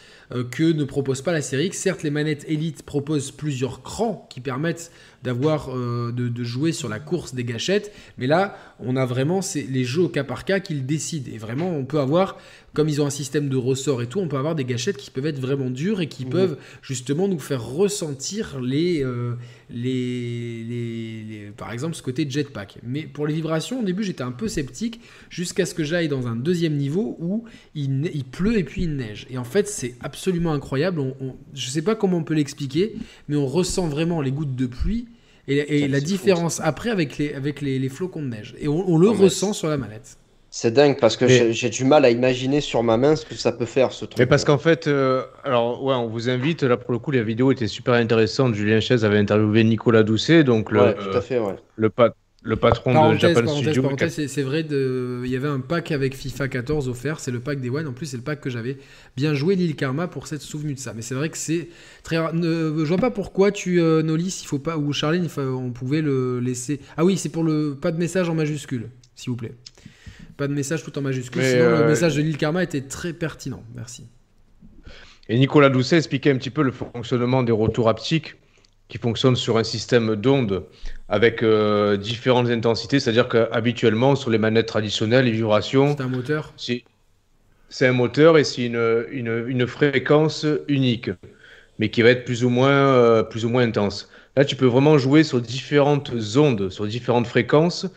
que ne propose pas la série X. Certes, les manettes Elite proposent plusieurs crans qui permettent d'avoir euh, de, jouer sur la course des gâchettes, mais là, on a vraiment les jeux au cas par cas qui le décident. Et vraiment, on peut avoir, comme ils ont un système de ressort et tout, on peut avoir des gâchettes qui peuvent être vraiment dures et qui mmh. peuvent justement nous faire ressentir les, euh, les, les, par exemple, ce côté jetpack. Mais pour les vibrations, au début, j'étais un peu sceptique jusqu'à ce que j'aille dans un deuxième niveau où il, il, pleut et puis il neige. Et en fait, c'est absolument incroyable. On, je ne sais pas comment on peut l'expliquer, mais on ressent vraiment les gouttes de pluie et, la différence après avec les, avec les, flocons de neige. Et on, le ressent sur la manette. C'est dingue parce que j'ai du mal à imaginer sur ma main ce que ça peut faire ce truc. Mais parce qu'en fait, euh, alors ouais, on vous invite. Là pour le coup, la vidéo était super intéressante. Julien Chaise avait interviewé Nicolas Doucet, donc le, tout à fait, ouais. le, le patron de Japan Studio. c'est vrai, de... il y avait un pack avec FIFA 14 offert, c'est le pack des One, en plus c'est le pack que j'avais bien joué Lille Karma pour s'être souvenu de ça. Mais c'est vrai que c'est très rare. Ne... Je vois pas pourquoi tu, euh, Nolis, il faut pas, ou Charline, on pouvait le laisser. Ah oui, c'est pour le pas de message en majuscule, s'il vous plaît. Pas de message tout en majuscule, sinon le euh, message de Lille Karma était très pertinent. Merci. Et Nicolas Doucet expliquait un petit peu le fonctionnement des retours haptiques qui fonctionnent sur un système d'ondes avec euh, différentes intensités. C'est-à-dire qu'habituellement, sur les manettes traditionnelles, les vibrations. C'est un moteur C'est un moteur et c'est une, une, une, fréquence unique, mais qui va être plus ou, moins, euh, plus ou moins intense. Là, tu peux vraiment jouer sur différentes ondes, sur différentes fréquences.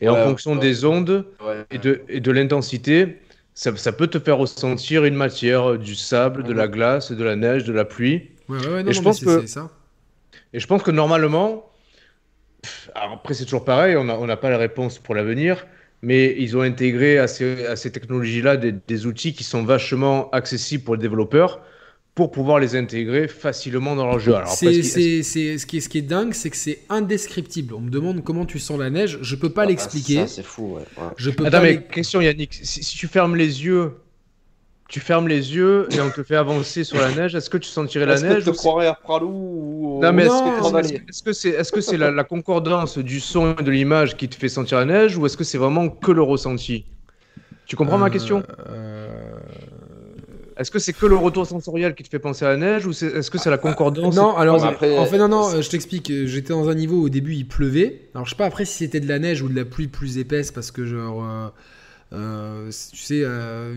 Et en fonction des ondes et de, et de l'intensité, ça, ça, peut te faire ressentir une matière, du sable, de la glace, de la neige, de la pluie. Ouais, ouais, non, et je pense que ça. Et je pense que normalement, après c'est toujours pareil, on n'a pas la réponse pour l'avenir, mais ils ont intégré à ces, à ces technologies-là des, des, outils qui sont vachement accessibles pour les développeurs pour pouvoir les intégrer facilement dans leur jeu. c'est, ce, qui est, ce qui est dingue, c'est que c'est indescriptible. On me demande comment tu sens la neige, je peux pas ah, l'expliquer. c'est fou, ouais. Je peux Attends, mais question Yannick, si, tu fermes les yeux tu fermes les yeux et on te fait avancer sur la neige. Est-ce que tu sentirais la neige Est-ce que tu croirais à Pralou ou Non, mais est-ce que c'est est -ce c'est la, concordance du son et de l'image qui te fait sentir la neige ou est-ce que c'est vraiment que le ressenti? Tu comprends ma question? euh, Est-ce que c'est que le retour sensoriel qui te fait penser à la neige ou est-ce que c'est la concordance Non, alors après, en fait, non, non, je t'explique. J'étais dans un niveau où au début il pleuvait. Alors je sais pas après si c'était de la neige ou de la pluie plus épaisse parce que genre. Euh, euh, tu sais, euh,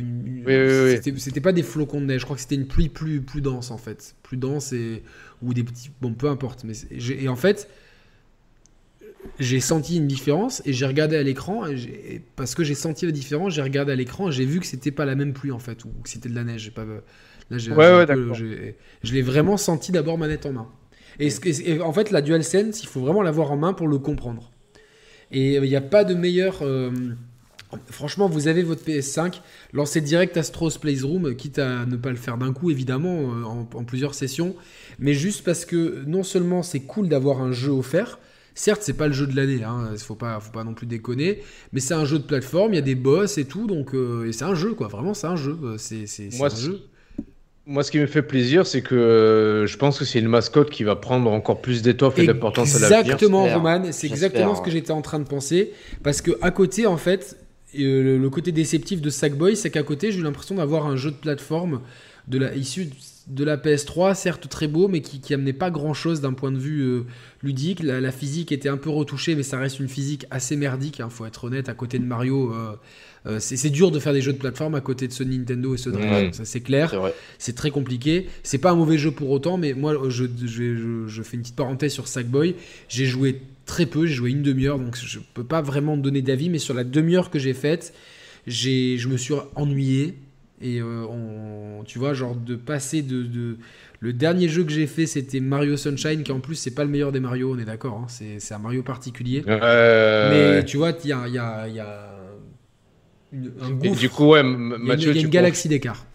c'était pas des flocons de neige, je crois que c'était une pluie plus, plus dense en fait. Plus dense et. ou des petits. Bon, peu importe. Mais et en fait, j'ai senti une différence et j'ai regardé à l'écran. Parce que j'ai senti la différence, j'ai regardé à l'écran et j'ai vu que c'était pas la même pluie en fait, ou que c'était de la neige. Pas, là, ouais, je l'ai vraiment senti d'abord manette en main. Et, et, en fait, la DualSense, il faut vraiment l'avoir en main pour le comprendre. Et il n'y a pas de meilleur. Euh, Franchement, vous avez votre PS5, lancez direct Astro's Playroom, quitte à ne pas le faire d'un coup, évidemment, euh, en, plusieurs sessions, mais juste parce que non seulement c'est cool d'avoir un jeu offert, certes, c'est pas le jeu de l'année, hein, faut pas, faut pas non plus déconner, mais c'est un jeu de plateforme, il y a des boss et tout, donc euh, c'est un jeu, quoi, vraiment, c'est un jeu, euh, c'est un jeu. Moi, ce qui me fait plaisir, c'est que je pense que c'est une mascotte qui va prendre encore plus d'étoffe et d'importance à l'avenir. Exactement, Roman, c'est exactement ce que j'étais en train de penser. Parce que à côté, en fait, euh, le, côté déceptif de Sackboy, c'est qu'à côté, j'ai eu l'impression d'avoir un jeu de plateforme de la, issu de la PS3, certes très beau, mais qui, qui amenait pas grand chose d'un point de vue euh, ludique. La, physique était un peu retouchée, mais ça reste une physique assez merdique, hein, faut être honnête. À côté de Mario, euh, c'est dur de faire des jeux de plateforme à côté de ce Nintendo et ce Dragon, ça c'est clair. C'est très compliqué. C'est pas un mauvais jeu pour autant, mais moi, je, je, je fais une petite parenthèse sur Sackboy. J'ai joué très peu, j'ai joué une demi-heure, donc je peux pas vraiment donner d'avis, mais sur la demi-heure que j'ai faite, je me suis ennuyé. Et euh, tu vois, genre de passer de, Le dernier jeu que j'ai fait, c'était Mario Sunshine, qui en plus, c'est pas le meilleur des Mario, on est d'accord, hein, c'est, un Mario particulier. mais tu vois, il y a, y a, y a un gouffre. du coup, ouais, Mathieu, il y a une, galaxie d'écart.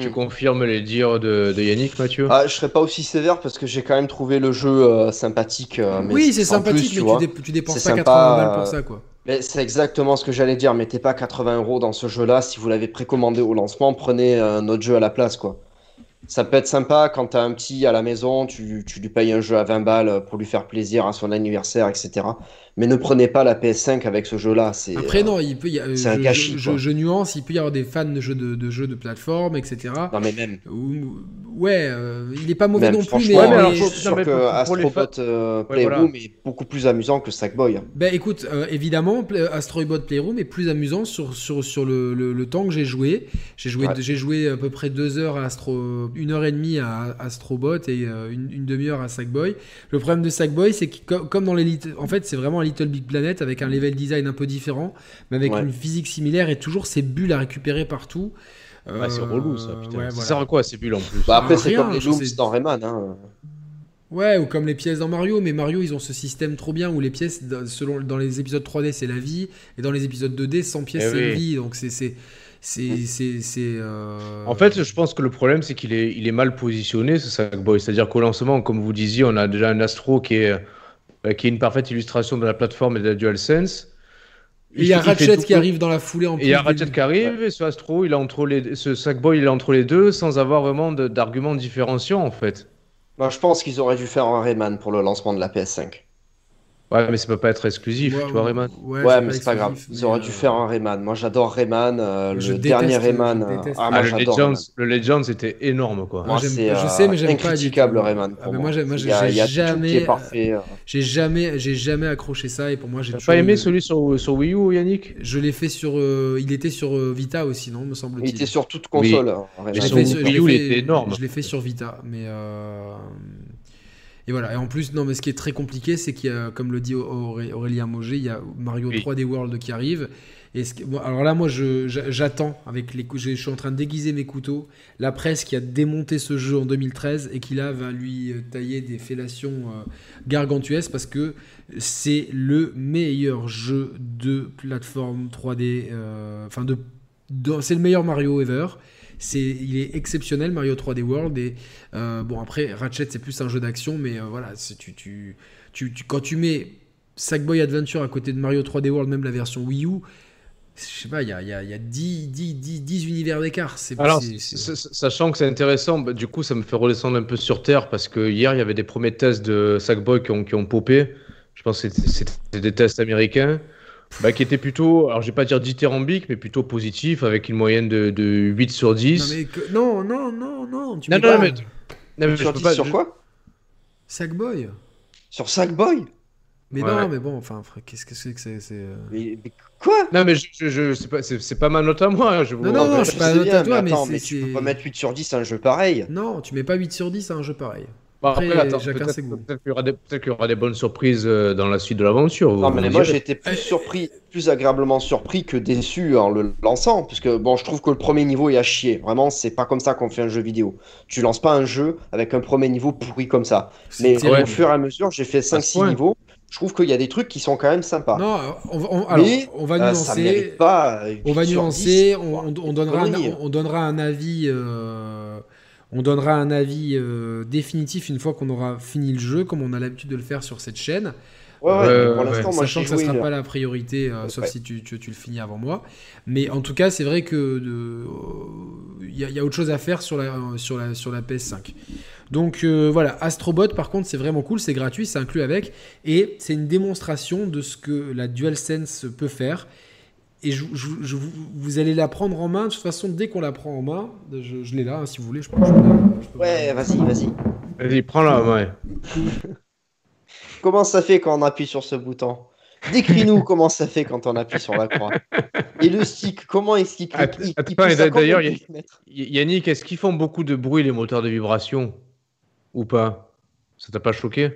Tu mm. confirmes les dires de, Yannick, Mathieu? Ah, Je serais pas aussi sévère parce que j'ai quand même trouvé le jeu euh, sympathique. Euh, oui, c'est sympathique, mais tu, dépenses pas 80 balles pour ça, quoi. Mais c'est exactement ce que j'allais dire. Mettez pas 80 euros dans ce jeu-là. Si vous l'avez précommandé au lancement, prenez un autre jeu à la place, quoi. Ça peut être sympa quand tu as un petit à la maison, tu, tu, lui payes un jeu à 20 balles pour lui faire plaisir à son anniversaire, etc. Mais ne prenez pas la PS5 avec ce jeu-là. C'est Après, non, il peut y c'est un gâchis. Je, nuance, il peut y avoir des fans de jeux de, de jeux de plateforme, etc. Non, mais même. ouais, euh, il est pas mauvais non plus, mais. Ouais, mais alors, je suis sûr que Astrobot euh, Playroom est beaucoup plus amusant que Sackboy. Ben écoute, euh, évidemment, Astrobot Playroom est plus amusant sur, sur, sur le, le, temps que j'ai joué. J'ai joué, j'ai joué à peu près deux heures à Astro, une heure et demie à Astrobot et une, une demi-heure à Sackboy. Le problème de Sackboy, c'est que comme dans l'élite, en fait, c'est vraiment Little Big Planet avec un level design un peu différent, mais avec une physique similaire et toujours ces bulles à récupérer partout. Euh, c'est relou ça, putain. ça sert à quoi ces bulles en plus bah, Après, c'est comme les looms dans Rayman. Hein. Ouais, ou comme les pièces dans Mario, mais Mario, ils ont ce système trop bien où les pièces, selon, dans les épisodes 3D, c'est la vie, et dans les épisodes 2D, 100 pièces, eh c'est la vie. Donc c'est. c'est euh... En fait, je pense que le problème, c'est qu'il est, il est mal positionné, ce Sackboy. C'est-à-dire qu'au lancement, comme vous disiez, on a déjà un Astro qui est qui est une parfaite illustration de la plateforme et de la DualSense. Il y a Ratchet qui arrive dans la foulée en plus. Et il y a Ratchet qui arrive, et ce Astro, il est entre les... ce Sackboy, il est entre les deux, sans avoir vraiment d'arguments différenciants en fait. Moi, je pense qu'ils auraient dû faire un Rayman pour le lancement de la PS5. Ouais, mais ça peut pas être exclusif, tu vois, Rayman. Ouais, mais c'est pas grave. Ils auraient dû euh, faire un Rayman. Moi, j'adore Rayman. Euh, le dernier Rayman. Euh, ah, ah, le, Legends, le Legends était énorme, quoi. Moi, je sais, mais j'aime pas. Incriticable, Rayman. Ah, moi, j'ai jamais. J'ai jamais, j'ai jamais accroché ça, et pour moi, j'ai. pas aimé celui sur, sur Wii U, Yannick? Je l'ai fait sur. Il était sur Vita aussi, non, me semble-t-il. Il était sur toute console. Hein, sur Wii U, il était énorme. Je l'ai fait sur Vita, mais. Et voilà. Et en plus, non, mais ce qui est très compliqué, c'est qu'il y a, comme le dit Aurélien Moget, il y a Mario 3D World qui arrive. Et alors là, moi, j'attends avec les je, suis en train de déguiser mes couteaux. La presse qui a démonté ce jeu en 2013 et qui là va lui euh, tailler des fellations euh, gargantuesques parce que c'est le meilleur jeu de plateforme 3D. Euh, enfin, de c'est le meilleur Mario ever il est exceptionnel Mario 3D World et euh, bon après Ratchet c'est plus un jeu d'action mais euh, voilà tu, tu, tu, quand tu mets Sackboy Adventure à côté de Mario 3D World même la version Wii U je sais pas, il y a, y, a, y a 10, 10, 10, 10 univers d'écart. Alors, sachant que c'est intéressant, bah, du coup, ça me fait redescendre un peu sur Terre parce que hier, il y avait des premiers tests de Sackboy qui ont, qui ont popé. Je pense que c'était des tests américains. Bah, qui était plutôt, alors je vais pas dire dithyrambique, mais plutôt positif, avec une moyenne de, de 8 sur 10. Non, mais non, non, non, non, tu non, non, mais, non, mais sur, pas, sur quoi? Sackboy. Sur Sackboy? Mais non, mais bon, enfin, qu'est-ce que c'est que c'est euh mais, quoi? Non, mais je, je, c'est pas, c'est, pas ma note à moi. Hein, je non, non, non, je pas note à toi, mais, mais, tu peux pas mettre 8 sur 10 à un jeu pareil. Non, tu mets pas 8 sur 10 à un jeu pareil. Après, peut-être, qu'il y, aura des, qu'il y aura des bonnes surprises euh, dans la suite de l'aventure. Non, mais moi j'ai été plus surpris, plus agréablement surpris que déçu en le lançant. Parce que bon, je trouve que le premier niveau est à chier. Vraiment, c'est pas comme ça qu'on fait un jeu vidéo. Tu lances pas un jeu avec un premier niveau pourri comme ça. Mais au fur et à mesure, j'ai fait 5-6 niveaux. Je trouve qu'il y a des trucs qui sont quand même sympas. Non, on, alors, on va euh, nuancer. pas on va nuancer. On, donnera un, on, donnera un, avis. Euh, on donnera un avis euh, définitif une fois qu'on aura fini le jeu, comme on a l'habitude de le faire sur cette chaîne. Ouais, pour l'instant, moi, sachant que ça ne sera pas la priorité, euh, sauf si tu, tu, le finis avant moi. Mais en tout cas, c'est vrai que il y, a autre chose à faire sur la, sur la, sur la PS5. Donc euh, voilà, Astrobot, par contre, c'est vraiment cool, c'est gratuit, c'est inclus avec, et c'est une démonstration de ce que la DualSense peut faire et je, vous allez la prendre en main. De toute façon, dès qu'on la prend en main, je, l'ai là, hein, si vous voulez. Je, ouais, vas-y, vas-y. Vas-y, prends-la, ouais. comment ça fait quand on appuie sur ce bouton? Décris-nous comment ça fait quand on appuie sur la croix. Et le stick, comment est-ce qu'il D'ailleurs, Yannick, est-ce qu'ils font beaucoup de bruit les moteurs de vibration? Ou pas? Ça t'a pas choqué?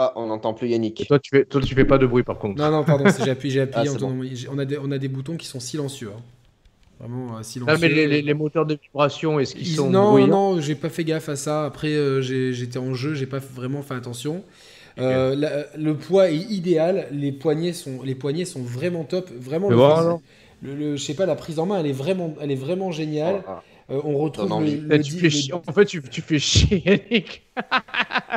Ah, on n'entend plus Yannick. toi, tu fais, toi, tu fais pas de bruit par contre. Non, non, pardon, j'ai appuyé, j'ai appuyé. Ah, on, a des, on a des boutons qui sont silencieux. Hein. Vraiment euh, silencieux. Non, mais les, moteurs de vibration, est-ce qu'ils sont. Non, non, j'ai pas fait gaffe à ça. Après, euh, j'étais en jeu, j'ai pas vraiment fait attention. Euh, le poids est idéal, les poignets sont, les poignets sont vraiment top, vraiment. Le, je sais pas, la prise en main, elle est vraiment, elle est vraiment géniale. Ah, ah. Euh, on retrouve le, tu fais En fait, tu, tu fais chier, Yannick.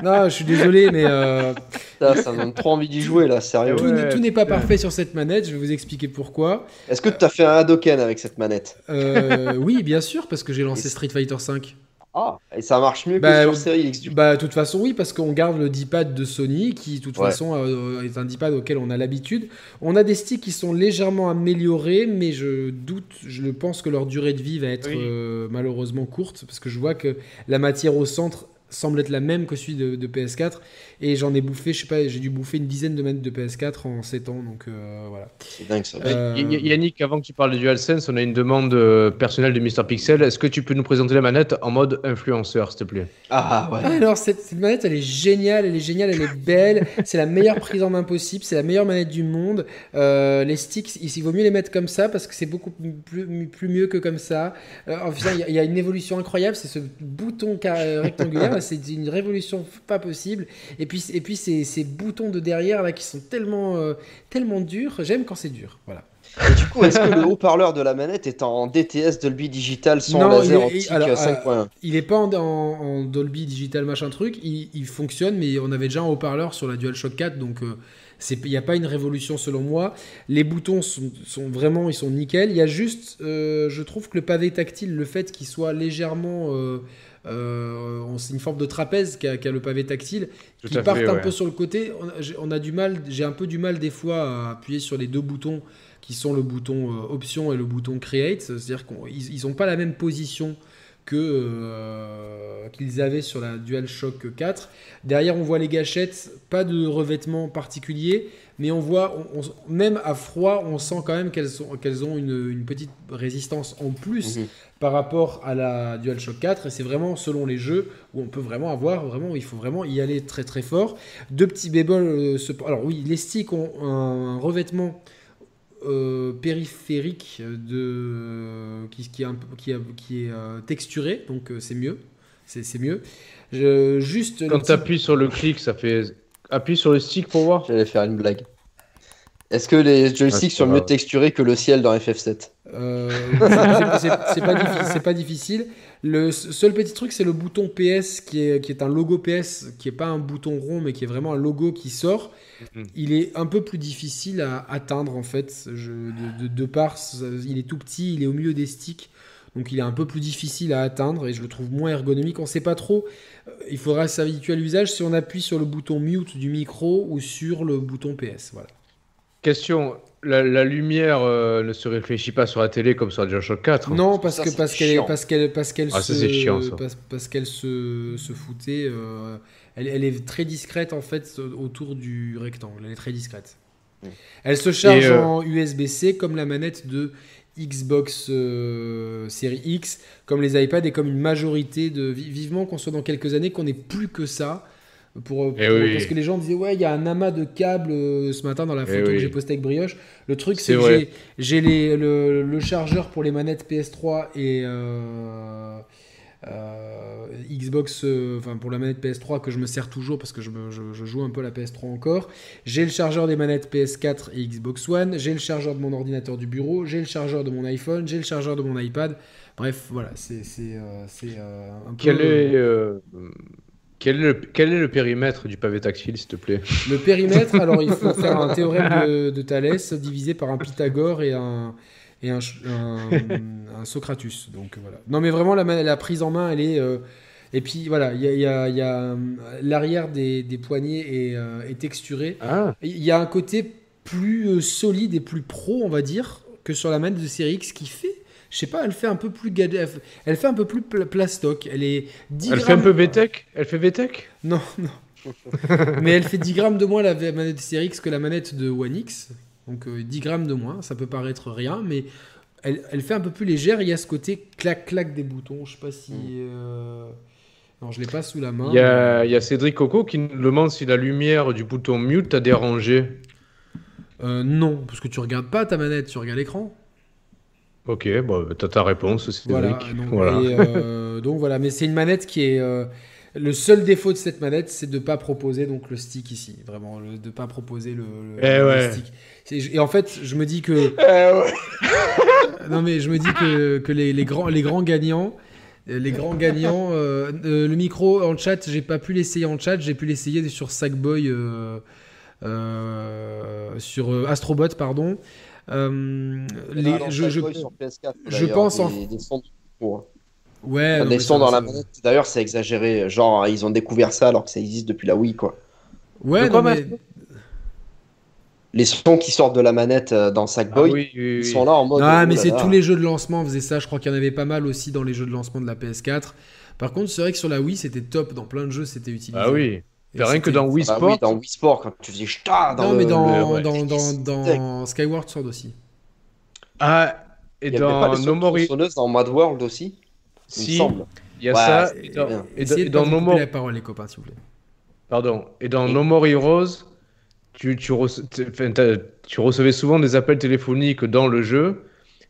non, je suis désolé, mais. Euh... Ça, ça donne trop envie d'y jouer, là, sérieux. Tout, n'est pas parfait sur cette manette, je vais vous expliquer pourquoi. Est-ce que tu as fait un Hadoken avec cette manette? Euh, Oui, bien sûr, parce que j'ai lancé Street Fighter V. Ah, et ça marche mieux que bah, sur Série X. Bah, de toute façon, oui, parce qu'on garde le D-pad de Sony, qui, de toute façon, euh, est un D-pad auquel on a l'habitude. On a des sticks qui sont légèrement améliorés, mais je doute, je pense que leur durée de vie va être euh, malheureusement courte, parce que je vois que la matière au centre semble être la même que celui de, PS4 et j'en ai bouffé, je sais pas, j'ai dû bouffer une dizaine de mètres de PS4 en 7 ans donc euh, voilà. C'est dingue ça. Euh, Yannick, avant que tu parles de DualSense, on a une demande euh, personnelle de Mr Pixel. Est-ce que tu peux nous présenter la manette en mode influenceur, s'il te plaît? Ah ouais. Ah, alors cette, manette, elle est géniale, elle est géniale, elle est belle. c'est la meilleure prise en main possible, c'est la meilleure manette du monde. les sticks, il, vaut mieux les mettre comme ça parce que c'est beaucoup plus, plus, mieux que comme ça. enfin, il y, a une évolution incroyable, c'est ce bouton rectangulaire c'est une révolution pas possible. Et puis, et puis ces, ces boutons de derrière là qui sont tellement, euh, tellement durs. J'aime quand c'est dur. Voilà. Et du coup, est-ce que le haut-parleur de la manette est en DTS Dolby Digital sans laser optique 5.1 Il est pas en, Dolby Digital machin truc. Il, fonctionne, mais on avait déjà un haut-parleur sur la DualShock 4, donc. Euh, il n'y a pas une révolution selon moi. Les boutons sont, vraiment, ils sont nickel. Il y a juste, euh, je trouve que le pavé tactile, le fait qu'il soit légèrement, euh, euh, c'est une forme de trapèze qu'a le pavé tactile, qui part un peu sur le côté. On, a du mal, j'ai un peu du mal des fois à appuyer sur les deux boutons qui sont le bouton option et le bouton create. C'est-à-dire qu'ils n'ont pas la même position que euh, qu'ils avaient sur la DualShock 4. Derrière, on voit les gâchettes, pas de revêtement particulier, mais on voit, même à froid, on sent quand même qu'elles ont une, petite résistance en plus mhm. par rapport à la DualShock 4. Et c'est vraiment selon les jeux où on peut vraiment avoir, vraiment, il faut vraiment y aller très très fort. Deux petits bémols. Euh, alors oui, les sticks ont un revêtement euh, périphérique de, qui, qui, est, qui, qui est euh, texturé, donc euh, c'est mieux. C'est mieux. Je, juste Quand tu appuies sur le clic, ça fait. Appuie sur le stick pour voir. J'allais faire une blague. Est-ce que les joysticks ah, sont mieux texturés que le ciel dans FF7 C'est pas, pas, difficile. Le seul petit truc, c'est le bouton PS qui est, qui est un logo PS, qui est pas un bouton rond, mais qui est vraiment un logo qui sort. Mhm. Il est un peu plus difficile à atteindre en fait. de, de, part, il est tout petit, il est au milieu des sticks. Donc il est un peu plus difficile à atteindre et je le trouve moins ergonomique. On ne sait pas trop. Euh, il faudra s'habituer à l'usage si on appuie sur le bouton mute du micro ou sur le bouton PS. Voilà. Question, la, lumière euh, ne se réfléchit pas sur la télé comme sur la DualShock 4 hein. Non, parce que parce qu'elle parce qu'elle parce qu'elle ah, se parce, qu'elle se, se, foutait. Euh, elle, elle, est très discrète en fait autour du rectangle. Elle est très discrète. Mm. Elle se charge euh, en USB-C comme la manette de Xbox série X, comme les iPads et comme une majorité de vivement qu'on soit dans quelques années qu'on n'ait plus que ça pour, eh Parce que les gens disaient, ouais, il y a un amas de câbles euh, ce matin dans la eh photo que j'ai postée avec Brioche. Le truc, c'est que j'ai le, le, chargeur pour les manettes PS3 et euh, euh, Xbox, enfin pour la manette PS3 que je me sers toujours parce que je, je, joue un peu la PS3 encore. J'ai le chargeur des manettes PS4 et Xbox One. J'ai le chargeur de mon ordinateur du bureau. J'ai le chargeur de mon iPhone. J'ai le chargeur de mon iPad. Bref, voilà, c'est un peu. Quel est quel est, le, quel est, le, périmètre du pavé tactile, s'il te plaît? Le périmètre, alors il faut faire un théorème de, Thalès divisé par un Pythagore et un, et un, un, Socratus. Donc voilà. Non, mais vraiment, la, la prise en main, elle est. Euh, et puis voilà, il y a, y a, l'arrière des, des, poignets est, euh, est texturé. Ah. Il y a un côté plus euh, solide et plus pro, on va dire, que sur la manette de série X qui fait je sais pas, elle fait un peu plus elle fait un peu plus plastoc. Elle est 10 Elle fait un peu VTEC Elle fait VTEC Non, non. Mais elle fait 10 grammes de moins la manette Series X que la manette de One X. Donc 10 euh, grammes de moins, ça peut paraître rien, mais elle, elle, fait un peu plus légère. Il y a ce côté clac-clac des boutons. Je sais pas si. Euh, non, je l'ai pas sous la main. Il y, a, il y, a, Cédric Coco qui nous demande si la lumière du bouton mute t'a dérangé. Euh, non, parce que tu regardes pas ta manette, tu regardes l'écran. Ok, bon, t'as ta réponse, voilà, donc, voilà. Euh, donc voilà, mais c'est une manette qui est. Euh, le seul défaut de cette manette, c'est de ne pas proposer donc le stick ici, vraiment, de ne pas proposer le, eh stick. Et en fait, je me dis que. Eh non mais je me dis que, que les, les, grands, les grands gagnants, les grands gagnants, euh, le micro en chat, j'ai pas pu l'essayer en chat, j'ai pu l'essayer sur Sackboy, sur Astrobot, pardon. Euh, les, je, je, je pense en. Des, sons hein. Ouais. des sons dans la manette. D'ailleurs, c'est exagéré. Genre, ils ont découvert ça alors que ça existe depuis la Wii, quoi. Ouais, mais... Les sons qui sortent de la manette euh, dans Sackboy, ah ils sont là en mode. Ah, mais c'est tous les jeux de lancement faisaient ça. Je crois qu'il y en avait pas mal aussi dans les jeux de lancement de la PS4. Par contre, c'est vrai que sur la Wii, c'était top. Dans plein de jeux, c'était utilisé. Ah oui rien que dans Wii ah Sport. dans Wii Sport, quand tu faisais ch'ta dans Non, mais dans, dans, dans, dans, Skyward Sword aussi. Ah, et il y dans pas No More Heroes. dans Mad World aussi Si, il, semble. il y a ça. Et dans, et dans, No More. la parole, les copains, s'il vous plaît. Pardon. Et dans No More Heroes, tu, tu, tu recevais souvent des appels téléphoniques dans le jeu.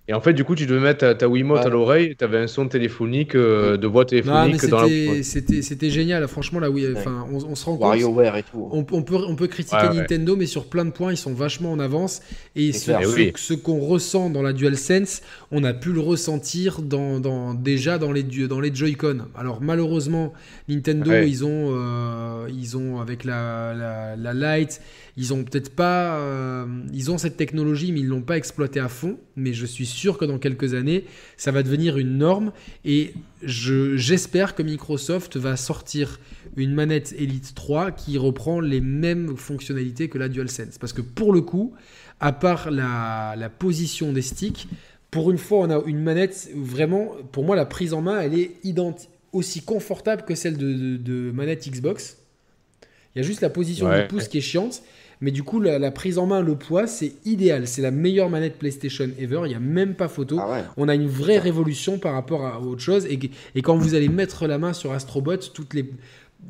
Et en fait, du coup, tu devais mettre ta, Wiimote à l'oreille, tu avais un son téléphonique euh, de voix téléphonique dans la C'était génial, franchement, là, oui, enfin, on, se rend compte. et tout. On, peut, on peut critiquer Nintendo, mais sur plein de points, ils sont vachement en avance. Et ce, ce, qu'on ressent dans la DualSense, on a pu le ressentir dans, dans déjà dans les, dans les Joy-Con. Alors, malheureusement, Nintendo, ils, ont, euh, ils ont, avec la, la, la Lite, ils ont peut-être pas, euh, ils ont cette technologie, mais ils l'ont pas exploité à fond. Mais je suis sûr que dans quelques années, ça va devenir une norme. Et j'espère que Microsoft va sortir une manette Elite 3 qui reprend les mêmes fonctionnalités que la DualSense. Parce que pour le coup, à part la, la position des sticks, pour une fois, on a une manette vraiment, pour moi, la prise en main, elle est identique, aussi confortable que celle de, de, manette Xbox. Il y a juste la position du pouce qui est chiante. Mais du coup, la, prise en main, le poids, c'est idéal. C'est la meilleure manette PlayStation ever. Il n'y a même pas photo. Ah On a une vraie révolution par rapport à autre chose. Et, et, quand vous allez mettre la main sur Astrobot, toutes les,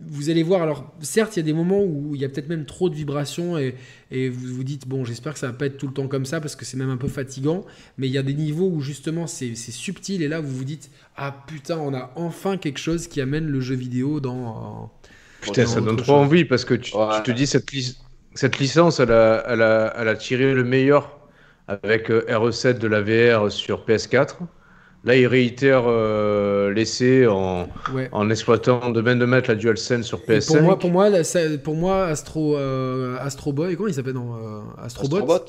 vous allez voir, alors certes, il y a des moments où il y a peut-être même trop de vibrations et, et vous vous dites, bon, j'espère que ça va pas être tout le temps comme ça parce que c'est même un peu fatigant, mais il y a des niveaux où justement c'est subtil et là vous vous dites, ah putain, on a enfin quelque chose qui amène le jeu vidéo dans. Putain, ça donne trop envie parce que tu, te dis, cette, cette licence, elle a, elle, a, elle a, tiré le meilleur avec euh, RE7 de la VR sur PS4. Là, il réitère euh, l'essai en, en, exploitant de même de mettre la DualSense sur PS5. pour moi, pour moi, pour moi Astro, euh, Astro Boy, comment il s'appelle non, Astrobot, Astrobot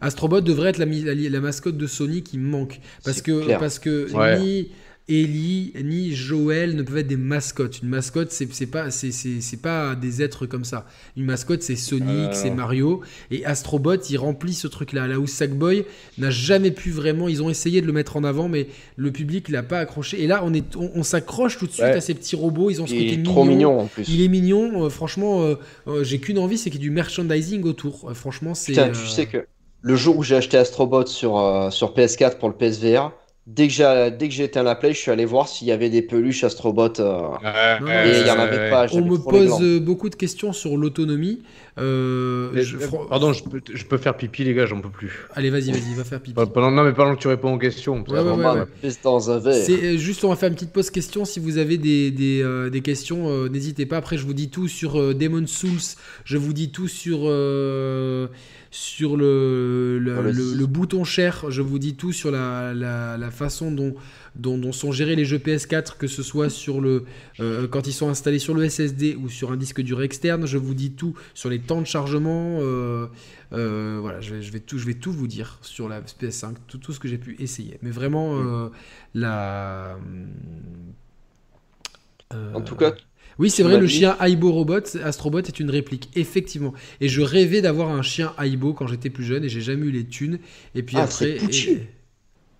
Astrobot devrait être la, la, mascotte de Sony qui me manque. Parce que, parce que ni Ellie ni Joël ne peuvent être des mascottes. Une mascotte, c'est pas, c'est pas des êtres comme ça. Une mascotte, c'est Sonic, c'est Mario. Et Astrobot, il remplit ce truc-là. Là où Sackboy n'a jamais pu vraiment. Ils ont essayé de le mettre en avant, mais le public l'a pas accroché. Et là, on, est, on, s'accroche tout de suite à ces petits robots. Ils ont ce il côté est trop mignon en plus. Il est mignon. Euh, franchement, euh, euh, j'ai qu'une envie, c'est qu'il y ait du merchandising autour. franchement, c'est. tu sais que le jour où j'ai acheté Astrobot sur, sur PS4 pour le PSVR Dès que j'ai dès que j'ai éteint la play, je suis allé voir s'il y avait des peluches Astrobot euh, et il y en avait pas. On me pose euh, beaucoup de questions sur l'autonomie. Euh, pardon, je peux, je peux, faire pipi les gars, j'en peux plus. Allez, vas-y, vas-y, va faire pipi. Pendant, non, mais pendant que tu réponds aux questions. Ouais, ouais, C'est juste, on va faire une petite pause question. Si vous avez des, des, des questions, n'hésitez pas. Après, je vous dis tout sur Demon Souls. Je vous dis tout sur sur le, le, bouton cher, je vous dis tout sur la, la, façon dont, dont, sont gérés les jeux PS4, que ce soit sur le, euh, quand ils sont installés sur le SSD ou sur un disque dur externe. Je vous dis tout sur les temps de chargement. Euh, euh, voilà, je vais, je, vais tout, je vais tout vous dire sur la PS5, tout, tout ce que j'ai pu essayer. Mais vraiment, la. en tout cas, oui, c'est vrai, le chien Aibo Robot, Astrobot est une réplique, effectivement. Et je rêvais d'avoir un chien Aibo quand j'étais plus jeune et j'ai jamais eu les thunes. Et puis ah, après. Pucci.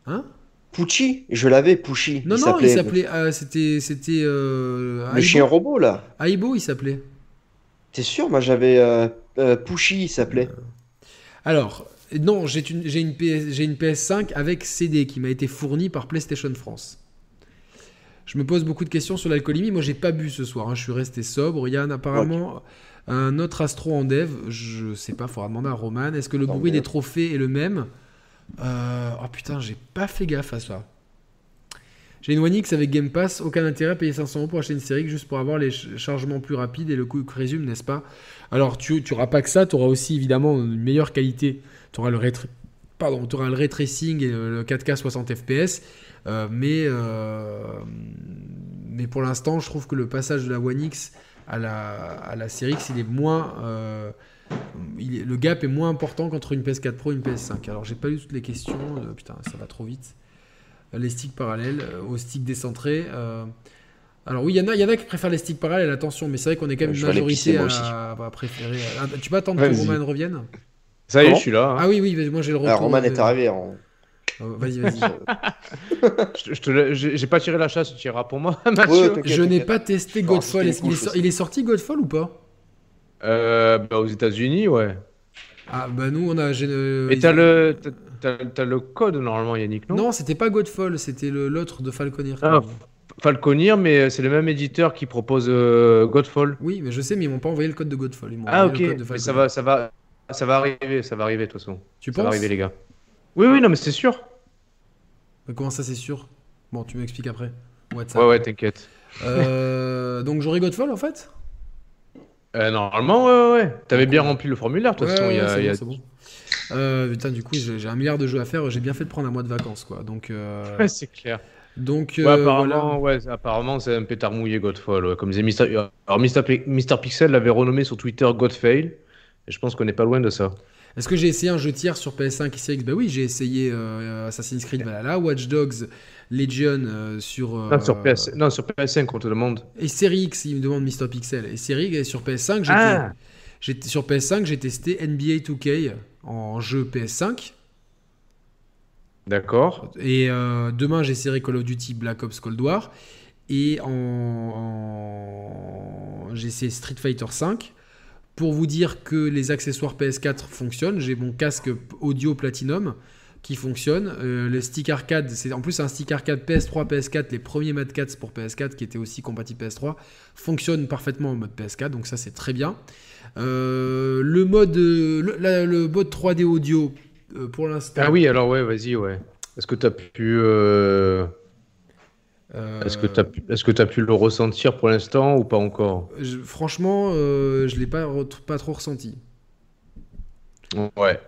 Hein? Pucci Je l'avais, Pucci. Non, non, il s'appelait. Euh, c'était. c'était euh, le chien robot, là. Aibo, il s'appelait. T'es sûr? Moi, j'avais. Euh, euh Pucci, il s'appelait. Alors, non, j'ai une, une, PS, une PS5 avec CD qui m'a été fournie par PlayStation France. Je me pose beaucoup de questions sur l'alcoolémie. Moi, j'ai pas bu ce soir. Hein. Je suis resté sobre. Yann, apparemment, un autre astro en dev. Je sais pas, faudra demander à Roman. Est-ce que le bruit des trophées est le même euh, Oh putain, j'ai pas fait gaffe à ça. J'ai une One X avec Game Pass. Aucun intérêt à payer 500 euros pour acheter une série juste pour avoir les chargements plus rapides et le coût résume, n'est-ce pas? Alors, tu n'auras pas que ça. Tu auras aussi évidemment une meilleure qualité. Tu auras le Pardon, tu auras le ray tracing et le 4K 60 FPS. Euh, mais, euh, mais pour l'instant, je trouve que le passage de la One X à la, à la Series X, il est moins. Euh, il le gap est moins important qu'entre une PS4 Pro et une PS5. Alors, j'ai pas lu toutes les questions. putain, ça va trop vite. Les sticks parallèles aux sticks décentrés. Alors oui, il y, en a, y en a qui préfèrent les sticks parallèles, attention, mais c'est vrai qu'on est quand même une majorité à, préférer. tu peux attendre que Roman revienne? Ça y est, je suis là. Hein. Ah oui, oui, moi j'ai le retour. Roman est arrivé en... Oh, vas-y, vas-y. je j'ai pas tiré la chasse, tu tireras pour moi, je n'ai pas testé Godfall. il, est sorti Godfall ou pas? Euh, bah, Aux États-Unis, ouais. Ah, bah nous, on a. Euh, Mais t'as le, as, le code normalement, Yannick, non? Non, c'était pas Godfall, c'était l'autre de Falconeer. Ah, Falconeer, mais c'est le même éditeur qui propose euh, Godfall. Oui, mais je sais, mais ils m'ont pas envoyé le code de Godfall. ah, ok. Mais ça va, ça va, ça va arriver, ça va arriver de toute façon. Tu ça va arriver, les gars. Oui, oui, non, mais c'est sûr. Comment ça, c'est sûr? Bon, tu m'expliques après. WhatsApp. Ouais, ouais, t'inquiète. Euh, donc j'aurai Godfall en fait? Euh, Normalement, ouais, ouais. T'avais bien rempli le formulaire, de toute façon. il y a, bon, bon. Euh, putain, du coup, j'ai un milliard de jeux à faire. J'ai bien fait de prendre un mois de vacances, quoi. Donc. Ouais, c'est clair. Donc, apparemment, ouais, apparemment, c'est un pétard mouillé Godfall. Comme disait Mister... Alors, Mister, Pixel l'avait renommé sur Twitter Godfail. Et je pense qu'on n'est pas loin de ça. Est-ce que j'ai essayé un jeu tiers sur PS5 et Series X Bah oui, j'ai essayé Assassin's Creed Valhalla, Watch Dogs Legion euh, sur. non, sur PS... non, sur PS5, on te demande. Et Série X, il me demande Mister Pixel. Et Série X, sur PS5, ah. sur PS5, j'ai testé NBA 2K en jeu PS5. D'accord. Et euh, demain, j'essaierai Call of Duty Black Ops Cold War. Et en, en... j'ai essayé Street Fighter 5. Pour vous dire que les accessoires PS4 fonctionnent, j'ai mon casque audio Platinum qui fonctionne. Euh, le stick arcade, c'est en plus un stick arcade PS3, PS4, les premiers Mad 4 pour PS4 qui étaient aussi compatibles PS3, fonctionnent parfaitement en mode PS4, donc ça c'est très bien. Euh, le mode le, mode 3D audio euh, pour l'instant. Ah oui, alors ouais, vas-y, ouais. Est-ce que tu as pu Est-ce que tu as, pu... Est as pu le ressentir pour l'instant ou pas encore? Franchement, je l'ai pas, pas trop ressenti. Ouais.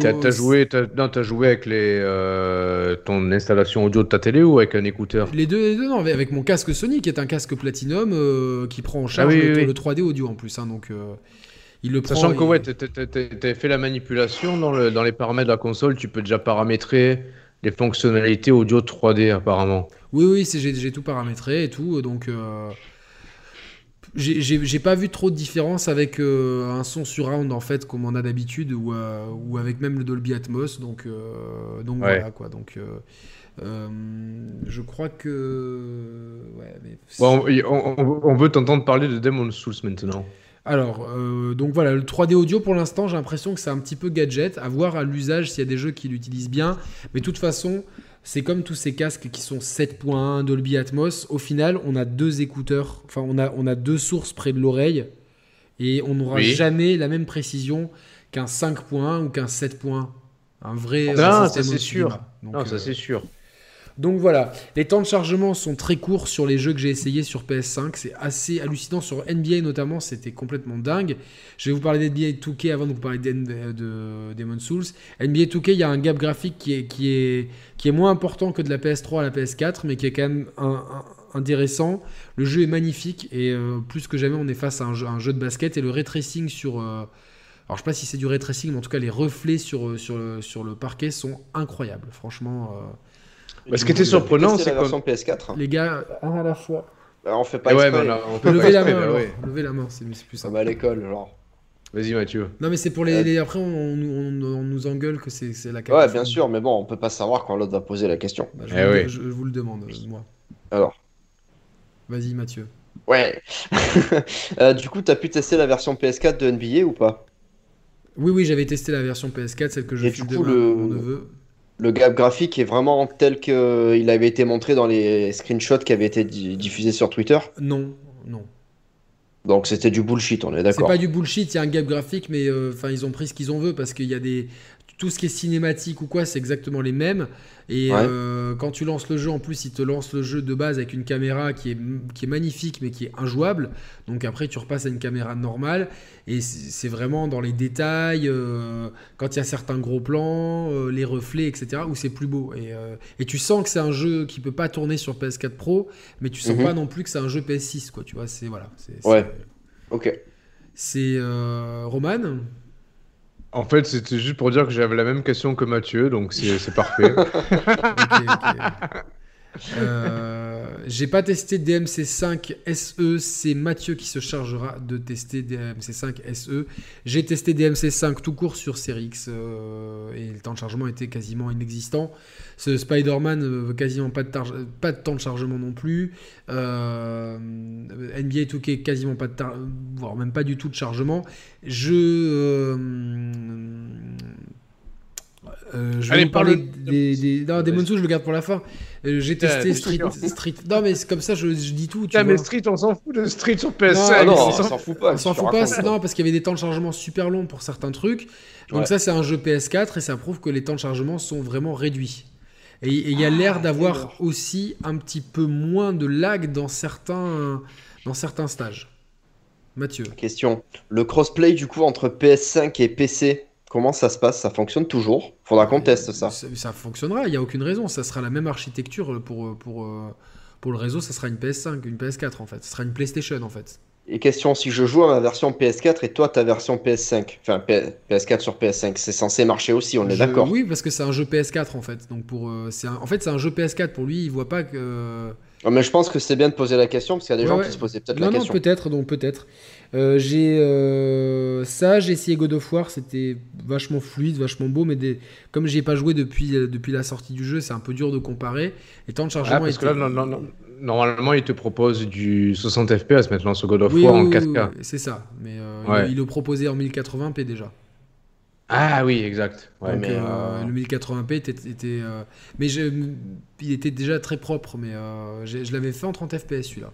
T'as joué, as, joué avec les, euh, ton installation audio de ta télé ou avec un écouteur? Les deux, non, avec mon casque Sony qui est un casque Platinum euh, qui prend en ah charge le, 3D audio en plus. Hein, donc, euh, il le Sachant que ouais, t'as fait la manipulation dans, le, dans les paramètres de la console, tu peux déjà paramétrer les fonctionnalités audio 3D apparemment. Oui, oui, j'ai tout paramétré et tout, donc j'ai pas vu trop de différence avec euh, un son surround en fait comme on a d'habitude ou, euh, ou, avec même le Dolby Atmos donc euh, donc voilà quoi. Donc je crois que ouais, on, veut t'entendre parler de Demon's Souls maintenant alors, donc voilà, le 3D audio pour l'instant, j'ai l'impression que c'est un petit peu gadget, à voir à l'usage s'il y a des jeux qui l'utilisent bien. Mais de toute façon, c'est comme tous ces casques qui sont 7.1 Dolby Atmos. Au final, on a deux écouteurs, enfin, on a, on a deux sources près de l'oreille et on n'aura jamais la même précision qu'un 5.1 ou qu'un 7.1. Un vrai. Non, ça c'est sûr. non, ça c'est sûr. Donc voilà, les temps de chargement sont très courts sur les jeux que j'ai essayé sur PS5. C'est assez hallucinant. Sur NBA notamment, c'était complètement dingue. Je vais vous parler d'NBA 2K avant de vous parler de, de Souls. NBA 2K, il y a un gap graphique qui est, qui, est, qui est moins important que de la PS3 à la PS4, mais qui est quand même intéressant. Le jeu est magnifique et euh, plus que jamais, on est face à un jeu, de basket. Et le ray tracing sur. Euh, alors je sais pas si c'est du ray tracing, mais en tout cas, les reflets sur, sur, sur le parquet sont incroyables. Franchement. Euh, ce qui était surprenant, c'est la version PS4. Les gars, un à la fois. Bah, on fait pas ouais, exprès. on peut lever, la main, ouais. lever la main, c'est plus ça. va à l'école, genre. Vas-y Mathieu. Non mais c'est pour les, après on, on, nous engueule que c'est la question. Ouais bien sûr mais bon on peut pas savoir quand l'autre va poser la question. Bah, je, eh vous, je, vous, le demande moi. Alors. Vas-y Mathieu. Ouais. euh, du coup t'as pu tester la version PS4 de NBA ou pas? Oui oui j'avais testé la version PS4 celle que je suis demain le... mon neveu le gap graphique est vraiment tel qu'il avait été montré dans les screenshots qui avaient été diffusés sur Twitter Non, non. Donc c'était du bullshit, on est d'accord. C'est pas du bullshit, il y a un gap graphique, mais euh, enfin ils ont pris ce qu'ils ont veut parce qu'il y a des tout ce qui est cinématique ou quoi, c'est exactement les mêmes. Et euh, quand tu lances le jeu, en plus, il te lance le jeu de base avec une caméra qui est, qui est magnifique, mais qui est injouable. Donc après, tu repasses à une caméra normale. Et c'est vraiment dans les détails, euh, quand il y a certains gros plans, euh, les reflets, etc., où c'est plus beau. Et, et, tu sens que c'est un jeu qui peut pas tourner sur PS4 Pro, mais tu sens mhm. pas non plus que c'est un jeu PS6, quoi. Tu vois, c'est voilà. Ouais. Ok. C'est Roman en fait, c'était juste pour dire que j'avais la même question que Mathieu, donc c'est parfait. Euh, j'ai pas testé DMC5 SE, c'est Mathieu qui se chargera de tester DMC5 SE. J'ai testé DMC5 tout court sur Series X euh, et le temps de chargement était quasiment inexistant. Spider-Man, euh, quasiment pas de, temps de chargement non plus. NBA 2K, quasiment pas de voire même pas du tout de chargement. Je euh, je vais vous parler des, des... Non, Demon's Souls, je le garde pour la fin. Euh, j'ai testé Street, Street. Non, mais c'est comme ça, je, je dis tout. Tu ah, mais Street, on s'en fout de Street sur PS5. Non, non on s'en fout pas. On s'en fout pas, non, parce qu'il y avait des temps de chargement super longs pour certains trucs. Donc, ça, c'est un jeu PS4 et ça prouve que les temps de chargement sont vraiment réduits. Et il y a l'air d'avoir aussi un petit peu moins de lag dans certains, dans certains stages. Mathieu. Question. Le crossplay du coup entre PS5 et PC, comment ça se passe? Ça fonctionne toujours? Faudra qu'on teste ça. ça. fonctionnera, il n'y a aucune raison. Ça sera la même architecture pour, pour, pour le réseau, ça sera une PS5, une PS4 en fait. Ça sera une PlayStation en fait. Et question, si je joue à ma version PS4 et toi ta version PS5, enfin PS4 sur PS5, c'est censé marcher aussi, on est d'accord Oui, parce que c'est un jeu PS4 en fait. Donc pour, euh, en fait c'est un jeu PS4 pour lui, il voit pas que. Oh, mais je pense que c'est bien de poser la question parce qu'il y a des gens qui se posaient peut-être la question. Non, peut-être, donc peut-être. Euh, j'ai euh, ça, j'ai essayé God of War, c'était vachement fluide, vachement beau, mais des... comme j'y ai pas joué depuis, depuis la sortie du jeu, c'est un peu dur de comparer. Et temps de chargement. Ah, parce que là, non, non, non normalement, il te propose du 60 FPS maintenant sur God of War en 4K. c'est ça, mais euh, il, le proposait en 1080p déjà. Ah oui, exact. mais euh, euh, le 1080p était, mais il était déjà très propre, mais je l'avais fait en 30 FPS celui-là.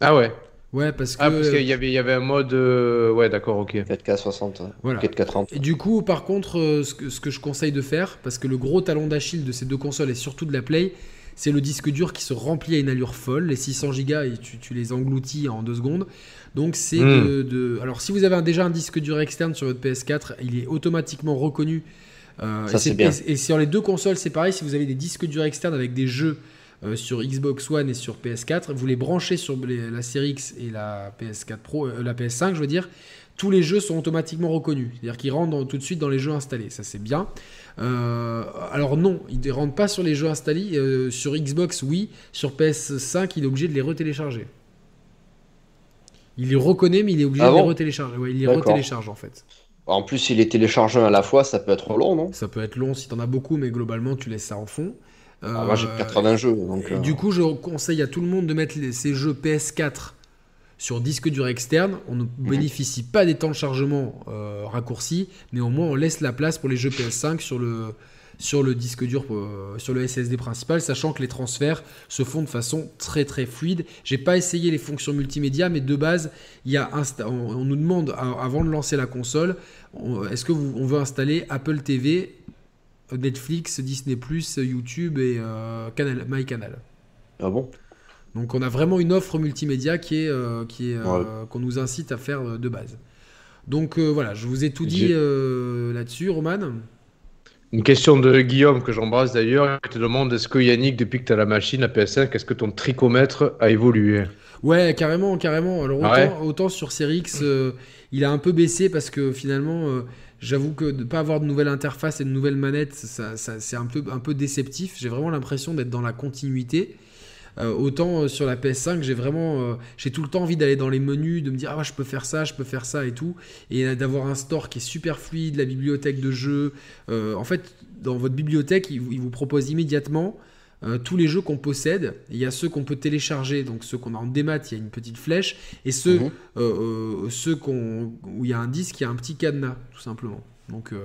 Ah ouais. Ouais, parce ah, que. Ah, parce qu'il y avait, il y avait un mode. Ouais, d'accord, ok. 4K 60. Voilà. 4K 30. Et du coup, par contre, ce que, ce que je conseille de faire, parce que le gros talon d'Achille de ces deux consoles et surtout de la Play, c'est le disque dur qui se remplit à une allure folle. Les 600 Go, et tu, les engloutis en deux secondes. Donc c'est hmm. de, Alors si vous avez déjà un disque dur externe sur votre PS4, il est automatiquement reconnu. Euh, Ça, et, bien. et, sur les deux consoles, c'est pareil. Si vous avez des disques durs externes avec des jeux euh, sur Xbox One et sur PS4, vous les branchez sur la série X et la PS4 Pro, euh, la PS5, je veux dire tous les jeux sont automatiquement reconnus. C'est-à-dire qu'ils rentrent tout de suite dans les jeux installés. Ça, c'est bien. Euh, alors non, ils ne rentrent pas sur les jeux installés. Euh, sur Xbox, oui. Sur PS5, il est obligé de les retélécharger. Il les reconnaît, mais il est obligé ah de les retélécharger. il les retélécharge en fait. En plus, s'il est téléchargé à la fois, ça peut être long, non? Ça peut être long si tu en as beaucoup, mais globalement, tu laisses ça en fond. Ah, moi, j'ai 80 euh, jeux. Donc, Du coup, je conseille à tout le monde de mettre ces jeux PS4 sur disque dur externe, on ne bénéficie pas des temps de chargement euh, raccourcis, mais au moins on laisse la place pour les jeux PS5 sur le, sur le disque dur, euh, sur le SSD principal, sachant que les transferts se font de façon très très fluide. J'ai pas essayé les fonctions multimédia, mais de base, il y a on, nous demande avant de lancer la console, est-ce que on veut installer Apple TV, Netflix, Disney+, YouTube et euh, Canal, MyCanal. Ah bon? Donc on a vraiment une offre multimédia qui est, euh, qui est euh, qu'on nous incite à faire de base. Donc euh, voilà, je vous ai tout dit là-dessus, Roman. Une question de Guillaume que j'embrasse d'ailleurs. Il te demande est-ce que Yannick, depuis que tu as la machine, la PS5, est-ce que ton tricomètre a évolué? Ouais, carrément, carrément. Alors autant, sur Series X, il a un peu baissé parce que finalement, j'avoue que de ne pas avoir de nouvelle interface et de nouvelles manettes, ça, c'est un peu, un peu déceptif. J'ai vraiment l'impression d'être dans la continuité. Euh, autant euh, sur la PS5, j'ai vraiment, euh, j'ai tout le temps envie d'aller dans les menus, de me dire ah je peux faire ça, je peux faire ça et tout, et d'avoir un store qui est super fluide, la bibliothèque de jeux. en fait, dans votre bibliothèque, il, vous propose immédiatement tous les jeux qu'on possède. Il y a ceux qu'on peut télécharger, donc ceux qu'on a en démat, il y a une petite flèche, et ceux, mhm. ceux qu'on, où il y a un disque, il y a un petit cadenas, tout simplement. Donc, euh,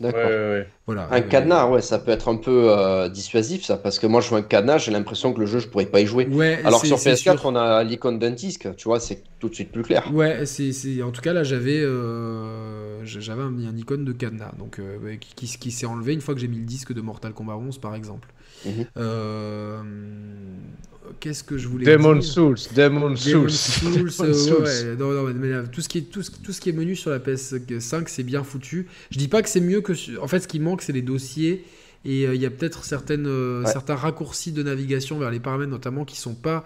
D'accord. Voilà. Un cadenas, ouais, ça peut être un peu euh, dissuasif, ça, parce que moi, je vois un cadenas, j'ai l'impression que le jeu, je pourrais pas y jouer. Ouais, Alors sur PS4, on a l'icône d'un disque, tu vois, c'est tout de suite plus clair. Ouais, c'est, en tout cas là, j'avais, euh, j'avais un, un, icône de cadenas, donc qui, qui, s'est enlevé une fois que j'ai mis le disque de Mortal Kombat 11, par exemple. Mhm. Qu'est-ce que je voulais Demon dire Souls, Demon Souls. Souls, ouais, non, non, mais tout ce qui est tout ce, tout ce qui est menu sur la PS5, c'est bien foutu. Je dis pas que c'est mieux que en fait ce qui manque c'est les dossiers et euh, il y a peut-être certaines euh, certains raccourcis de navigation vers les paramètres notamment qui sont pas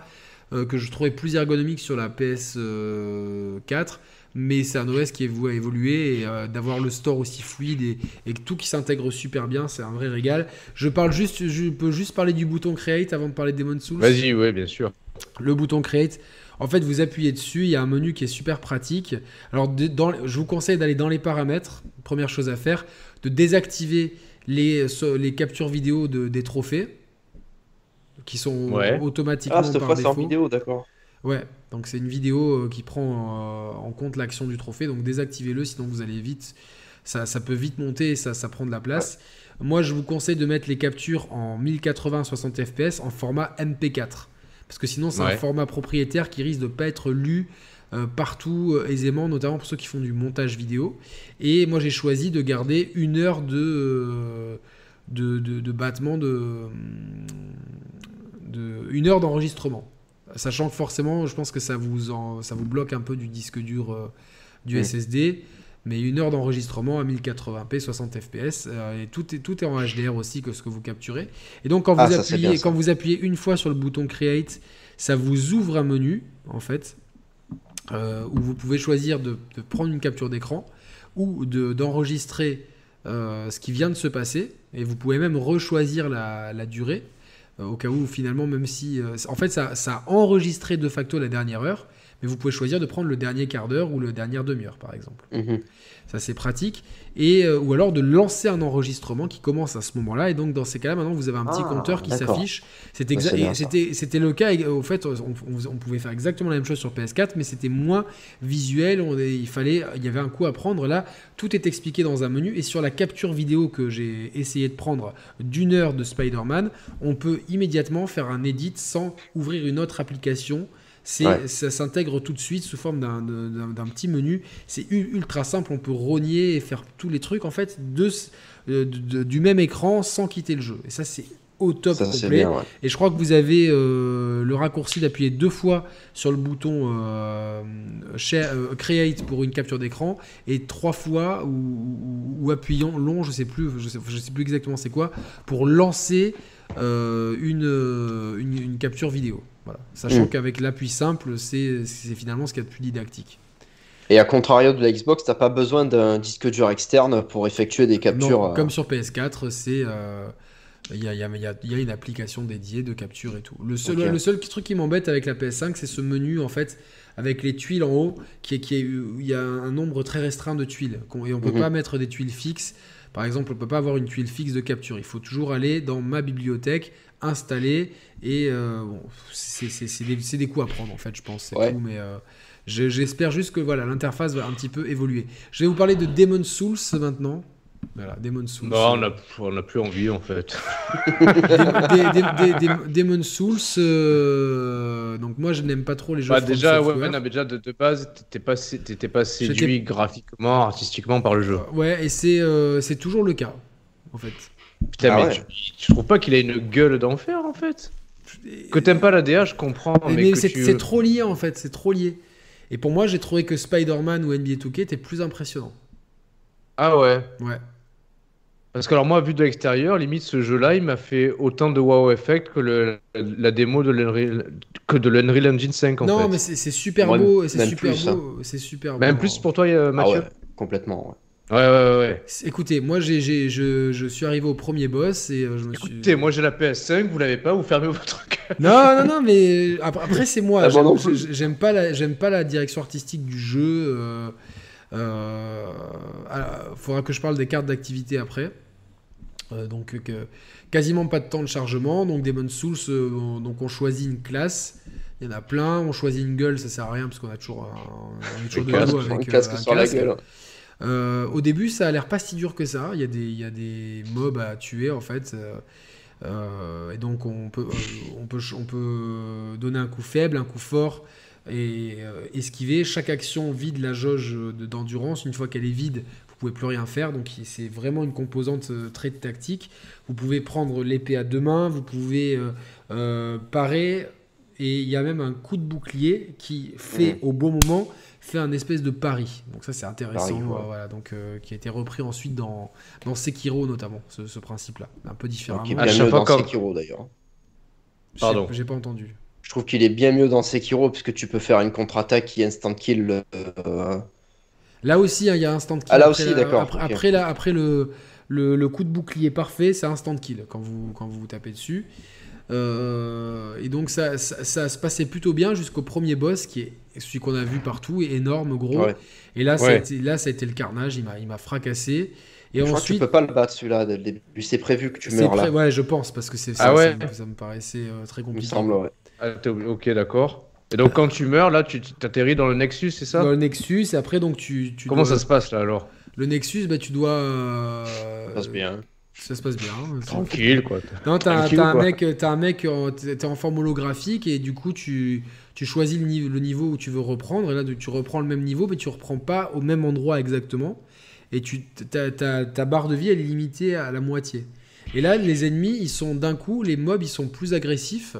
euh, que je trouvais plus ergonomiques sur la PS4 mais c'est un OS qui est voué à évoluer et euh, d'avoir le store aussi fluide et, et tout qui s'intègre super bien, c'est un vrai régal. Je parle juste, je peux juste parler du bouton Create avant de parler de Demon Souls. Vas-y, oui, bien sûr. Le bouton Create. En fait, vous appuyez dessus, il y a un menu qui est super pratique. Alors, dans, je vous conseille d'aller dans les paramètres. Première chose à faire, de désactiver les, les captures vidéo de, des trophées qui sont automatiquement ah, cette fois, c'est en vidéo, d'accord. Ouais, donc c'est une vidéo euh, qui prend euh, en compte l'action du trophée, donc désactivez-le, sinon vous allez vite, ça, ça peut vite monter et ça, ça prend de la place. Moi, je vous conseille de mettre les captures en 1080 60 fps en format MP4, parce que sinon c'est un format propriétaire qui risque de pas être lu euh, partout aisément, notamment pour ceux qui font du montage vidéo. Et moi, j'ai choisi de garder une heure de de, de, battement de, de une heure d'enregistrement. Sachant que forcément, je pense que ça vous, ça vous bloque un peu du disque dur euh, du mm. SSD. Mais une heure d'enregistrement à 1080p, 60 fps, et tout est, tout est en HDR aussi que ce que vous capturez. Et donc quand vous, ah, appuyez, quand vous appuyez une fois sur le bouton Create, ça vous ouvre un menu, en fait, euh, où vous pouvez choisir de, prendre une capture d'écran ou d'enregistrer euh, ce qui vient de se passer. Et vous pouvez même rechoisir la, durée, au cas où finalement, même si... en fait, ça, ça a enregistré de facto la dernière heure, mais vous pouvez choisir de prendre le dernier quart d'heure ou le dernière demi-heure, par exemple. Mhm. Ça, c'est pratique. Et, euh, ou alors de lancer un enregistrement qui commence à ce moment-là. Et donc, dans ces cas-là, maintenant, vous avez un petit ah, compteur qui s'affiche. C'était c'était le cas. Au fait, on, pouvait faire exactement la même chose sur PS4, mais c'était moins visuel. il, fallait, il y avait un coup à prendre. Là, tout est expliqué dans un menu. Et sur la capture vidéo que j'ai essayé de prendre d'une heure de Spider-Man, on peut immédiatement faire un edit sans ouvrir une autre application ça s'intègre tout de suite sous forme d'un petit menu. C'est ultra simple, on peut rogner et faire tous les trucs en fait de, du même écran sans quitter le jeu. Et ça c'est au top complet. Et je crois que vous avez euh, le raccourci d'appuyer deux fois sur le bouton euh, euh, Create pour une capture d'écran et trois fois ou, appuyant long, je sais plus, je sais, sais plus exactement c'est quoi, pour lancer une, une capture vidéo. Sachant mm. qu'avec l'appui simple, c'est finalement ce qu'il y a de plus didactique. Et à contrario de la Xbox, t'as pas besoin d'un disque dur externe pour effectuer des captures. Euh, comme sur PS4, c'est il y, a, une application dédiée de capture et tout. Le seul, le seul truc qui m'embête avec la PS5, c'est ce menu en fait avec les tuiles en haut, qui est, qui il y a un nombre très restreint de tuiles et on peut mhm. pas mettre des tuiles fixes. Par exemple, on peut pas avoir une tuile fixe de capture. Il faut toujours aller dans ma bibliothèque, installer et euh, bon, c'est des, des, coups à prendre en fait, je pense. Tout, mais euh, j'espère juste que voilà l'interface va un petit peu évoluer. Je vais vous parler de Demon Souls maintenant. Voilà, Demon Souls. Non, on n'a plus envie en fait. Demon Souls, euh, donc moi je n'aime pas trop les jeux. Bah, déjà, ouais, déjà de, base, t'étais pas, pas séduit graphiquement, artistiquement par le jeu. Ouais, et c'est toujours le cas en fait. Putain, ah mais tu, trouves pas qu'il a une gueule d'enfer en fait que t'aimes pas la DA, je comprends. Mais, c'est trop lié en fait, c'est trop lié. Et pour moi, j'ai trouvé que Spider-Man ou NBA 2K étaient plus impressionnants. Ah ouais Ouais. Parce que alors moi, vu de l'extérieur, limite ce jeu-là, il m'a fait autant de wow effect que le, la démo de l'Unreal, que de l'Unreal Engine 5 en non, fait. Non, mais c'est super beau, c'est super beau, c'est super beau. Même plus pour toi, Mathieu. Ah ouais, complètement. Ouais. Ouais, ouais, ouais. Écoutez, moi j'ai, je, je, suis arrivé au premier boss et euh, je me suis. Écoutez, moi j'ai la PS5, vous l'avez pas, vous fermez votre cœur. Non, non, non, mais après, c'est moi. Ah, j'aime, pas la, j'aime pas la direction artistique du jeu. Euh, euh, faudra que je parle des cartes d'activité après. Euh, donc quasiment pas de temps de chargement. Donc Demon Souls, donc on choisit une classe. Il y en a plein. On choisit une gueule, ça sert à rien parce qu'on a toujours un, toujours de avec un casque sur la gueule. Euh, au début, ça a l'air pas si dur que ça. Il y, a des, il y a des mobs à tuer en fait. Euh, euh, et donc on peut, on, peut, on peut donner un coup faible, un coup fort et esquiver. Chaque action vide la jauge d'endurance. Une fois qu'elle est vide, vous pouvez plus rien faire. Donc c'est vraiment une composante très tactique. Vous pouvez prendre l'épée à deux mains, vous pouvez parer. Et il y a même un coup de bouclier qui fait au bon moment fait un espèce de pari. Donc ça c'est intéressant, voilà, donc euh, qui a été repris ensuite dans, dans Sekiro notamment, ce, principe-là, un peu différent. Qui est bien mieux dans Sekiro d'ailleurs. Pardon. J'ai pas entendu. Je trouve qu'il est bien mieux dans Sekiro puisque tu peux faire une contre-attaque qui instant kill. Euh, là aussi, hein, il y a instant kill. Ah là aussi, d'accord. Après, après, le, le, le, coup de bouclier parfait, c'est instant kill quand vous, quand vous vous tapez dessus. Euh, et donc ça, ça, se passait plutôt bien jusqu'au premier boss qui est celui qu'on a vu partout, est énorme, gros. Et là, ça a été, là, ça a été le carnage, il m'a, il m'a fracassé. Et je ensuite, crois que tu peux pas le battre celui-là dès le début. C'est prévu que tu meurs là. Ouais, je pense parce que c'est ah ouais. ça, me paraissait euh, très compliqué. Il me semble, ouais. Ah, ok, d'accord. Et donc quand tu meurs, là, tu t'atterris dans le Nexus, c'est ça? Dans le Nexus, et après donc tu. tu Comment ça se passe là alors? Le Nexus, bah tu dois. Euh... Ça passe bien. Ça se passe bien. Hein, Tranquille, quoi. Non, t'as un mec, as un mec, t'es en forme holographique et du coup, tu, tu choisis le niveau, le niveau où tu veux reprendre. Et là, tu reprends le même niveau, mais tu reprends pas au même endroit exactement. Et tu, ta, ta, ta barre de vie, elle est limitée à la moitié. Et là, les ennemis, ils sont d'un coup, les mobs, ils sont plus agressifs.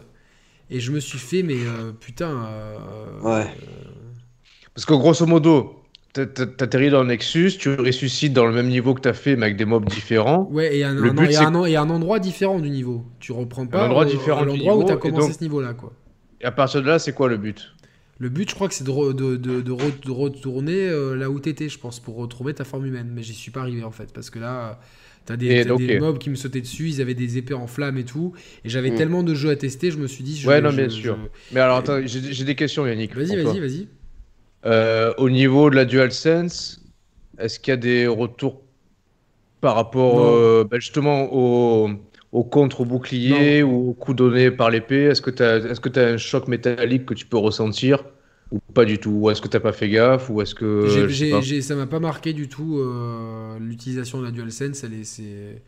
Et je me suis fait, mais euh, putain. ouais. Parce que grosso modo, T'atterris dans le Nexus, tu ressuscites dans le même niveau que t'as fait, mais avec des mobs différents. Ouais, et un, un, un, endroit différent du niveau. Tu reprends pas un endroit différent l'endroit où t'as commencé ce niveau-là, quoi. Et à partir de là, c'est quoi le but? Le but, je crois que c'est de, de, de, de, retourner euh, là où t'étais, je pense, pour retrouver ta forme humaine. Mais j'y suis pas arrivé, en fait, parce que là, t'as des, des mobs qui me sautaient dessus, ils avaient des épées en flammes et tout. Et j'avais hmm. tellement de jeux à tester, je me suis dit... Je, ouais, non, bien sûr. Mais alors, attends, j'ai des questions, Yannick. Vas-y, vas-y, vas-y. Euh, au niveau de la DualSense, est-ce qu'il y a des retours par rapport euh, bah, justement au, au contre-bouclier ou au coup donné par l'épée? Est-ce que tu as, est que as un choc métallique que tu peux ressentir ou pas du tout? Ou est-ce que tu n'as pas fait gaffe ou est-ce que Ça m'a pas marqué du tout euh, l'utilisation de la DualSense. Elle est, c'est,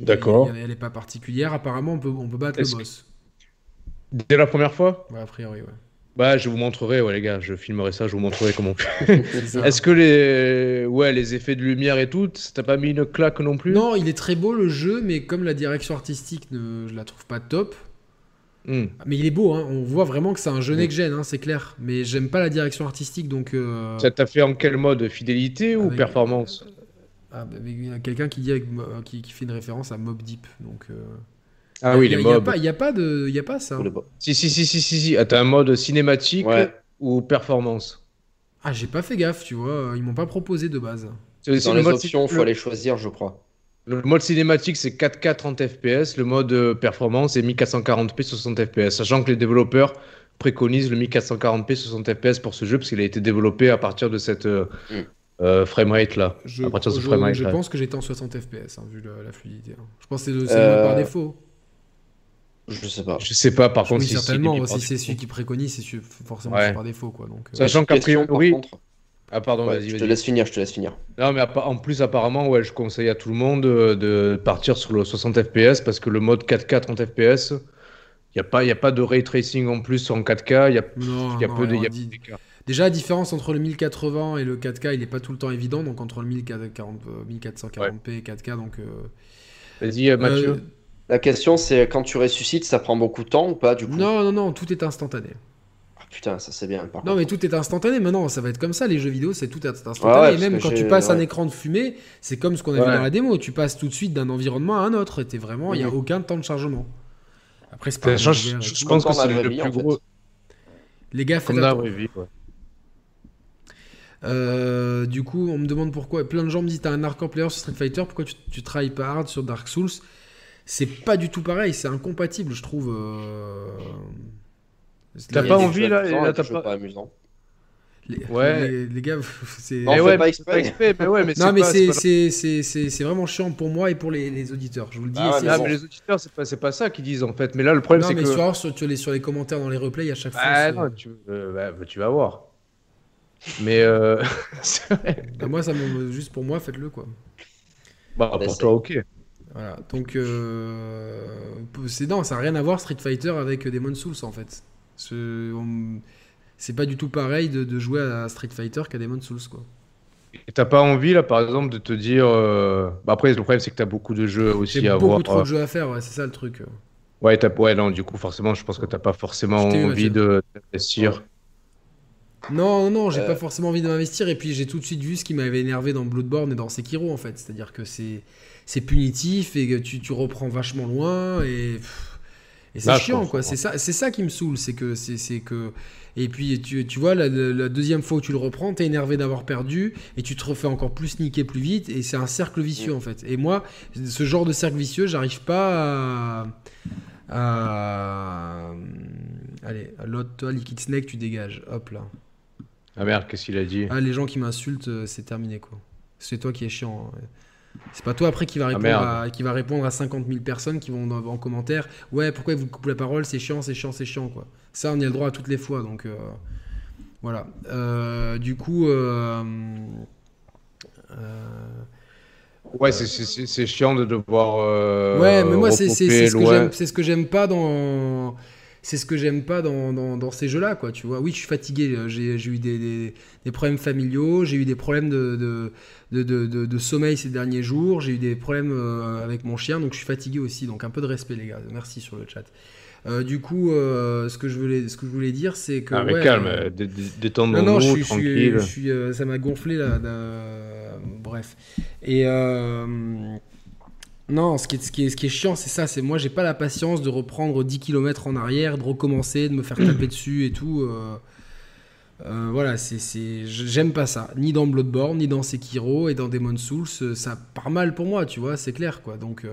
D'accord. Elle, n'est pas particulière. Apparemment, on peut, on peut battre le boss. Dès la première fois? Ouais, a priori, ouais. Bah, je vous montrerai, ouais, les gars, je filmerai ça, je vous montrerai comment. Est-ce que les, ouais, les effets de lumière et tout, t'as pas mis une claque non plus? Non, il est très beau le jeu, mais comme la direction artistique, ne... je la trouve pas top. Hmm. Mais il est beau, hein. on voit vraiment que c'est un jeu next-gen, hein, c'est clair. Mais j'aime pas la direction artistique, donc. Euh... Ça t'a fait en quel mode? Fidélité ou performance? Ah, bah, Il y a quelqu'un qui, dit qui, qui, fait une référence à Mob Deep, donc. Euh... Ah oui, les mobs. Il n'y a, pas de, y a pas ça. Si, si, si, si, si, si. Ah, t'as un mode cinématique ou performance Ah, j'ai pas fait gaffe, tu vois. Ils m'ont pas proposé de base. Dans le les options, il faut les choisir, je crois. Le mode cinématique, c'est 4K 30 FPS. Le mode euh, performance, c'est 1440p 60 FPS. Sachant que les développeurs préconisent le 1440p 60 FPS pour ce jeu, parce qu'il a été développé à partir de cette euh, mm. euh, framerate là. Je, à partir de je, frame je pense que j'étais en 60 FPS, hein, vu la, fluidité. Hein. Je pense que c'est euh... par défaut. Je sais pas. Je sais pas, par contre. Oui, certainement, si c'est celui qui préconise, c'est forcément par défaut. Quoi, donc, euh. Sachant qu'à priori. Ah, pardon, vas-y. Je te laisse finir, je te laisse finir. Non, mais en plus, apparemment, ouais, je conseille à tout le monde de, partir sur le 60 FPS parce que le mode 4K 30 FPS, il n'y a, pas, a pas de ray tracing en plus en 4K. Il y a, y a peu de. Déjà, la différence entre le 1080 et le 4K, il n'est pas tout le temps évident. Donc, entre le 1440p et 4K, donc. Euh, vas-y, Mathieu. La question, c'est quand tu ressuscites, ça prend beaucoup de temps ou pas du coup? Non, non, non, tout est instantané. Ah, putain, ça c'est bien. non, mais tout est instantané. Maintenant, ça va être comme ça. Les jeux vidéo, c'est tout instantané. et même quand tu passes un écran de fumée, c'est comme ce qu'on a vu dans la démo. Tu passes tout de suite d'un environnement à un autre. Et vraiment, il n'y a aucun temps de chargement. Après, c'est pas. Je, je, pense que c'est le plus gros. Les gars, faites euh, du coup, on me demande pourquoi. Plein de gens me disent T'as un hardcore player sur Street Fighter, pourquoi tu, tu travailles pas hard sur Dark Souls? C'est pas du tout pareil, c'est incompatible, je trouve. Euh... T'as pas envie là, là t'as pas... pas amusant. Les, ouais. Les, les gars, c'est. Mais ouais, pas exprès. mais ouais, mais non, mais c'est vraiment chiant pour moi et pour les, les auditeurs. Je vous le dis. Ah, mais, mais les auditeurs, c'est pas, pas ça qu'ils disent en fait. Mais là, le problème, c'est que. Non, mais sur, sur, les, sur les commentaires dans les replays, à chaque fois. Ah non, tu, euh, bah, bah, tu vas voir. Mais. Euh... bah, moi, ça juste pour moi, faites-le quoi. Bah, pour toi, ok. Voilà, donc euh, c'est non, ça n'a rien à voir Street Fighter avec Demon Souls en fait. C'est pas du tout pareil de, jouer à Street Fighter qu'à Demon Souls quoi. Et t'as pas envie là par exemple de te dire. Euh, bah, après, le problème c'est que t'as beaucoup de jeux aussi à voir. beaucoup trop de jeux à faire, ouais, c'est ça le truc. Ouais, ouais, non, du coup, forcément, je pense que t'as pas forcément envie d'investir. Non, non, j'ai pas euh. forcément envie d'investir. Et puis j'ai tout de suite vu ce qui m'avait énervé dans Bloodborne et dans Sekiro en fait. C'est-à-dire que c'est c'est punitif et que tu, tu, reprends vachement loin et, et c'est chiant quoi. C'est ça, c'est ça qui me saoule, c'est que c'est que et puis tu, tu vois la, deuxième fois où tu le reprends, t'es énervé d'avoir perdu et tu te refais encore plus niquer plus vite et c'est un cercle vicieux en fait. Et moi, ce genre de cercle vicieux, j'arrive pas à, allez, l'autre toi Liquid Snake, tu dégages, hop là. Ah merde, qu'est-ce qu'il a dit? Ah les gens qui m'insultent, euh, c'est terminé quoi. C'est toi qui es chiant. Hein. C'est pas toi après qui va, ah, répondre à, qui va répondre à 50 000 personnes qui vont en commentaire Ouais, pourquoi vous coupez la parole? C'est chiant, c'est chiant, c'est chiant. quoi. Ça, on y a le droit à toutes les fois. Donc euh, voilà. Euh, du coup. Euh, ouais, c'est chiant de devoir. ouais, mais moi, c'est ce que j'aime pas dans c'est ce que j'aime pas dans, dans, ces jeux-là, quoi. Tu vois, oui, je suis fatigué. J'ai eu des, des, problèmes familiaux, j'ai eu des problèmes de de, de, de, sommeil ces derniers jours. J'ai eu des problèmes euh, avec mon chien, donc je suis fatigué aussi. Donc un peu de respect, les gars. Merci sur le chat. Euh, du coup, euh, ce, que je voulais, ce que je voulais dire, c'est que. Ah, mais calme, détendons-nous, non, non, je tranquille. Je suis, ça m'a gonflé là. bref. Et. Non, ce qui est, ce qui est, ce qui est chiant, c'est ça. C'est moi, j'ai pas la patience de reprendre 10 km en arrière, de recommencer, de me faire taper dessus et tout. Euh, euh, voilà, c'est, j'aime pas ça. Ni dans Bloodborne, ni dans Sekiro et dans Demon Souls, euh, ça part mal pour moi, tu vois, c'est clair, quoi. Donc,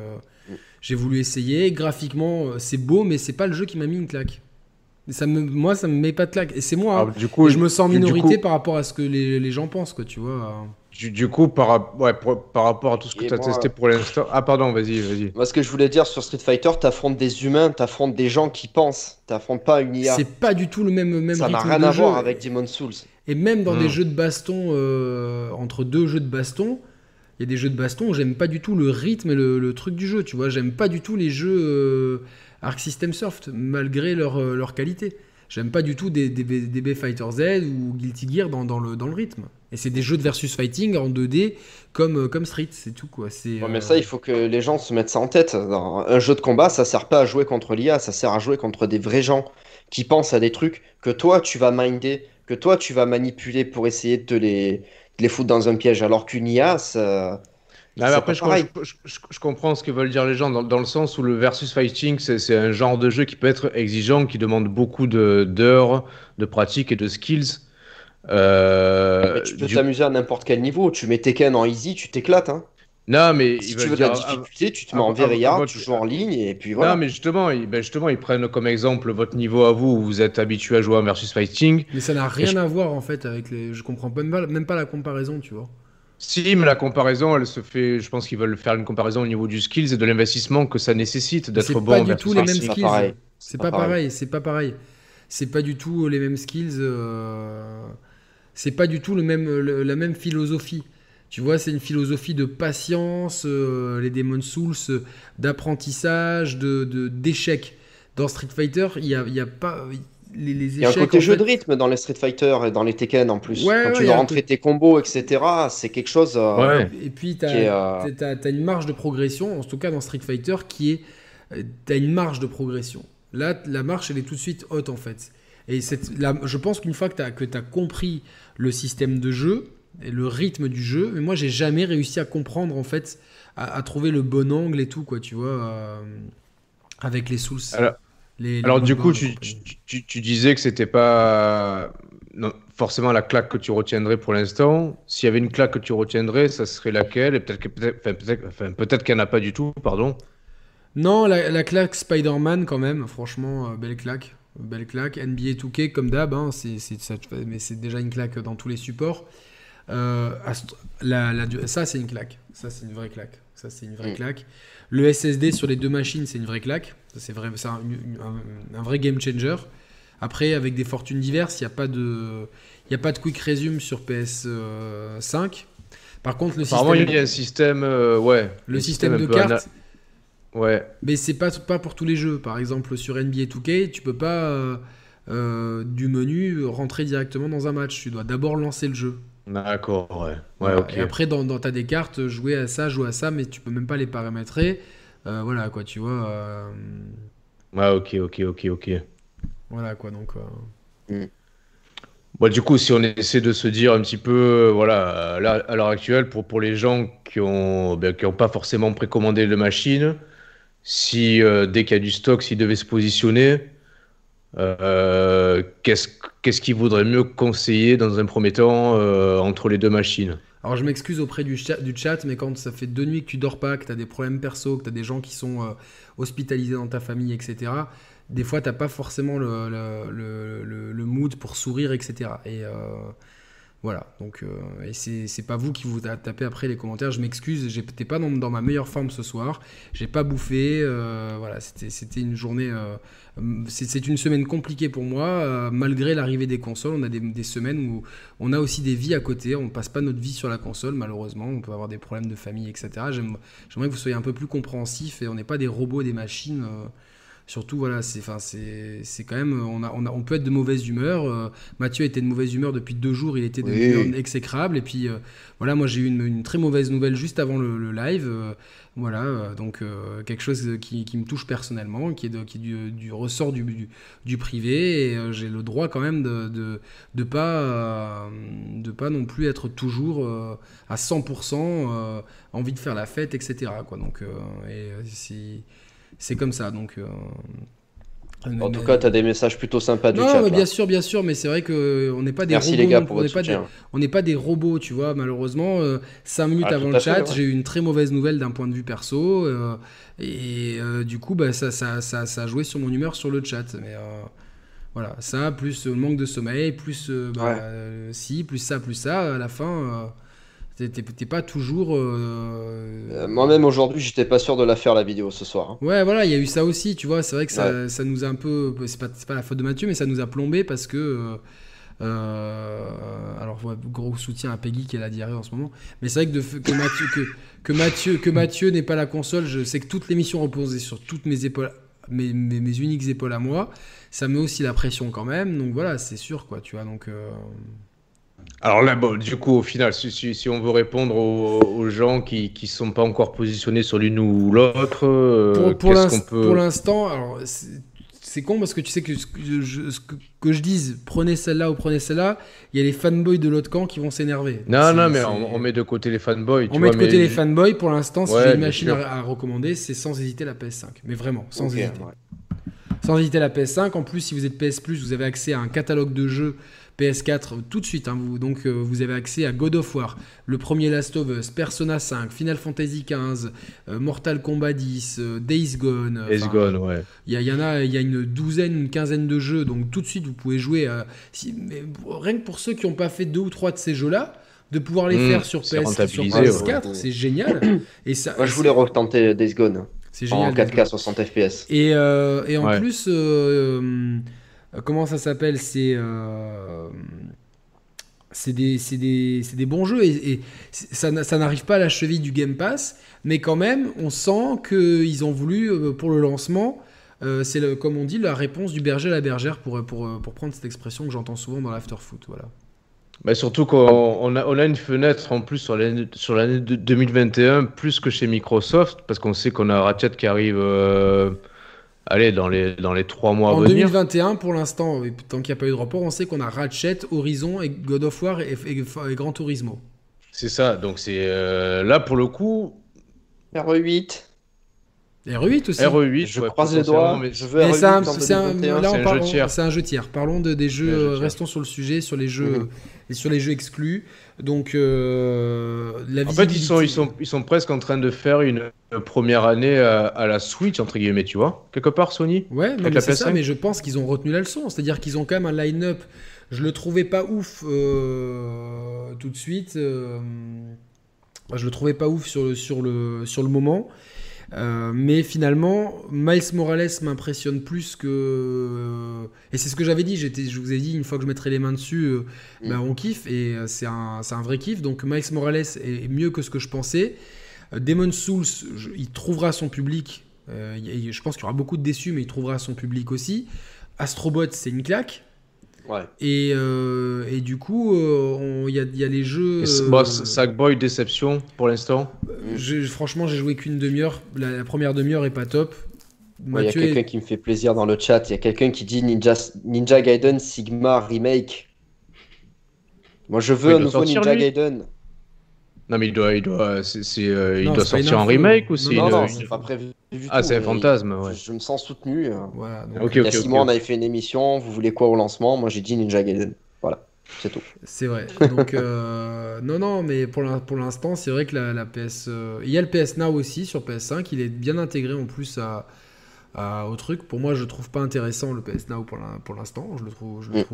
j'ai voulu essayer. Graphiquement, c'est beau, mais c'est pas le jeu qui m'a mis une claque. Ça me, moi, ça me met pas de claque. Et c'est moi. Hein. du coup, je me sens minorité par rapport à ce que les, les gens pensent, quoi, tu vois. Du, coup, par, ouais, par, rapport à tout ce que tu as testé pour l'instant. Ah, pardon, vas-y, vas-y. Moi, ce que je voulais dire sur Street Fighter, tu affrontes des humains, tu affrontes des gens qui pensent. Tu affrontes pas une IA. C'est pas du tout le même, même Ça n'a rien à voir avec Demon's Souls. Et même dans des hmm. jeux de baston, euh, entre deux jeux de baston, il y a des jeux de baston, j'aime pas du tout le rythme et le, truc du jeu, tu vois. J'aime pas du tout les jeux euh, Arc System Soft, malgré leur, euh, leur qualité. J'aime pas du tout des, des, DB Fighter Z ou Guilty Gear dans, dans, le, dans le rythme. Et c'est des jeux de versus fighting en 2D comme, euh, comme Street, c'est tout quoi. Ouais, mais ça, il faut que les gens se mettent ça en tête. un jeu de combat, ça sert pas à jouer contre l'IA, ça sert à jouer contre des vrais gens qui pensent à des trucs que toi tu vas minder, que toi tu vas manipuler pour essayer de les, de les foutre dans un piège. Alors qu'une IA, ça, après, je, comprends ce que veulent dire les gens dans, le sens où le versus fighting, c'est un genre de jeu qui peut être exigeant, qui demande beaucoup d'heures de, pratique et de skills. Euh, tu peux t'amuser à n'importe quel niveau. Tu mets Tekken en easy, tu t'éclates. Hein. Non, mais si tu veux de la difficulté, tu te mets en verriard, tu joues en ligne et puis voilà. Non, mais justement, ils, ben justement, ils prennent comme exemple votre niveau à vous où vous êtes habitué à jouer en versus fighting. Mais ça n'a rien à voir en fait avec les. Je comprends même pas, même pas la comparaison, tu vois. Si, mais la comparaison, elle se fait. Je pense qu'ils veulent faire une comparaison au niveau du skills et de l'investissement que ça nécessite d'être bon. C'est pas du tout les mêmes skills. C'est pas pareil. C'est pas pareil. C'est pas du tout les mêmes skills. Euh, c'est pas du tout le même, la même philosophie. Tu vois, c'est une philosophie de patience, euh, les Demon Souls, d'apprentissage, de d'échec. Dans Street Fighter, il y a, y a pas il y a un côté jeu de rythme dans les Street Fighter et dans les Tekken en plus. Quand tu dois rentrer tes combos, etc., c'est quelque chose. Euh, et puis, tu as, euh, une marge de progression, en tout cas dans Street Fighter, qui est. Euh, tu as une marge de progression. Là, la marche, elle est tout de suite haute en fait. Et là, je pense qu'une fois que tu as, compris le système de jeu et le rythme du jeu, mais moi, j'ai jamais réussi à comprendre en fait, à, trouver le bon angle et tout, quoi, tu vois, avec les Souls. Alors... Alors du coup, tu, tu, disais que c'était pas forcément la claque que tu retiendrais pour l'instant. S'il y avait une claque que tu retiendrais, ça serait laquelle? Et peut-être peut qu'il n'y en a pas du tout, pardon. Non, la, claque Spider-Man quand même, franchement, euh, belle claque. Belle claque. NBA 2K comme d'hab, hein, mais c'est déjà une claque dans tous les supports. Euh, ça, c'est une claque. Ça, c'est une vraie claque. Ça, c'est une vraie mm. claque. Le SSD sur les deux machines, c'est une vraie claque. C'est vrai, un, un, vrai game changer. Après, avec des fortunes diverses, il n'y a pas de, a pas de quick resume sur PS5. Euh, Par contre, le système, il y a un système, euh, ouais, le système, de cartes. Ouais. Mais c'est pas pas pour tous les jeux. Par exemple, sur NBA 2K, tu peux pas euh, du menu rentrer directement dans un match. Tu dois d'abord lancer le jeu. D'accord, ouais. ouais Et après, dans, dans ta des cartes, jouer à ça, jouer à ça, mais tu peux même pas les paramétrer. Euh, voilà, quoi, tu vois. Euh... Ouais, ok, ok, ok, ok. Voilà, quoi, donc. Euh. Mm. Bon, du coup, si on essaie de se dire un petit peu, voilà, là, à l'heure actuelle, pour, pour les gens qui n'ont ben, qui ont pas forcément précommandé de machine, si euh, dès qu'il y a du stock, s'ils devaient se positionner, euh, qu'est-ce qu'il vaudrait mieux conseiller dans un premier temps euh, entre les deux machines? Alors je m'excuse auprès du chat, mais quand ça fait deux nuits que tu dors pas, que tu as des problèmes perso, que tu as des gens qui sont euh, hospitalisés dans ta famille, etc., des fois tu pas forcément le, le, le, le, mood pour sourire, etc. Et voilà, donc euh, et c'est pas vous qui vous tapez après les commentaires. Je m'excuse, j'étais pas dans, ma meilleure forme ce soir. J'ai pas bouffé. Euh, voilà, c'était une journée. Euh, c'est une semaine compliquée pour moi, malgré l'arrivée des consoles. On a des, des, semaines où on a aussi des vies à côté. On passe pas notre vie sur la console, malheureusement. On peut avoir des problèmes de famille, etc. J'aimerais que vous soyez un peu plus compréhensif et on n'est pas des robots, des machines Surtout, voilà, c'est, enfin, c'est, c'est quand même, on, a, on, a, on peut être de mauvaise humeur. Euh, Mathieu était de mauvaise humeur depuis deux jours, il était humeur exécrable. Et puis, euh, voilà, moi j'ai eu une, une, très mauvaise nouvelle juste avant le, live. Euh, voilà, donc quelque chose qui, qui, me touche personnellement, qui est, de, qui du, du, ressort du, du, du privé. Et j'ai le droit quand même de de, de pas, de pas non plus être toujours à 100% envie de faire la fête, etc. Quoi. Donc, et si c'est comme ça. Donc, euh, en tout cas, tu as des messages plutôt sympas du non, chat. Bien sûr, bien sûr, mais c'est vrai qu'on n'est pas des Merci robots. les gars pour on n'est pas, des, on pas des robots, tu vois. Malheureusement, 5 euh, minutes ah, avant le chat, j'ai eu une très mauvaise nouvelle d'un point de vue perso. Euh, et du coup, bah, ça, ça, ça, ça, a joué sur mon humeur sur le chat. Mais voilà, ça, plus le manque de sommeil, plus bah, si, plus ça, plus ça, à la fin T'es pas toujours. Euh, euh, moi-même aujourd'hui, j'étais pas sûr de la faire la vidéo ce soir. Hein. Ouais, voilà, il y a eu ça aussi, tu vois. C'est vrai que ça, ça, nous a un peu. C'est pas, pas la faute de Mathieu, mais ça nous a plombé parce que. Euh, alors, gros soutien à Peggy qui a la diarrhée en ce moment. Mais c'est vrai que, de, que Mathieu, que, que Mathieu, que Mathieu n'ait pas la console, je sais que toute l'émission reposait sur toutes mes épaules, mes, mes, uniques épaules à moi. Ça met aussi la pression quand même. Donc voilà, c'est sûr, quoi, tu vois. Donc. Alors là, bon, du coup, au final, si, on veut répondre aux, gens qui ne sont pas encore positionnés sur l'une ou l'autre, euh, qu'est-ce qu'on peut... Pour l'instant, alors c'est con parce que tu sais que, je, que, je dise prenez celle-là ou prenez celle-là, il y a les fanboys de l'autre camp qui vont s'énerver. Non, non, mais on, met de côté les fanboys. On met de côté les fanboys. Pour l'instant, si j'ai une machine à, recommander, c'est sans hésiter la PS5. Mais vraiment, sans hésiter. Sans hésiter la PS5. En plus, si vous êtes PS Plus, vous avez accès à un catalogue de jeux PS4 tout de suite. Hein, vous, donc euh, vous avez accès à God of War, le premier Last of Us, Persona 5, Final Fantasy 15, euh, Mortal Kombat 10, euh, Days Gone. Days Gone, ouais. Il y, en a, il y a une douzaine, une quinzaine de jeux. Donc tout de suite vous pouvez jouer. Si, mais, rien que pour ceux qui n'ont pas fait deux ou trois de ces jeux-là de pouvoir les mmh, faire sur, PS, 4 c'est génial. Et ça, Moi, je voulais retenter Days Gone. C'est génial. En 4K 60 FPS. Et, et en plus, euh, comment ça s'appelle C'est euh, des, des, des, bons jeux et, ça, ça n'arrive pas à la cheville du Game Pass, mais quand même, on sent qu'ils ont voulu, euh, pour le lancement, c'est comme on dit, la réponse du berger à la bergère, pour, pour, pour prendre cette expression que j'entends souvent dans l'afterfoot. Voilà. Mais surtout qu'on a, on a, une fenêtre en plus sur l'année 2021, plus que chez Microsoft, parce qu'on sait qu'on a Ratchet qui arrive allez, dans les, dans les trois mois en à venir. En 2021, pour l'instant, tant qu'il n'y a pas eu de rapport, on sait qu'on a Ratchet, Horizon et God of War et, et, Gran Turismo. C'est ça, donc c'est euh, là pour le coup. RE8. RE8 aussi. RE8, je croise les doigts, mais je veux c'est un, jeu tiers. C'est un jeu tiers. Parlons de, des jeux, restons sur le sujet, sur les jeux, et sur les jeux exclus. Donc, euh, la En fait, ils sont, ils, sont, ils sont presque en train de faire une première année à, la Switch, entre guillemets, tu vois Quelque part, Sony Ouais, mais c'est ça, mais je pense qu'ils ont retenu la leçon. C'est-à-dire qu'ils ont quand même un line-up. Je le trouvais pas ouf euh, tout de suite. Euh, je le trouvais pas ouf sur le, sur le, sur le moment. Euh, mais finalement, Miles Morales m'impressionne plus que. Euh, et c'est ce que j'avais dit. Je vous ai dit, une fois que je mettrai les mains dessus, euh, mm. bah, on kiffe. Et c'est un, un, vrai kiff. Donc Miles Morales est mieux que ce que je pensais. Demon Souls, il trouvera son public. je pense qu'il y aura beaucoup de déçus, mais il trouvera son public aussi. Astrobot, c'est une claque. Et, euh, et, du coup, euh, il y, a, y, a les jeux. Euh, Sackboy déception pour l'instant. Franchement, j'ai joué qu'une demi-heure. La, première demi-heure est pas top. Il y a quelqu'un qui me fait plaisir dans le chat. Il y a quelqu'un qui dit Ninja, Ninja Gaiden Sigma Remake. Moi, je veux un nouveau Ninja Gaiden. Non, mais il doit, il doit, c'est, euh, il doit sortir en remake ou c'est Non, non, c'est pas prévu du ah, c'est un fantasme, ouais. Je, me sens soutenu. Euh. Voilà, donc, il y a six mois, on avait fait une émission. Vous voulez quoi au lancement? Moi, j'ai dit Ninja Gaiden. Voilà, c'est tout. C'est vrai. Donc, euh, non, non, mais pour l'instant, c'est vrai que la, PS. il y a le PS Now aussi sur PS5. Il est bien intégré en plus à, à, au truc. Pour moi, je trouve pas intéressant le PS Now pour l'instant. Je le trouve. Je le mm.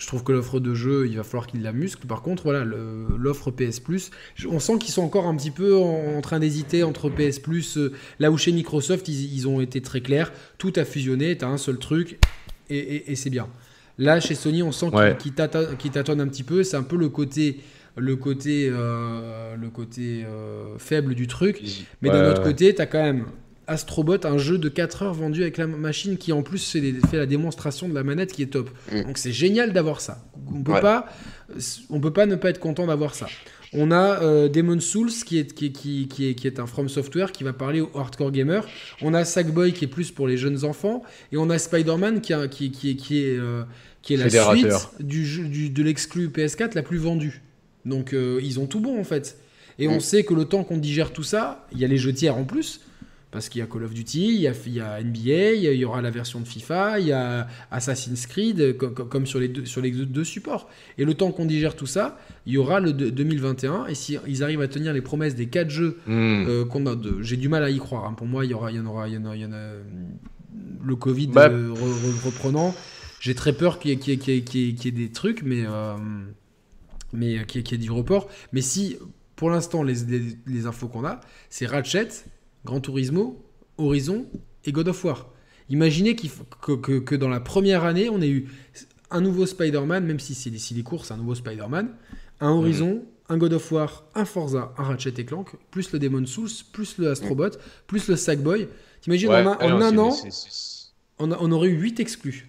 Je trouve que l'offre de jeu, il va falloir qu'il la muscle. Par contre, voilà, l'offre PS Plus, on sent qu'ils sont encore un petit peu en, train d'hésiter entre PS Plus. Euh, là où chez Microsoft, ils, ont été très clairs. Tout a fusionné, tu as un seul truc et, c'est bien. Là, chez Sony, on sent qu'ils tâtonnent un petit peu. C'est un peu le côté le côté, euh, le côté euh, faible du truc. Mais de l'autre côté, tu as quand même Astrobot, un jeu de 4 heures vendu avec la machine qui en plus fait, fait la démonstration de la manette qui est top. Mm. Donc c'est génial d'avoir ça. On peut Ouais. pas, on peut pas ne pas être content d'avoir ça. On a euh, Demon Souls qui est, qui, qui, qui est, qui est un From Software qui va parler aux hardcore gamers. On a Sackboy qui est plus pour les jeunes enfants. Et on a Spider-Man qui, a- qui, qui, est- qui est, euh, qui est la suite du jeu, du- de l'exclu PS4 la plus vendue. Donc euh, ils ont tout bon en fait. Et on Mm. sait que le temps qu'on digère tout ça, il y a les jeux tiers en plus. Parce qu'il y a Call of Duty, il y a, il y a NBA, il y, a- il y aura la version de FIFA, il y a Assassin's Creed, euh, co- co- comme, sur les, deux, sur les deux, deux supports. Et le temps qu'on digère tout ça, il y aura le de- 2021. Et si ils arrivent à tenir les promesses des quatre jeux Hmm. euh, qu'on a, j'ai du mal à y croire. hein. Pour moi, il y aura, il y en aura, il y en a, il y en a, euh, le Covid Bah. euh, re- re- reprenant. J'ai très peur qu'il y, ait- y y des trucs, mais euh, mais euh, qu'il y ait- qu'il y ait du report. Mais si, pour l'instant, les, les- les infos qu'on a, c'est Ratchet, Gran Turismo, Horizon et God of War. Imaginez que, que- que dans la première année, on ait eu un nouveau Spider-Man, même si c'est si les courses, c'est un nouveau Spider-Man, un Horizon, un God of War, un Forza, un Ratchet et Clank, plus le Demon Souls, plus le Astrobot, plus le Sackboy. T'imagines, Ouais, en un, en non, un c'est- an, on, aurait eu 8 exclus.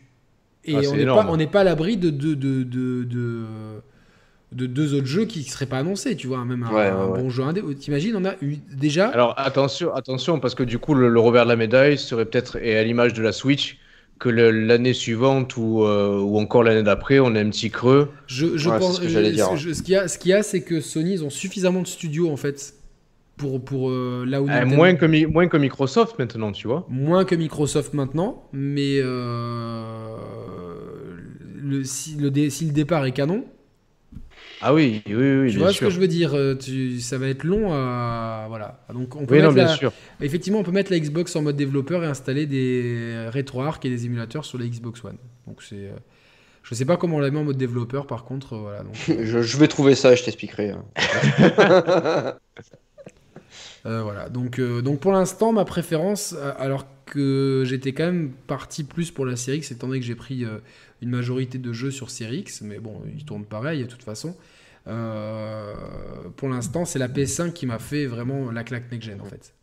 Et Ah, on n'est pas, on n'est pas à l'abri de, de, de, de, de- de deux autres jeux qui ne seraient pas annoncés, tu vois, même un, Ouais, ouais, un ouais. bon jeu indé. T'imagines, on a eu déjà... Alors attention, attention, parce que du coup, le, le revers de la médaille serait peut-être, et à l'image de la Switch, que l'année suivante ou, euh, ou encore l'année d'après, on a un petit creux. Je, je Ouais, pense, ce que j'allais dire, je- ce qu'il y a, ce qu'il y a, c'est que Sony, ils ont suffisamment de studios, en fait, pour, pour euh, là où... Euh, Nintendo- moins, que, moins que Microsoft maintenant, tu vois. Moins que Microsoft maintenant, mais euh, le, si, le, dé- si le départ est canon, Ah oui, oui, oui, tu bien vois ce que je veux dire euh, tu- Ça va être long à... Voilà. Donc on peut Oui, non, mettre bien la- sûr. Effectivement, on peut mettre la Xbox en mode développeur et installer des RetroArch et des émulateurs sur la Xbox One. Donc c'est, euh, je sais pas comment on la met en mode développeur, par contre, euh, voilà. Donc, Je, je vais trouver ça et je t'expliquerai. hein. euh, voilà. Donc, euh, donc pour l'instant, ma préférence, alors que j'étais quand même parti plus pour la série X, étant donné que j'ai pris euh, une majorité de jeux sur série X, mais bon, ils tournent pareil de toute façon. Euh, pour l'instant, c'est la PS5 qui m'a fait vraiment la claque next-gen en fait.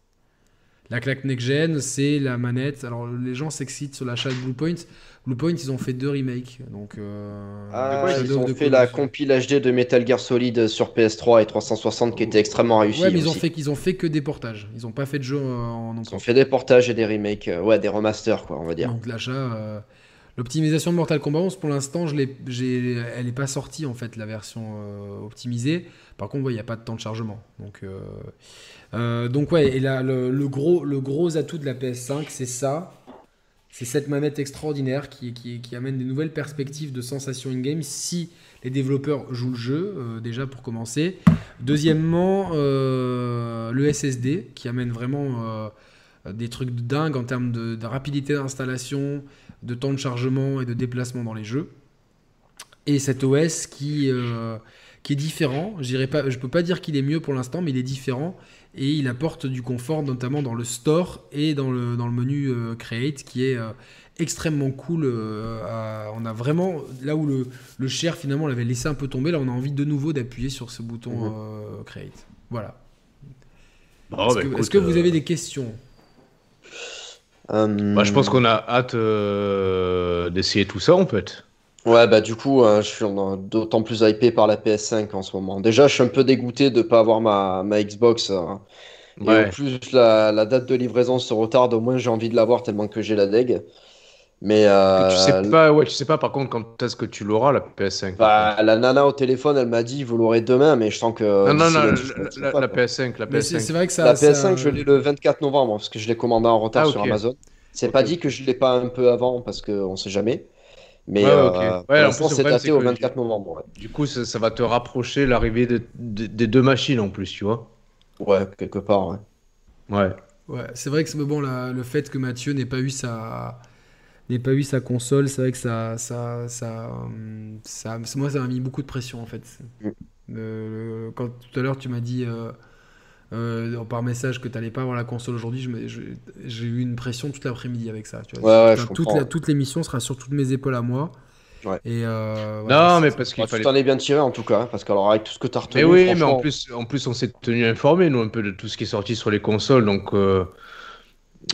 La claque next-gen, c'est la manette. Alors les gens s'excitent sur l'achat de Bluepoint. Bluepoint, ils ont fait deux remakes. Donc, euh, Ah, ils ont fait la compile HD de Metal Gear Solid sur PS3 et 360 qui était extrêmement réussie. Ouais, mais ils ont aussi. fait qu'ils ont fait que des portages. Ils ont pas fait de jeu euh, en Ils ont fait des portages et des remakes, ouais, des remasters, quoi, on va dire. Donc l'achat, euh, l'optimisation de Mortal Kombat 11, pour l'instant, elle n'est pas sortie en fait la version euh, optimisée. Par contre, il n'y a pas de temps de chargement. Donc, euh, euh, ouais, et là, le, gros, atout de la PS5, c'est ça. C'est cette manette extraordinaire qui, amène des nouvelles perspectives de sensations in-game si les développeurs jouent le jeu, déjà pour commencer. Deuxièmement, le SSD qui amène vraiment des trucs de dingue en termes de rapidité d'installation, de temps de chargement et de déplacement dans les jeux. Et cet OS qui, euh, qui est différent. Je ne peux pas dire qu'il est mieux pour l'instant, mais il est différent. Et il apporte du confort, notamment dans le store et dans le, dans le menu euh, Create, qui est euh, extrêmement cool. à- on a vraiment, là où le, le share finalement l'avait laissé un peu tomber, là on a envie de nouveau d'appuyer sur ce bouton Mhm. Create. Voilà. Bon, Est-ce bah, que, écoute, est-ce que vous avez des questions? Bah, je pense qu'on a hâte euh, d'essayer tout ça en fait. Ouais, bah du coup, euh, je suis en- d'autant plus hypé par la PS5 en ce moment. Déjà, je suis un peu dégoûté de pas avoir ma, ma Xbox. euh, Et Ouais. au plus la, la date de livraison se retarde, au moins j'ai envie de l'avoir tellement que j'ai la deg. Mais euh, tu sais pas, ouais, tu sais pas par contre quand est-ce que tu l'auras la PS5. par bah, la nana au téléphone, elle m'a dit vous l'aurez demain, mais je sens que. non, non, non, je la, ne sais la- pas, la quoi. PS5, la Mais c'est c'est PS5. vrai que ça. La ça- PS5, je l'ai le 24 novembre parce que je l'ai commandé en retard Ah, sur. Amazon. C'est Ok. pas dit que je l'ai pas un peu avant parce qu'on sait jamais. Mais Ouais, euh, ok. pour Ouais, en plus, c'est daté au que- 24 novembre. Ouais, Du coup, ça, ça va te rapprocher l'arrivée de- de- des deux machines en plus, tu vois. ouais quelque part. Ouais. Ouais. Ouais, c'est vrai que c'est bon la- le fait que Mathieu n'ait pas eu sa n'ait pas eu sa console, c'est vrai que ça ça ça, ça- moi ça m'a mis beaucoup de pression en fait. Mm. Quand tout à l'heure tu m'as dit euh, euh, par message que tu n'allais pas avoir la console aujourd'hui, j'ai eu une pression toute l'après-midi avec ça. Tu vois. Ouais, ouais, Putain, je toute, comprends. la- toute l'émission sera sur toutes mes épaules à moi. Ouais. Et euh, ouais, non, mais parce qu'il Ouais, tu fallait. t'en es bien tiré en tout cas, hein, parce que alors avec tout ce que tu as retenu, Mais oui, mais en plus, en plus, on s'est tenu informé nous un peu de tout ce qui est sorti sur les consoles, donc euh,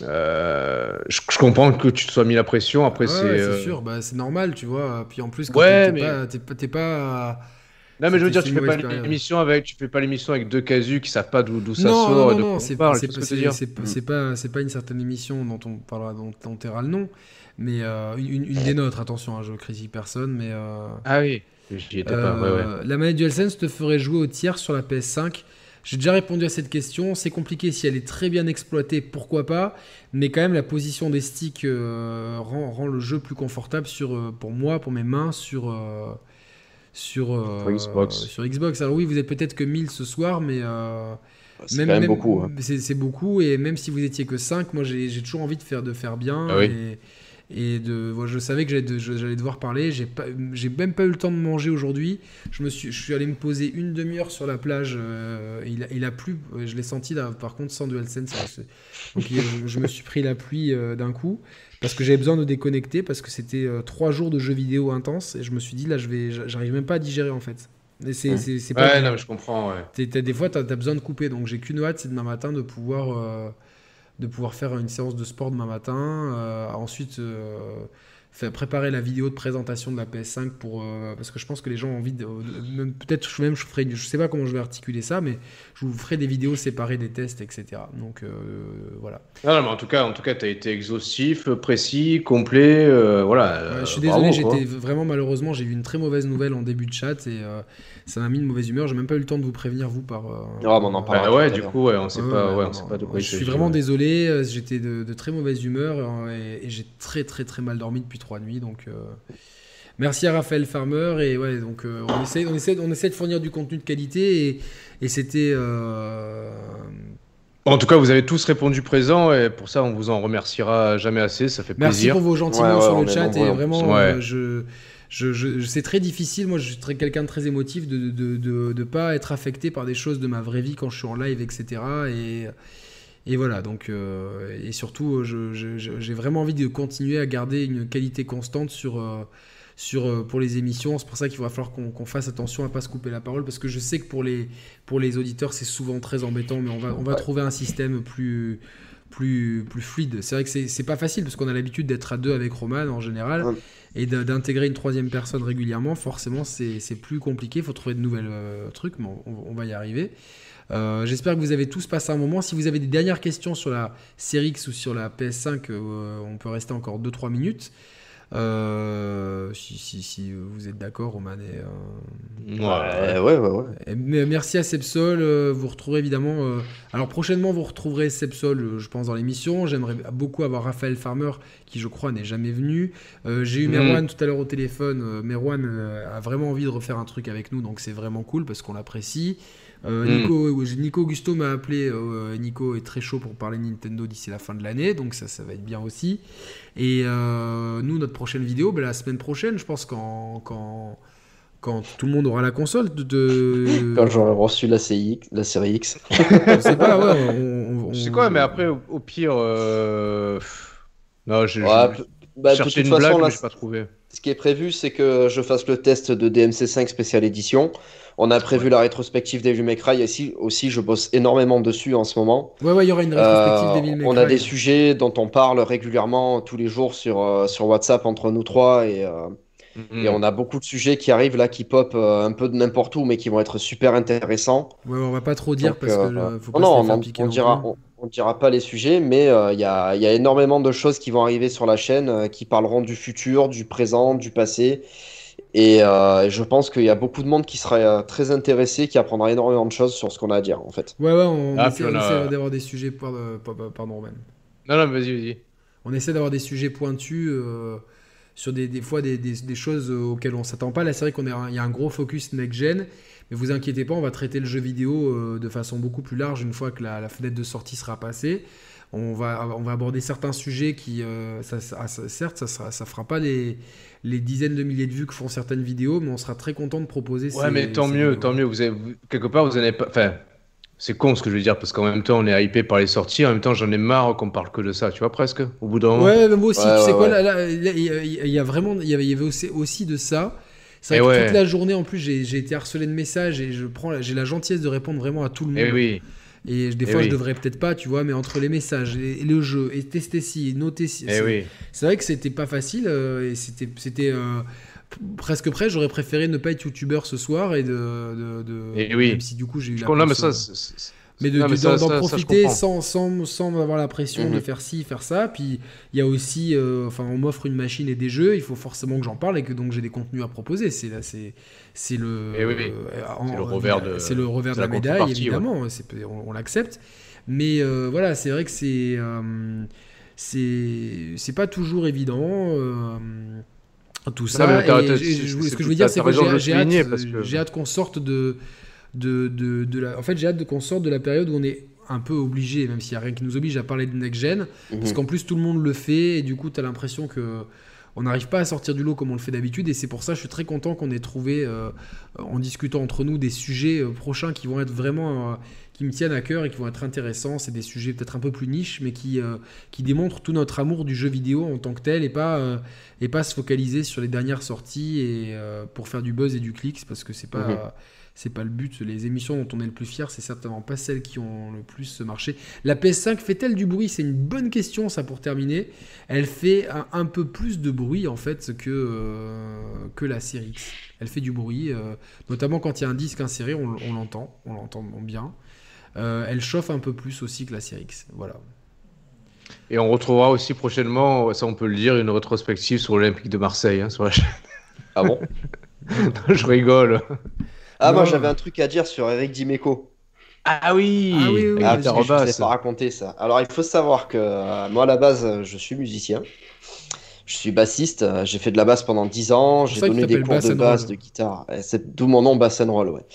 je, comprends que tu te sois mis la pression. Après, c'est. c'est sûr, bah, c'est normal, tu vois. Puis en plus, quand ouais, t'es mais... pas, Non, mais je veux dire, tu fais pas l'émission avec, tu fais pas l'émission avec deux casus qui savent pas d'où ça sort. Non, non, non, c'est pas, c'est pas, c'est pas une certaine émission dont on parlera, dont on taira le nom, mais une, une, des nôtres. Attention, hein, je critique personne, mais. Ah oui. Étais pas. Ouais, ouais. La manette DualSense te ferait jouer au tiers sur la PS5 j'ai déjà répondu à cette question. C'est compliqué si elle est très bien exploitée, pourquoi pas. Mais quand même, la position des sticks euh, rend, le jeu plus confortable sur, euh, pour moi, pour mes mains, sur, euh, sur, Xbox. sur Xbox. Alors oui, vous êtes peut-être que 1000 ce soir, mais... c'est quand même, beaucoup. Hein. C'est beaucoup. Et même si vous étiez que 5, moi j'ai toujours envie de faire, de faire bien. Ah et, et de, je savais que j'allais devoir parler. J'ai même pas eu le temps de manger aujourd'hui. Je, me suis, je suis allé me poser une demi-heure sur la plage. Euh, il, a, il, a, plu. Je l'ai senti là, par contre sans DualSense. Donc je, me suis pris la pluie euh, d'un coup parce que j'avais besoin de déconnecter parce que c'était euh, trois jours de jeux vidéo intenses et je me suis dit là, je vais, j'arrive même pas à digérer en fait. C'est pas. Ouais, non, je comprends. Ouais. des fois, tu as, as, besoin de couper. Donc j'ai qu'une hâte, c'est demain matin de pouvoir de pouvoir faire une séance de sport demain matin. Euh, ensuite, euh, faire préparer la vidéo de présentation de la PS5 pour euh, parce que je pense que les gens ont envie de, peut-être même je ferai je sais pas comment je vais articuler ça mais je vous ferai des vidéos séparées des tests etc donc voilà non, mais en tout cas en tout cas tu as été exhaustif précis complet voilà je suis désolé j'étais vraiment malheureusement j'ai eu une très mauvaise nouvelle en début de chat et ça m'a mis une mauvaise humeur. J'ai même pas eu le temps de vous prévenir, vous, par. Euh... Oh, on en parle. Bah ouais, du coup, ouais, on sait pas, ouais, on sait pas de quoi Je suis vraiment désolé. Euh, j'étais de, très mauvaise humeur euh, et, j'ai très, très, très mal dormi depuis trois nuits. Donc. Euh, merci à Raphaël Farmer et ouais donc on, essaie, on, essaie, on essaie de fournir du contenu de qualité et, et c'était en tout cas, vous avez tous répondu présent et pour ça, on vous en remerciera jamais assez. Ça fait plaisir. Merci pour vos gentils sur le chat et vraiment, je, je, c'est très difficile. Moi, je suis quelqu'un de très émotif de ne de, pas être affecté par des choses de ma vraie vie quand je suis en live, etc. Et, et voilà, donc, euh, et surtout, j'ai vraiment envie de continuer à garder une qualité constante sur, euh, sur, euh, pour les émissions. C'est pour ça qu'il va falloir qu'on fasse attention à pas se couper la parole, parce que je sais que pour les, pour les auditeurs, c'est souvent très embêtant, mais on va, on va trouver un système plus, plus, plus fluide. C'est vrai que c'est pas facile, parce qu'on a l'habitude d'être à deux avec Roman en général et d'intégrer une troisième personne régulièrement, forcément, c'est plus compliqué. Il faut trouver de nouvelles euh, trucs, mais on, va y arriver. Euh, j'espère que vous avez tous passé un moment. Si vous avez des dernières questions sur la Series X ou sur la PS5, euh, on peut rester encore 2-3 minutes. Euh, si, si, si, vous êtes d'accord, Roman. Et, euh, ouais, ouais, ouais. merci à Sepsol. Euh, vous retrouverez évidemment. alors prochainement, vous retrouverez Sepsol, je pense, dans l'émission. J'aimerais beaucoup avoir Raphaël Farmer, qui je crois n'est jamais venu. J'ai eu mm. Merwan tout à l'heure au téléphone. Merwan a vraiment envie de refaire un truc avec nous, donc c'est vraiment cool parce qu'on l'apprécie. Euh, hmm. Nico, Nico Augusto m'a appelé. Euh, Nico est très chaud pour parler Nintendo d'ici la fin de l'année, donc ça, ça va être bien aussi. Et euh, nous, notre prochaine vidéo, ben, la semaine prochaine, je pense quand, quand, quand tout le monde aura la console. De, Quand j'aurai reçu la, CX, la série X. je sais pas, ouais. On, sais quoi, mais après, au, pire. Non, j'ai bah, cherché une blague, mais je pas trouvé. Ce qui est prévu, c'est que je fasse le test de DMC5 spécial édition. On a prévu la rétrospective Devil May Cry aussi, aussi, je bosse énormément dessus en ce moment. Ouais, ouais, il y aura une rétrospective euh, Devil May On a des sujets dont on parle régulièrement tous les jours sur, euh, sur WhatsApp entre nous trois et, euh, mm-hmm. et on a beaucoup de sujets qui arrivent là qui pop un peu de n'importe où mais qui vont être super intéressants. Ouais, on va pas trop dire parce que faut pas non, on, on, dira, on, dira pas les sujets, mais il y, a, y a énormément de choses qui vont arriver sur la chaîne qui parleront du futur, du présent, du passé euh, et je pense qu'il y a beaucoup de monde qui serait euh, très intéressé, qui apprendra énormément de choses sur ce qu'on a à dire en fait. Ouais, ouais, on ah, essaie, d'avoir des sujets. Euh, pardon, Roman. Non, non, vas-y, vas-y. On essaie d'avoir des sujets pointus sur des, des fois des, des, choses auxquelles on s'attend pas. Là, c'est vrai qu'il y a un gros focus next-gen, mais vous inquiétez pas, on va traiter le jeu vidéo de façon beaucoup plus large une fois que la, la fenêtre de sortie sera passée. On va, on va aborder certains sujets qui, ça, ça, certes, ça ne ça fera pas les les dizaines de milliers de vues que font certaines vidéos, mais on sera très content de proposer. Ouais, mais tant mieux, tant mieux. Vous avez, quelque part, vous n'avez pas. Enfin, c'est con ce que je veux dire, parce qu'en même temps, on est hypé par les sorties. En même temps, j'en ai marre qu'on parle que de ça, tu vois, presque, au bout d'un moment. Ouais, mais moi aussi, tu sais quoi, il y, a vraiment. Il y avait aussi, aussi de ça. C'est vrai que toute la journée, en plus, j'ai été harcelé de messages et je prends, j'ai la gentillesse de répondre vraiment à tout le monde. Et oui. Et des Eh fois, je oui. devrais peut-être pas, tu vois, mais entre les messages et, et le jeu, et tester ci, et noter ci. Eh c'est- oui. Vrai que c'était pas facile, euh, et c'était. c'était euh, Presque près, j'aurais préféré ne pas être youtubeur ce soir et de. de, de- Eh oui. Même si du coup j'ai eu la Non, mais ça, euh, mais de, de- d'en, je profiter sans, sans, sans avoir la pression de Mhm. faire ci, faire ça. Puis il y a aussi, euh, enfin, on m'offre une machine et des jeux, il faut forcément que j'en parle et que donc j'ai des contenus à proposer. C'est là, c'est, c'est le, Eh oui, oui. euh, C'est le revers de- c'est le revers de la, la médaille, ouais. évidemment. On, on l'accepte. Mais euh, voilà, c'est vrai que c'est, euh, c'est, c'est pas toujours évident. euh, tout ça, Et ce que je veux dire, c'est de j'ai hâte, que- j'ai hâte qu'on sorte de, de, de, de la. En fait, j'ai hâte qu'on sorte de la période où on est un peu obligé, même s'il n'y a rien qui nous oblige à parler de next gen, parce Mhm. qu'en plus tout le monde le fait et du coup tu as l'impression que on n'arrive pas à sortir du lot comme on le fait d'habitude et c'est pour ça que je suis très content qu'on ait trouvé euh, en discutant entre nous des sujets euh, prochains qui vont être vraiment euh, qui me tiennent à cœur et qui vont être intéressants. C'est des sujets peut-être un peu plus niches, mais qui, qui démontrent tout notre amour du jeu vidéo en tant que tel et pas, et pas se focaliser sur les dernières sorties et pour faire du buzz et du clic, parce que c'est pas. Mhm. C'est pas le but. Les émissions dont on est le plus fier, c'est certainement pas celles qui ont le plus marché. La PS5 fait-elle du bruit? C'est une bonne question, ça, pour terminer. Elle fait un, un peu plus de bruit, en fait, que, euh, que la série X. Elle fait du bruit, euh, notamment quand il y a un disque inséré, on, on l'entend, on l'entend bien. Euh, elle chauffe un peu plus aussi que la série X. Voilà. Et on retrouvera aussi prochainement, ça on peut le dire, une rétrospective sur l'Olympique de Marseille hein, sur la chaîne. Ah bon? Je rigole. Ah, moi j'avais un truc à dire sur Eric Dimeco. Ah oui, Ah oui, oui, Ah, la parce que je ne Robasse. vous ai pas raconté ça. Alors, il faut savoir que euh, moi, à la base, euh, je suis musicien. Je suis bassiste. euh, J'ai fait de la basse pendant 10 ans. C'est J'ai donné des cours Bass de basse, de guitare. C'est d'où mon nom, Bass and Roll, ouais.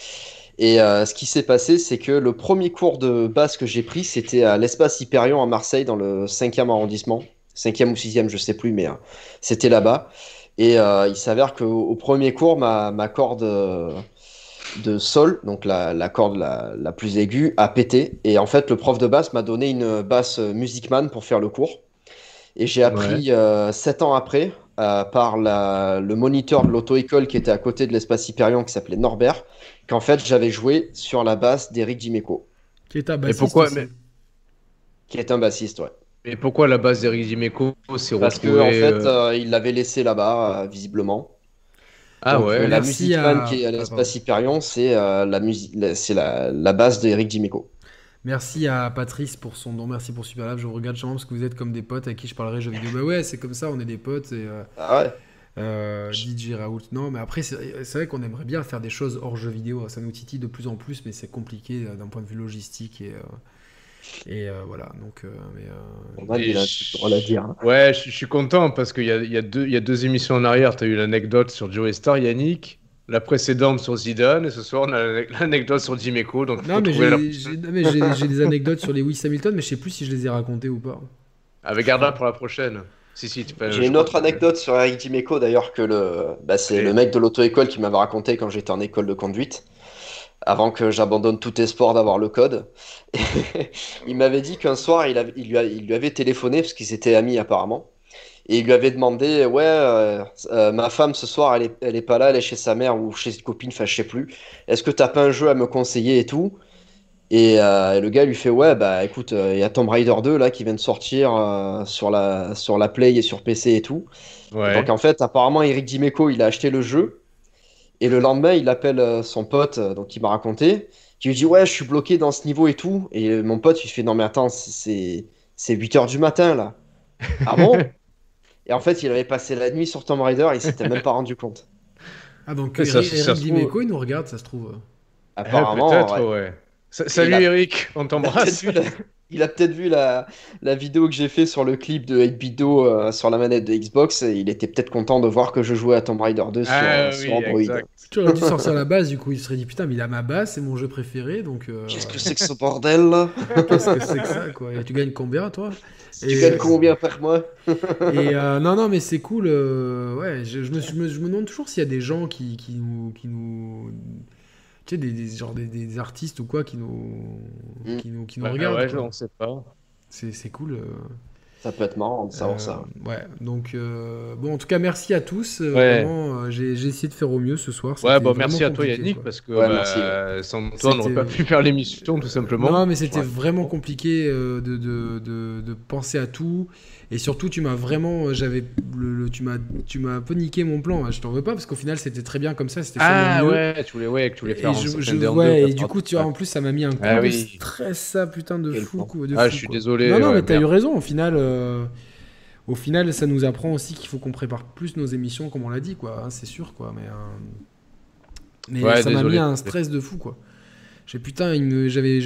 Et euh, ce qui s'est passé, c'est que le premier cours de basse que j'ai pris, c'était à l'espace Hyperion à Marseille, dans le 5e arrondissement. 5e ou 6e, je sais plus, mais euh, c'était là-bas. Et euh, il s'avère qu'au au premier cours, ma, ma corde euh, de sol, donc la, la corde la, la plus aiguë, a pété. Et en fait, le prof de basse m'a donné une basse Music Man pour faire le cours. Et j'ai appris euh, sept ans après, euh, par la- le moniteur de l'auto-école qui était à côté de l'espace Hyperion, qui s'appelait Norbert, qu'en fait, j'avais joué sur la basse d'Eric Dimeco, Qui est un Et bassiste pourquoi aussi. mais, qui est un bassiste, ouais. et pourquoi la base d'Eric Dimeco s'est Parce que retrouvée en fait, euh, euh, il l'avait laissé là-bas, euh, visiblement. Ah Donc, ouais. euh, la Merci Music à- qui est à Ah, l'espace Hyperion, c'est euh, la, musique, la- c'est la, la basse d'Eric Dimeco. Merci à Patrice pour son don, merci pour Super Lab. Je vous regarde charmant parce que vous êtes comme des potes avec qui je parlerai jeux vidéo. Bah ouais, c'est comme ça, on est des potes. Et, euh, Ah ouais. euh, DJ Raoult, non, mais après, c'est c'est vrai qu'on aimerait bien faire des choses hors jeux vidéo. Ça nous titille de plus en plus, mais c'est compliqué euh, d'un point de vue logistique et. Et euh, voilà, donc. euh, mais, euh, il a dire. hein. Ouais, je, je suis content parce qu'il y a, il y, a deux- il y a deux émissions en arrière. Tu as eu l'anecdote sur Joey Star, Yannick. La précédente sur Zidane. Et ce soir, on a l'anecdote sur Dimeco. Donc, Non, mais la- j'ai j'ai- non, mais j'ai- j'ai des anecdotes sur les Lewis Hamilton, mais je sais plus si je les ai racontées ou pas. Avec Garda pour la prochaine. Si, si, tu peux- J'ai je une autre que- anecdote sur Eric Dimeco d'ailleurs que le, bah, c'est Et- le mec de l'auto-école qui m'avait raconté quand j'étais en école de conduite, avant que j'abandonne tout espoir d'avoir le code. il m'avait dit qu'un soir il, avait- il lui a- il lui avait téléphoné parce qu'ils étaient amis apparemment, et il lui avait demandé ouais euh, euh, ma femme ce soir elle est, elle est pas là, elle est chez sa mère ou chez une copine, enfin je sais plus. Est-ce que t'as pas un jeu à me conseiller et tout? Et, euh, et le gars lui fait ouais bah écoute il y a Tomb Raider 2 là qui vient de sortir sur la sur la Play et sur PC et tout. Ouais. Donc en fait, apparemment, Eric Dimeco, il a acheté le jeu. Et le lendemain, il appelle euh, son pote, euh, donc il m'a raconté, qui lui dit Ouais, je suis bloqué dans ce niveau et tout. Et euh, mon pote, il fait Non, mais attends, c'est c'est 8 heures du matin là. Ah bon Et en fait, il avait passé la nuit sur Tomb Raider, il s'était même pas rendu compte. Ah, donc Eric, Dimeco, il nous regarde, ça se trouve. Eh, Apparemment, peut-être, ouais. ouais. Sa- Salut a- Eric, on Il a peut-être t'embrasse. vu la- il a peut-être vu la, la vidéo que j'ai fait sur le clip de 8-Bido euh, sur la manette de Xbox et il était peut-être content de voir que je jouais à Tomb Raider 2 sur, Ah sur oui, Android. exact. Tu aurais dû sortir la base, du coup, il se serait dit Putain, mais il a ma base, c'est mon jeu préféré, donc. euh, Qu'est-ce que c'est que ce bordel là? Qu'est-ce que c'est que ça, quoi? Et tu gagnes combien, toi? Tu gagnes combien par mois? Et euh, non, non, mais c'est cool. euh, ouais, je, je me, je me, je me demande toujours s'il y a des gens qui, qui nous, qui nous, tu sais, des, des, genre des, des artistes ou quoi qui nous, Mm. qui nous, qui nous Bah, regardent. ouais, quoi. on sait pas. C'est, c'est cool. euh. Ça peut être marrant de savoir ça. Ouais, donc bon, en tout cas, merci à tous. Vraiment, j'ai essayé de faire au mieux ce soir. Ouais, bon, merci à toi Yannick, parce que bah, sans toi, on n'aurait pas pu faire l'émission tout simplement. Non, mais c'était vraiment compliqué de, de, de, de, penser à tout. Et surtout, tu m'as vraiment, j'avais, le, tu m'as, tu m'as un peu niqué mon plan. Je t'en veux pas parce qu'au final, c'était très bien comme ça. C'était ah ouais, tu voulais, ouais, tu voulais faire. Et, je, ouais, et du coup, tu vois, en plus, ça m'a mis un coup ah, de stress, ça, putain de fou. De ah, je suis désolé. Non, non, mais t'as eu raison. Au final, euh, au final, ça nous apprend aussi qu'il faut qu'on prépare plus nos émissions, comme on l'a dit, quoi. Hein, c'est sûr, quoi. Mais, euh, mais ça m'a mis un stress de fou, quoi. J'ai putain, il me, j'avais,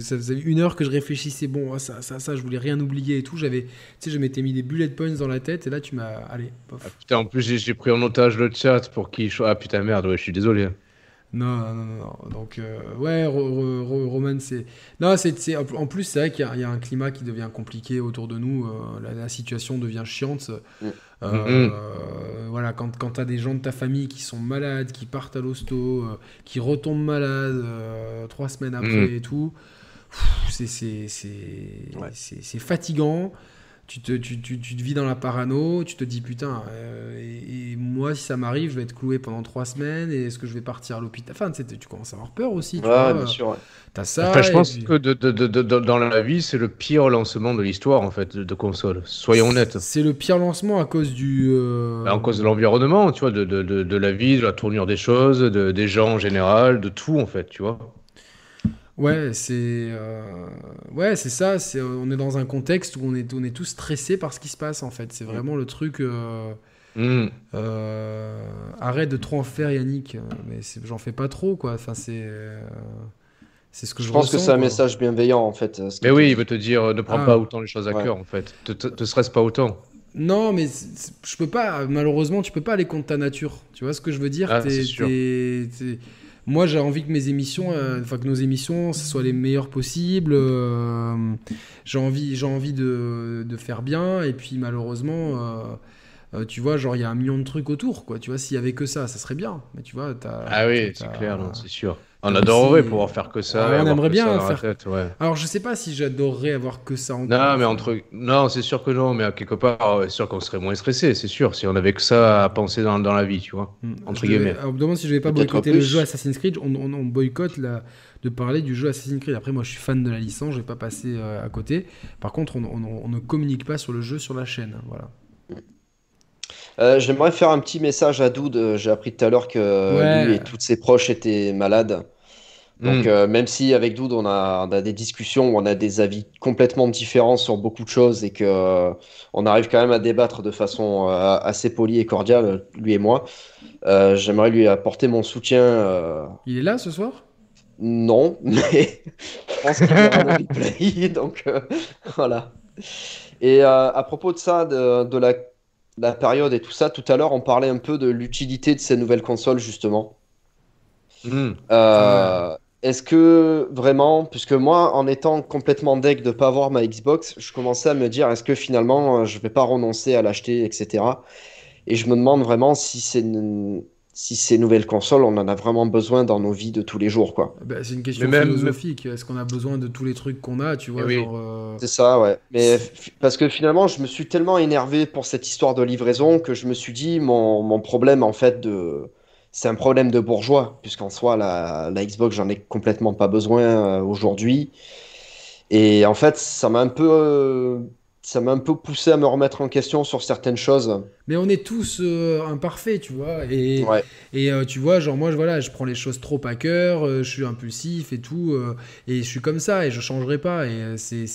ça faisait une heure que je réfléchissais. Bon, ça, ça, ça, je voulais rien oublier et tout. J'avais, tu sais, je m'étais mis des bullet points dans la tête et là, tu m'as, allez. Ah, putain, en plus, j'ai, pris en otage le chat pour qu'il. Ah putain, merde, ouais, je suis désolé. Non, non, non, non. Donc, euh, ouais, Roman, c'est. Non, c'est, en plus, c'est vrai qu'il y, a un climat qui devient compliqué autour de nous. Euh, la, situation devient chiante. Mm. Euh, mm-hmm. Voilà, quand, quand tu as des gens de ta famille qui sont malades, qui partent à l'hosto, qui retombent malades trois semaines après mm. et tout, c'est, c'est, c'est fatigant tu te, tu, tu, tu, te vis dans la parano, tu te dis putain, euh, et, moi si ça m'arrive, je vais être cloué pendant trois semaines, et est-ce que je vais partir à l'hôpital? Enfin, tu commences à avoir peur aussi. Tu vois, bien sûr. As ça. je pense que de, de, de, dans la vie, c'est le pire lancement de l'histoire en fait de, console. Soyons honnêtes. C'est le pire lancement à cause du. Euh... Bah, cause de l'environnement, tu vois, de, de, la vie, de la tournure des choses, des gens en général, de tout en fait, tu vois. Ouais, c'est euh, ouais, c'est ça. C'est on est dans un contexte où on est on est tous stressés par ce qui se passe en fait. C'est vraiment le truc. Euh, mm. euh, arrête de trop en faire, Yannick. Mais j'en fais pas trop quoi. Enfin, c'est c'est ce que je, je pense que c'est un message bienveillant en fait. Mais oui, il veut te dire ne prends ah. pas autant les choses à cœur en fait. Te, te, stresse pas autant. Non, mais je peux pas. Malheureusement, tu peux pas aller contre ta nature. Tu vois ce que je veux dire? Ah, moi j'ai envie que mes émissions, euh, que nos émissions, ce soient les meilleures possibles. Euh, j'ai envie, j'ai envie de, de, faire bien, et puis malheureusement, euh, tu vois, genre il y a un million de trucs autour, quoi. Tu vois, s'il y avait que ça, ça serait bien. Mais tu vois, as, ah oui, c'est clair, c'est sûr. On adorerait pouvoir faire que ça. on aimerait bien faire. Alors je sais pas si j'adorerais avoir que ça en Non, mais entre non, c'est sûr que non, mais à quelque part, c'est sûr qu'on serait moins stressé, c'est sûr, si on avait que ça à penser dans, dans la vie, tu vois. Hmm. Entre guillemets. on me demande si je vais pas boycotter le jeu Assassin's Creed. On, on, boycotte la... de parler du jeu Assassin's Creed. Après, moi, je suis fan de la licence, je vais pas passer euh, à côté. Par contre, on, on, ne communique pas sur le jeu sur la chaîne, voilà. Euh, j'aimerais faire un petit message à Doud. J'ai appris tout à l'heure que lui et toutes ses proches étaient malades. Donc, hmm. euh, même si avec Doud, on a, des discussions où on a des avis complètement différents sur beaucoup de choses et que euh, on arrive quand même à débattre de façon euh, assez polie et cordiale, lui et moi, j'aimerais lui apporter mon soutien. Il est là ce soir? Non, mais je pense qu'il aura le replay. donc, voilà. Et à propos de ça, de, la, la, période et tout ça, tout à l'heure, on parlait un peu de l'utilité de ces nouvelles consoles, justement. Euh, est-ce que vraiment, puisque moi, en étant complètement deck de pas avoir ma Xbox, je commençais à me dire, est-ce que finalement, euh, je vais pas renoncer à l'acheter, etc. Et je me demande vraiment si c'est si ces nouvelles consoles, on en a vraiment besoin dans nos vies de tous les jours, quoi. Bah, c'est une question philosophique. Est-ce qu'on a besoin de tous les trucs qu'on a, tu vois eh euh, C'est ça, ouais. Mais parce que finalement, je me suis tellement énervé pour cette histoire de livraison que je me suis dit, mon, mon problème, en fait, de c'est un problème de bourgeois, puisqu'en soi, la, Xbox, j'en ai complètement pas besoin euh, aujourd'hui. Et en fait, ça m'a un peu. Euh, ça m'a un peu poussé à me remettre en question sur certaines choses. Mais on est tous euh, imparfaits, tu vois. Et, et tu vois, genre moi, je, voilà, je prends les choses trop à cœur, je suis impulsif et tout. et je suis comme ça et je changerai pas. Et c'est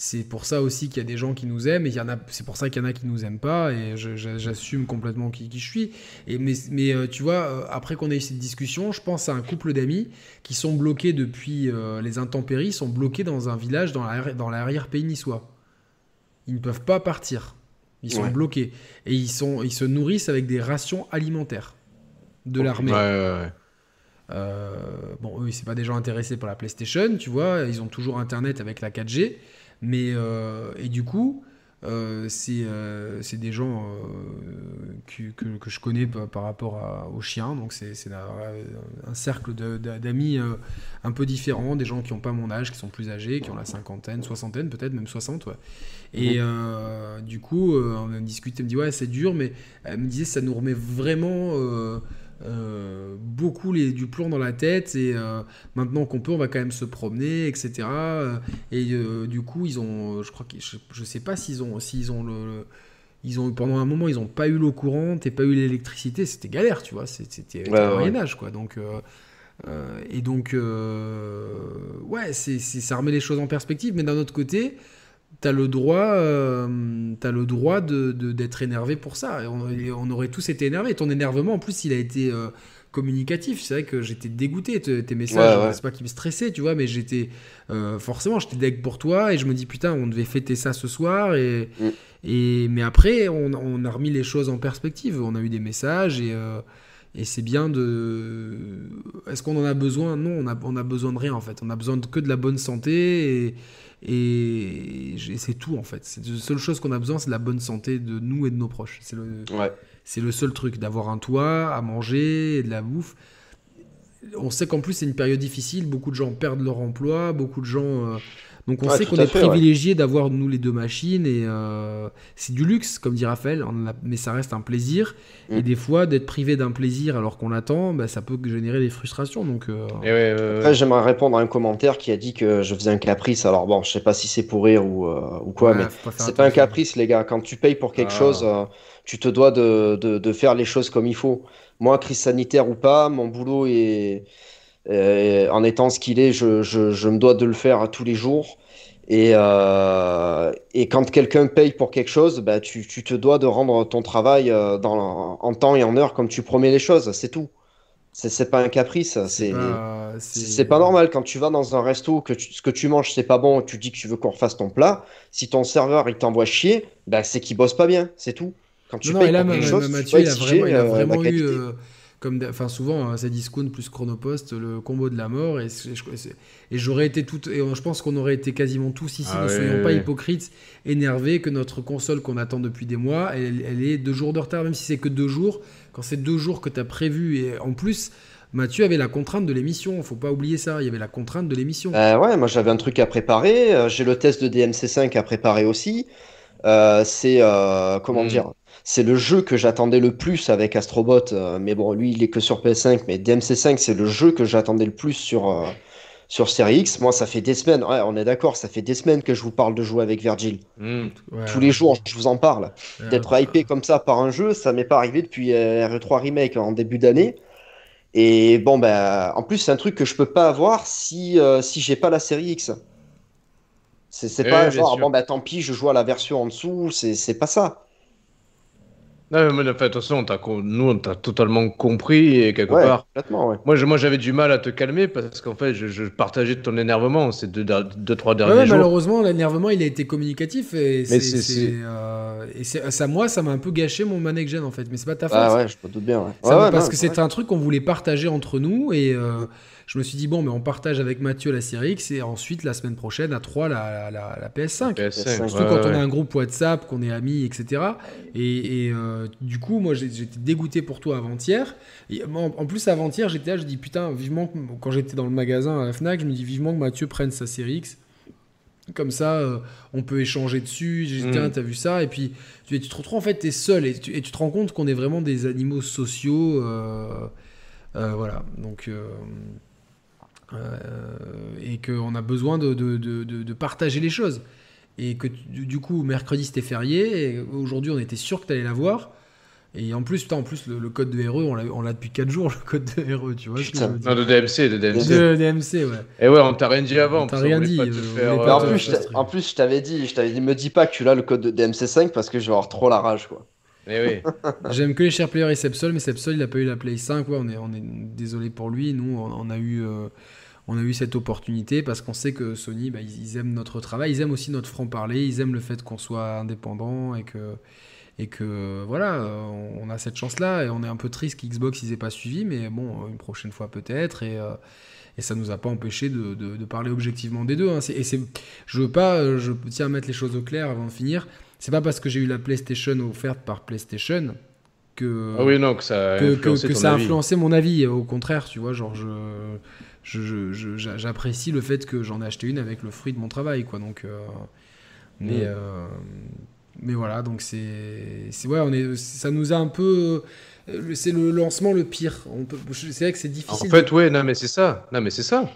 c'est pour ça aussi qu'il y a des gens qui nous aiment et il y en a c'est pour ça qu'il y en a qui nous aiment pas et j'assume complètement qui, qui, je suis. Et mais, mais euh, tu vois euh, après qu'on ait eu cette discussion je pense à un couple d'amis qui sont bloqués depuis euh, les intempéries sont bloqués dans un village dans l'arrière-pays niçois. Ils ne peuvent pas partir. Ils sont bloqués et ils sont ils se nourrissent avec des rations alimentaires de l'armée ouais, bon, eux, c'est pas des gens intéressés par la PlayStation, tu vois. Ils ont toujours Internet avec la 4G. Mais, euh, et du coup, euh, euh, c'est des gens euh, que, que, je connais par, rapport aux chiens. Donc c'est un, cercle d'amis un peu différents, des gens qui n'ont pas mon âge, qui sont plus âgés, qui ont la cinquantaine, soixantaine, peut-être même 60. Et mmh. du coup, on a discuté, elle me dit ouais c'est dur, mais elle me disait ça nous remet vraiment euh, beaucoup les, du plomb dans la tête et euh, maintenant qu'on peut on va quand même se promener etc et euh, du coup ils ont je crois que je, sais pas s'ils ont s'ils ont le, ils ont pendant un moment ils ont pas eu l'eau courante et pas eu l'électricité. C'était galère tu vois. C'était ouais, Moyen Âge quoi. Donc et donc ouais c'est ça remet les choses en perspective. Mais d'un autre côté T'as le droit, euh, as le droit de, d'être énervé pour ça. on, aurait tous été énervés. Ton énervement, en plus, il a été euh, communicatif. C'est vrai que j'étais dégoûté. Tes messages, c'est pas qu'ils me stressaient, tu vois, mais j'étais euh, forcément, j'étais deg pour toi. Et je me dis putain, on devait fêter ça ce soir. Et, mm. et mais après, on, a remis les choses en perspective. On a eu des messages et euh, et c'est bien de. Est-ce qu'on en a besoin? Non, on a, on a besoin de rien en fait. On a besoin que de la bonne santé et, et, c'est tout en fait. C'est la seule chose qu'on a besoin, c'est de la bonne santé de nous et de nos proches. C'est le, c'est le seul truc, d'avoir un toit, à manger, et de la bouffe. On sait qu'en plus c'est une période difficile, beaucoup de gens perdent leur emploi, beaucoup de gens euh, donc on sait qu'on est privilégié d'avoir nous les deux machines et euh, c'est du luxe, comme dit Raphaël, mais ça reste un plaisir. Et mm. des fois, d'être privé d'un plaisir alors qu'on l'attend, bah, ça peut générer des frustrations. Donc, euh, Après, j'aimerais répondre à un commentaire qui a dit que je faisais un caprice. Alors bon, je sais pas si c'est pour rire ou, euh, ou quoi, mais c'est pas un caprice, les gars. Quand tu payes pour quelque ah. chose, tu te dois de, de, de faire les choses comme il faut. Moi, crise sanitaire ou pas, mon boulot est en étant ce qu'il est, je, je, je, me dois de le faire tous les jours. Et, euh, et quand quelqu'un paye pour quelque chose, bah, tu, tu, te dois de rendre ton travail euh, dans, en temps et en heure comme tu promets les choses, c'est tout. C'est pas un caprice, c'est c'est pas normal quand tu vas dans un resto que ce que tu manges c'est pas bon, tu dis que tu veux qu'on refasse ton plat. Si ton serveur il t'envoie chier, bah, c'est qu'il bosse pas bien, c'est tout. Quand tu payes pour quelque chose, Mathieu, il a vraiment, il a vraiment eu comme enfin souvent hein, c'est Discount plus Chronopost le combo de la mort et, et j'aurais été tout et je pense qu'on aurait été quasiment tous ici ah ne soyons pas hypocrites énervés que notre console qu'on attend depuis des mois elle, est deux jours de retard même si c'est que deux jours quand c'est deux jours que tu as prévu et en plus Mathieu avait la contrainte de l'émission, faut pas oublier ça, il y avait la contrainte de l'émission. Euh, ouais, moi j'avais un truc à préparer, euh, j'ai le test de DMC5 à préparer aussi. Euh, c'est comment mm. dire c'est le jeu que j'attendais le plus avec Astrobot. Euh, mais bon, lui, il est que sur PS5. Mais DMC5, c'est le jeu que j'attendais le plus sur, euh, sur Series X. Moi, ça fait des semaines. Ouais, on est d'accord, ça fait des semaines que je vous parle de jouer avec Virgil. Hmm. Tous les jours, je vous en parle. D'être hypé comme ça par un jeu, ça m'est pas arrivé depuis euh, RE3 Remake en début d'année. Et bon, ben, en plus, c'est un truc que je peux pas avoir si, si j'ai pas la série X. C'est pas genre, bon, ben tant pis, je joue à la version en dessous. C'est pas ça. Non, mais de toute façon, nous, on t'a totalement compris et quelque part. Moi, moi, j'avais du mal à te calmer parce qu'en fait, je, partageais ton énervement ces deux, deux trois derniers ouais, jours. Malheureusement, l'énervement, il a été communicatif et, c'est, euh, et ça, moi, ça m'a un peu gâché mon Manic Gen en fait. Mais c'est pas ta ah faute. Ah ouais, je peux doute bien. parce que c'était un truc qu'on voulait partager entre nous et. Euh, je me suis dit, bon, mais on partage avec Mathieu la série X et ensuite la semaine prochaine à 3 la, la, PS5. Surtout quand on a un groupe WhatsApp, qu'on est amis, etc. Et, euh, du coup, moi j'étais dégoûté pour toi avant-hier. En, plus, avant-hier, j'étais là, je dis putain, vivement, quand j'étais dans le magasin à la Fnac, je me dis vivement que Mathieu prenne sa série X. Comme ça, euh, on peut échanger dessus. J'ai dit, tiens, mm. t'as vu ça? Et puis, tu, tu, te retrouves, en fait, t'es seul et tu, et tu, te rends compte qu'on est vraiment des animaux sociaux. Euh, voilà. Donc. Euh, et qu'on a besoin de, de, de, partager les choses. Et que du coup, mercredi c'était férié, et aujourd'hui on était sûr que tu allais l'avoir. Et en plus, en plus le, code de RE, on l'a depuis 4 jours, le code de RE, tu vois. non, de DMC, de DMC. De DMC, ouais. Et ouais, on t'a rien dit avant. On t'a rien dit. en, plus, en plus, je t'avais dit, je t'avais dit, me dis pas que tu l'as le code de DMC5 parce que je vais avoir trop la rage, quoi. Eh oui. J'aime que les chers players et Sepsol, mais Sepsol, il a pas eu la Play 5. Ouais, on est, on est désolé pour lui. Nous, on, a eu. Euh, on a eu cette opportunité parce qu'on sait que Sony, bah, ils, aiment notre travail, ils aiment aussi notre franc-parler, ils aiment le fait qu'on soit indépendant et que, et que voilà, on, a cette chance-là et on est un peu triste qu'Xbox ils aient pas suivi, mais bon, une prochaine fois peut-être. Et, euh, et ça nous a pas empêché de, de, parler objectivement des deux. Hein. Et c'est, je veux pas, je tiens à mettre les choses au clair avant de finir. C'est pas parce que j'ai eu la PlayStation offerte par PlayStation que, ah oui, non, que ça a, que, ça a influencé mon avis. Au contraire, tu vois, genre je, j'apprécie le fait que j'en ai acheté une avec le fruit de mon travail, quoi. Donc, euh, mais, euh, mais voilà, donc c'est, ouais, on est, ça nous a un peu, euh, c'est le lancement le pire. On peut, c'est vrai que c'est difficile. En fait, ouais, non, mais c'est ça, non, mais c'est ça.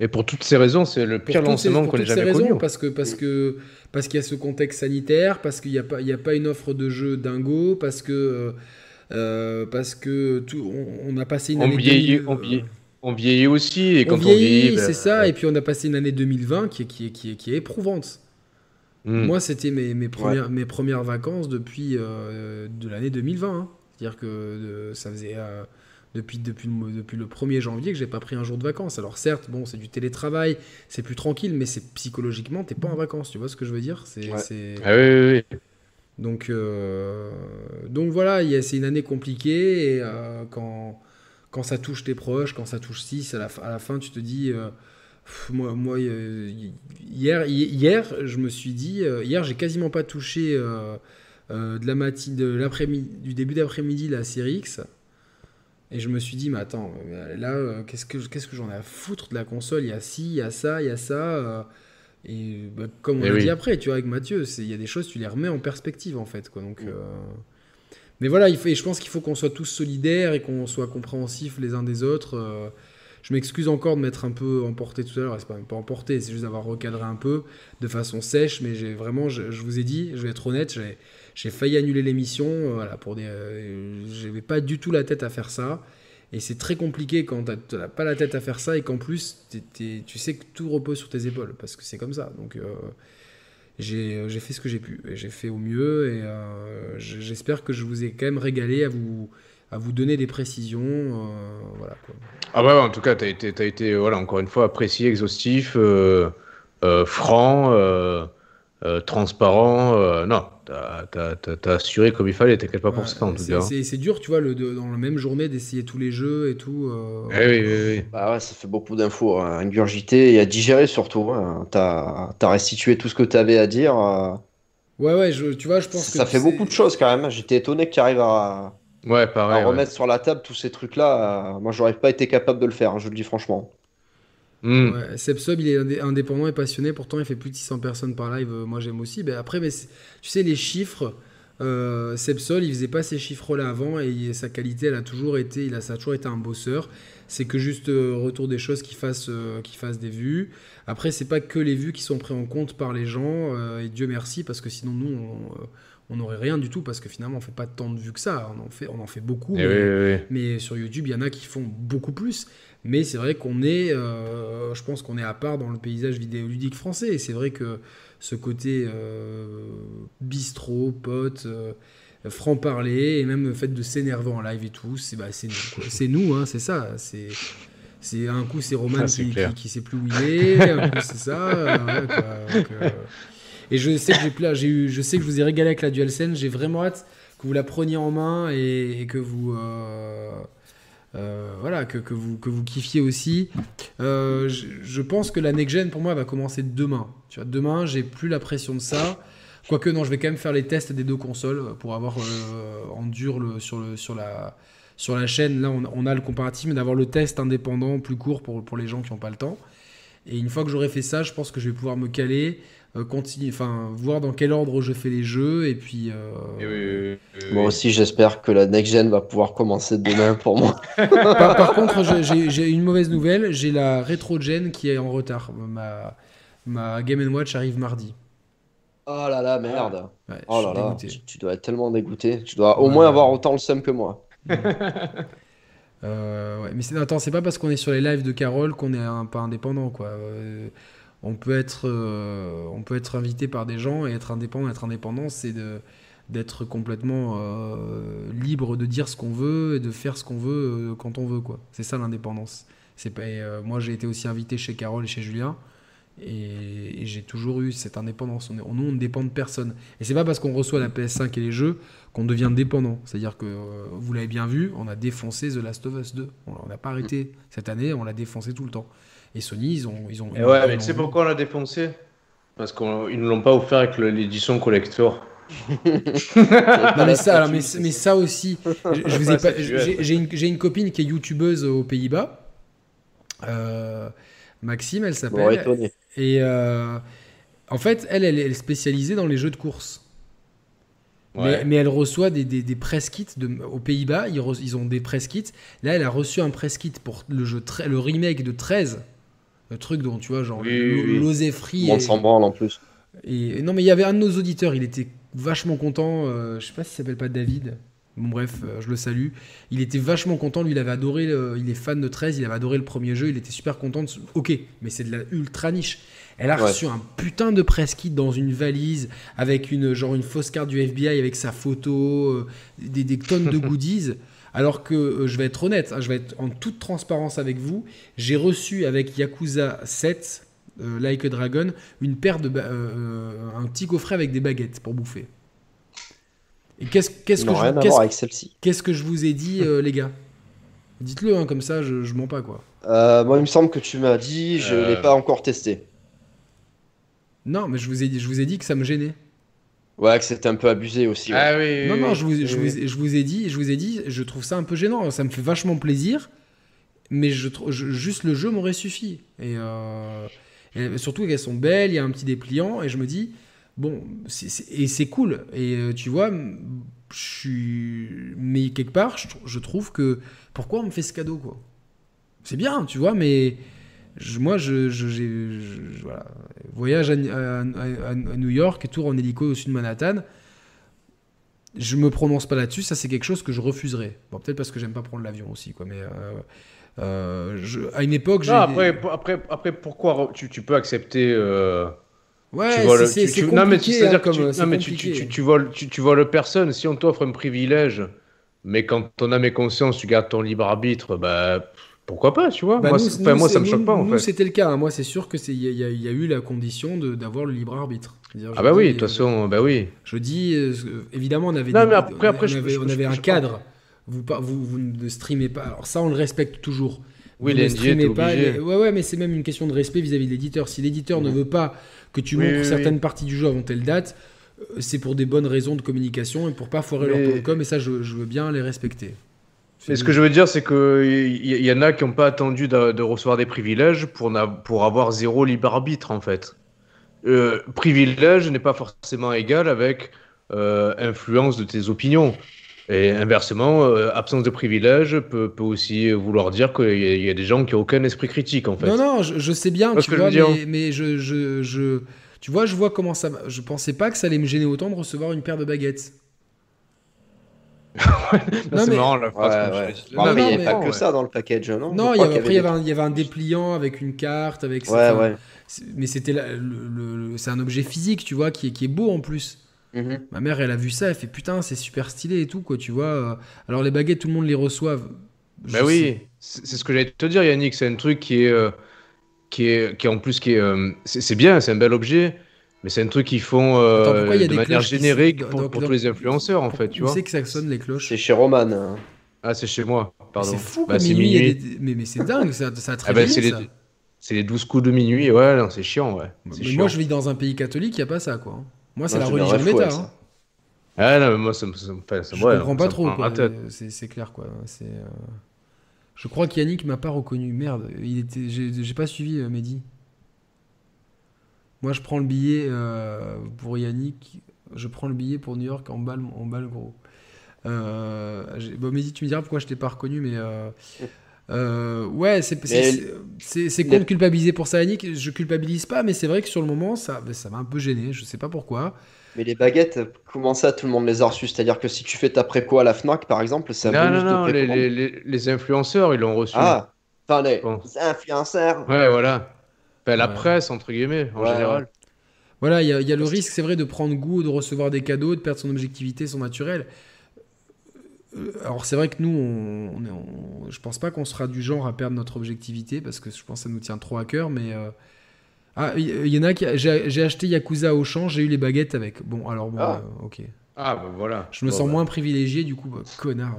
Et pour toutes ces raisons, c'est le pire lancement qu'on ait jamais connu. Parce que, parce que, parce qu'il y a ce contexte sanitaire, parce qu'il n'y a pas, il y a pas une offre de jeu dingo, parce que, parce que tout, on, a passé une année. On vieillit, on vieillit aussi. Et quand on vieillit, c'est ben, ça. Et puis on a passé une année 2020 qui est, qui est, qui est, qui est éprouvante. Hmm. Moi, c'était mes, mes, premières, mes premières vacances depuis euh, de l'année 2020. Hein. C'est-à-dire que euh, ça faisait euh, depuis, depuis, le, depuis le 1er janvier que j'ai pas pris un jour de vacances. Alors certes, bon, c'est du télétravail, c'est plus tranquille, mais c'est psychologiquement, t'es pas en vacances. Tu vois ce que je veux dire? C'est ah oui, oui, oui. Donc, donc voilà, c'est une année compliquée et quand quand ça touche tes proches, quand ça touche 6, à la, à la fin, tu te dis. Euh, moi, moi euh, hier, hier, je me suis dit. Euh, hier, j'ai quasiment pas touché de la matinée, de l'après-midi, du début d'après-midi la série X. Et je me suis dit, mais attends, là, qu'est-ce que, qu'est-ce que j'en ai à foutre de la console? Il y a ci, il y a ça, il y a ça. et bah, comme on eh l'a dit après, tu vois, avec Mathieu, il y a des choses, tu les remets en perspective, en fait. Quoi, donc. Mm. Mais voilà, et je pense qu'il faut qu'on soit tous solidaires et qu'on soit compréhensifs les uns des autres. Euh, je m'excuse encore de m'être un peu emporté tout à l'heure. C'est pas même pas emporté, c'est juste d'avoir recadré un peu de façon sèche. Mais j'ai vraiment, je, vous ai dit, je vais être honnête, j'ai failli annuler l'émission. Euh, voilà, pour des, euh, j'avais pas du tout la tête à faire ça. Et c'est très compliqué quand tu n'as pas la tête à faire ça et qu'en plus, tu sais que tout repose sur tes épaules parce que c'est comme ça. Donc, euh, j'ai fait ce que j'ai pu. J'ai fait au mieux et euh, j'espère que je vous ai quand même régalé à vous, à vous donner des précisions. Euh. Ah bah en tout cas, tu as été, été voilà, encore une fois apprécié, exhaustif, franc, transparent. non, T'as assuré comme il fallait, t'inquiète pas pour ça en tout cas. C'est dur, tu vois, le, dans la même journée d'essayer tous les jeux et tout. Euh, eh oui, oui, oui. Bah ouais, ça fait beaucoup d'infos à hein. ingurgiter et à digérer surtout. Hein. T'as as restitué tout ce que t'avais à dire. Euh. Ouais, ouais, je, tu vois, je pense ça, que. Ça fait beaucoup de choses quand même. J'étais étonné que tu arrives à, ouais, pareil, à remettre sur la table tous ces trucs-là. Moi, j'aurais pas été capable de le faire, hein, je le dis franchement. Mm. Ouais, il est indépendant et passionné, pourtant il fait plus de 600 personnes par live, euh, moi j'aime aussi. Ben après, mais tu sais, les chiffres, euh, Sepsol, il faisait pas ces chiffres-là avant et sa qualité, elle a toujours été, il a, ça a toujours été un bosseur. C'est que juste euh, retour des choses qui fassent, qui fassent des vues. Après, c'est pas que les vues qui sont prises en compte par les gens, et Dieu merci, parce que sinon nous, on n'aurait rien du tout parce que finalement on fait pas tant de vues que ça. On en fait, on en fait beaucoup, eh mais, sur YouTube il y en a qui font beaucoup plus. Mais c'est vrai qu'on est, euh, je pense qu'on est à part dans le paysage vidéoludique français. Et c'est vrai que ce côté euh, bistrot, pote, euh, franc-parler, et même le fait de s'énerver en live et tout, c'est bah, nous, c'est nous, hein, c'est ça. C'est c'est un coup c'est Roman ah, qui, sait plus où il est, un coup c'est ça. et je sais que j'ai j'ai eu, je sais que je vous ai régalé avec la DualSense. J'ai vraiment hâte que vous la preniez en main et, que vous euh, voilà, que, vous, que vous kiffiez aussi. Euh, je, pense que la next-gen, pour moi, va commencer demain. Tu vois, demain, j'ai plus la pression de ça. Quoique, non, je vais quand même faire les tests des deux consoles pour avoir euh, en dur sur, le, sur, la, sur la chaîne. Là, on, a le comparatif, mais d'avoir le test indépendant plus court pour, pour les gens qui n'ont pas le temps. Et une fois que j'aurai fait ça, je pense que je vais pouvoir me caler euh, continuer, enfin, voir dans quel ordre je fais les jeux et puis. Euh, moi aussi, j'espère que la next gen va pouvoir commencer demain pour moi. par, contre, j'ai une mauvaise nouvelle. J'ai la rétro gen qui est en retard. Ma, ma Game Watch arrive mardi. Oh là là, merde. oh là là, tu, dois être tellement dégoûté. Tu dois au moins avoir autant le seum que moi. Euh, ouais, mais c'est, attends, c'est pas parce qu'on est sur les lives de Carole qu'on est un, pas indépendant, quoi on peut être, euh, on peut être invité par des gens et être indépendant. Être indépendant, c'est d'être complètement euh, libre de dire ce qu'on veut et de faire ce qu'on veut euh, quand on veut. quoi. C'est ça l'indépendance. C'est pas, moi, j'ai été aussi invité chez Carole et chez Julien. Et, j'ai toujours eu cette indépendance. On nous, on ne dépend de personne. Et c'est pas parce qu'on reçoit la PS5 et les jeux qu'on devient dépendant. C'est-à-dire que, vous l'avez bien vu, on a défoncé The Last of Us 2. On n'a pas arrêté cette année, on l'a défoncé tout le temps. Et Sony, ils ont. Ils ont et ouais, mais tu sais pourquoi on l'a défoncé? Parce qu'ils ne l'ont pas offert avec l'édition collector. non mais ça, mais, mais, ça aussi, j'ai une, une, copine qui est youtubeuse aux Pays-Bas. Euh, Maxime, elle s'appelle. Et euh, en fait, elle, elle est spécialisée dans les jeux de course. Mais, elle reçoit des, des, press kits de, aux Pays-Bas. Ils, ils, ont des press kits. Là, elle a reçu un press kit pour le, jeu le remake de 13. Le truc dont tu vois, genre oui, l'osé free. On s'en branle en plus. Et, non, mais il y avait un de nos auditeurs, il était vachement content. Euh, je sais pas s'il s'appelle pas David. Bon, bref, euh, je le salue. Il était vachement content. Lui, il avait adoré. il est fan de 13. Il avait adoré le premier jeu. Il était super content. Ok, mais c'est de la ultra niche. Elle a reçu un putain de press kit dans une valise avec une genre une fausse carte du FBI avec sa photo, euh, des, des, tonnes de goodies. Alors que euh, je vais être honnête, hein, je vais être en toute transparence avec vous. J'ai reçu avec Yakuza 7, Like a Dragon, une paire de un petit coffret avec des baguettes pour bouffer. Et qu'est-ce qu'est-ce que je, qu'est-ce que je vous ai dit, euh, les gars? Dites-le, hein, comme ça, je, je mens pas, quoi. Euh, moi, il me semble que tu m'as dit, je l'ai euh. pas encore testé. Non, mais je vous ai dit, je vous ai dit que ça me gênait. Ouais, que c'était un peu abusé aussi. Ah oui, non, non, je vous, je, vous, je vous, ai dit, je vous ai dit, je trouve ça un peu gênant. Ça me fait vachement plaisir, mais je, juste le jeu m'aurait suffi. Et, et surtout qu'elles sont belles, il y a un petit dépliant, et je me dis, Bon, et c'est cool. Et euh, tu vois, je suis. Mais quelque part, je, trouve que. Pourquoi on me fait ce cadeau, quoi? C'est bien, tu vois, mais. Moi, je, voilà. voyage à, New York, tour en hélico au sud de Manhattan. Je me prononce pas là-dessus. Ça, c'est quelque chose que je refuserais. Bon, peut-être parce que j'aime pas prendre l'avion aussi, quoi. Mais euh, euh, à une époque, après, après, après, pourquoi tu, tu peux accepter Ouais, c'est Non, mais c'est-à-dire que tu, non, mais tu, tu, tu, voles, tu, tu voles personne. Si on t'offre un privilège, mais quand ton âme et conscience, tu gardes ton libre arbitre, bah pourquoi pas, tu vois? Bah, moi, moi, ça me choque pas, en nous, c'était le cas. Hein. Moi, c'est sûr que il y, y, a eu la condition d'avoir le libre arbitre. Ah bah oui, de toute façon, bah oui. Je dis, euh, évidemment, on avait, non, mais après, après, on avait, on avait un cadre. Vous, vous, vous ne streamez pas. Alors ça, on le respecte toujours. Oui, l'éditeur. Ouais, ouais, mais c'est même une question de respect vis-à-vis de l'éditeur. Si l'éditeur ne veut pas que tu montres certaines parties du jeu avant telle date, euh, c'est pour des bonnes raisons de communication et pour pas foirer leur leur com. Et ça, je, veux bien les respecter. Mais ce que je veux dire, c'est qu'il y, y, en a qui n'ont pas attendu de, recevoir des privilèges pour, pour avoir zéro libre arbitre, en fait. Euh, privilège n'est pas forcément égal avec euh, influence de tes opinions. Et inversement, euh, absence de privilège peut, peut, aussi vouloir dire qu'il y, y, a des gens qui n'ont aucun esprit critique, en fait. Non, non, je, je sais bien, tu vois, mais, mais, je, je, je, tu vois, je vois comment ça. Je pensais pas que ça allait me gêner autant de recevoir une paire de baguettes. Non, c'est marrant la phrase. Ouais, Non, mais il n'y a pas que ça dans le package, non? Non, il y avait, après, il y, avait un, il y avait un dépliant avec une carte, avec. Ouais, ouais. Mais c'était le, le, c'est un objet physique, tu vois, qui est, qui est beau en plus. Mhm. Ma mère, elle a vu ça, elle fait putain, c'est super stylé et tout, quoi, tu vois. Alors les baguettes, tout le monde les reçoit. Bah oui, c'est ce que j'allais te dire, Yannick. C'est un truc qui est, euh, qui est, qui est en plus qui est, euh, c'est bien, c'est un bel objet. Mais c'est un truc qu'ils font euh, de manière générique pour, tous les influenceurs, en fait, tu vois. Tu sais que ça sonne les cloches C'est chez Roman. Hein. Ah, c'est chez moi, pardon. C'est fou, bah, minuit. mais, mais c'est dingue, ça, ça a très ah bah, C'est les, les 12 coups de minuit, ouais, c'est chiant, ouais. Mais moi, je vis dans un pays catholique, il n'y a pas ça, quoi. Moi, c'est la religion méta. Hein. Ah non, mais moi, ça me fait. Ça, je ouais, comprends pas trop. C'est clair, quoi. C'est. Euh... Je crois qu'Yannick m'a pas reconnu. Merde, il était. J'ai pas suivi euh, Mehdi. Moi, je prends le billet euh, pour Yannick. Je prends le billet pour New York en balle, en balle gros. Euh, bon, Mehdi, tu me diras pourquoi je t'ai pas reconnu, mais. Euh, euh, ouais, c'est con de culpabiliser pour ça, Yannick. Je culpabilise pas, mais c'est vrai que sur le moment, ça ça m'a un peu gêné. Je sais pas pourquoi. Mais les baguettes, comment ça, tout le monde les a reçues? C'est-à-dire que si tu fais ta préco à la Fnac, par exemple, c'est un non, non, non, les, les, les, influenceurs, ils l'ont reçu. Ah, enfin, les, influenceurs. Ouais, voilà. La presse, entre guillemets, en général. Voilà, il y, y, a le risque, c'est vrai, de prendre goût, de recevoir des cadeaux, de perdre son objectivité, son naturel. Euh, alors c'est vrai que nous, on, on, je pense pas qu'on sera du genre à perdre notre objectivité parce que je pense que ça nous tient trop à cœur, mais euh, Ah, il y, en a qui. J'ai acheté Yakuza au champ, j'ai eu les baguettes avec. Bon, alors bon, ah. Euh, ok. Ah, bah voilà. Je me sens bah. moins privilégié, du coup, bah, connard.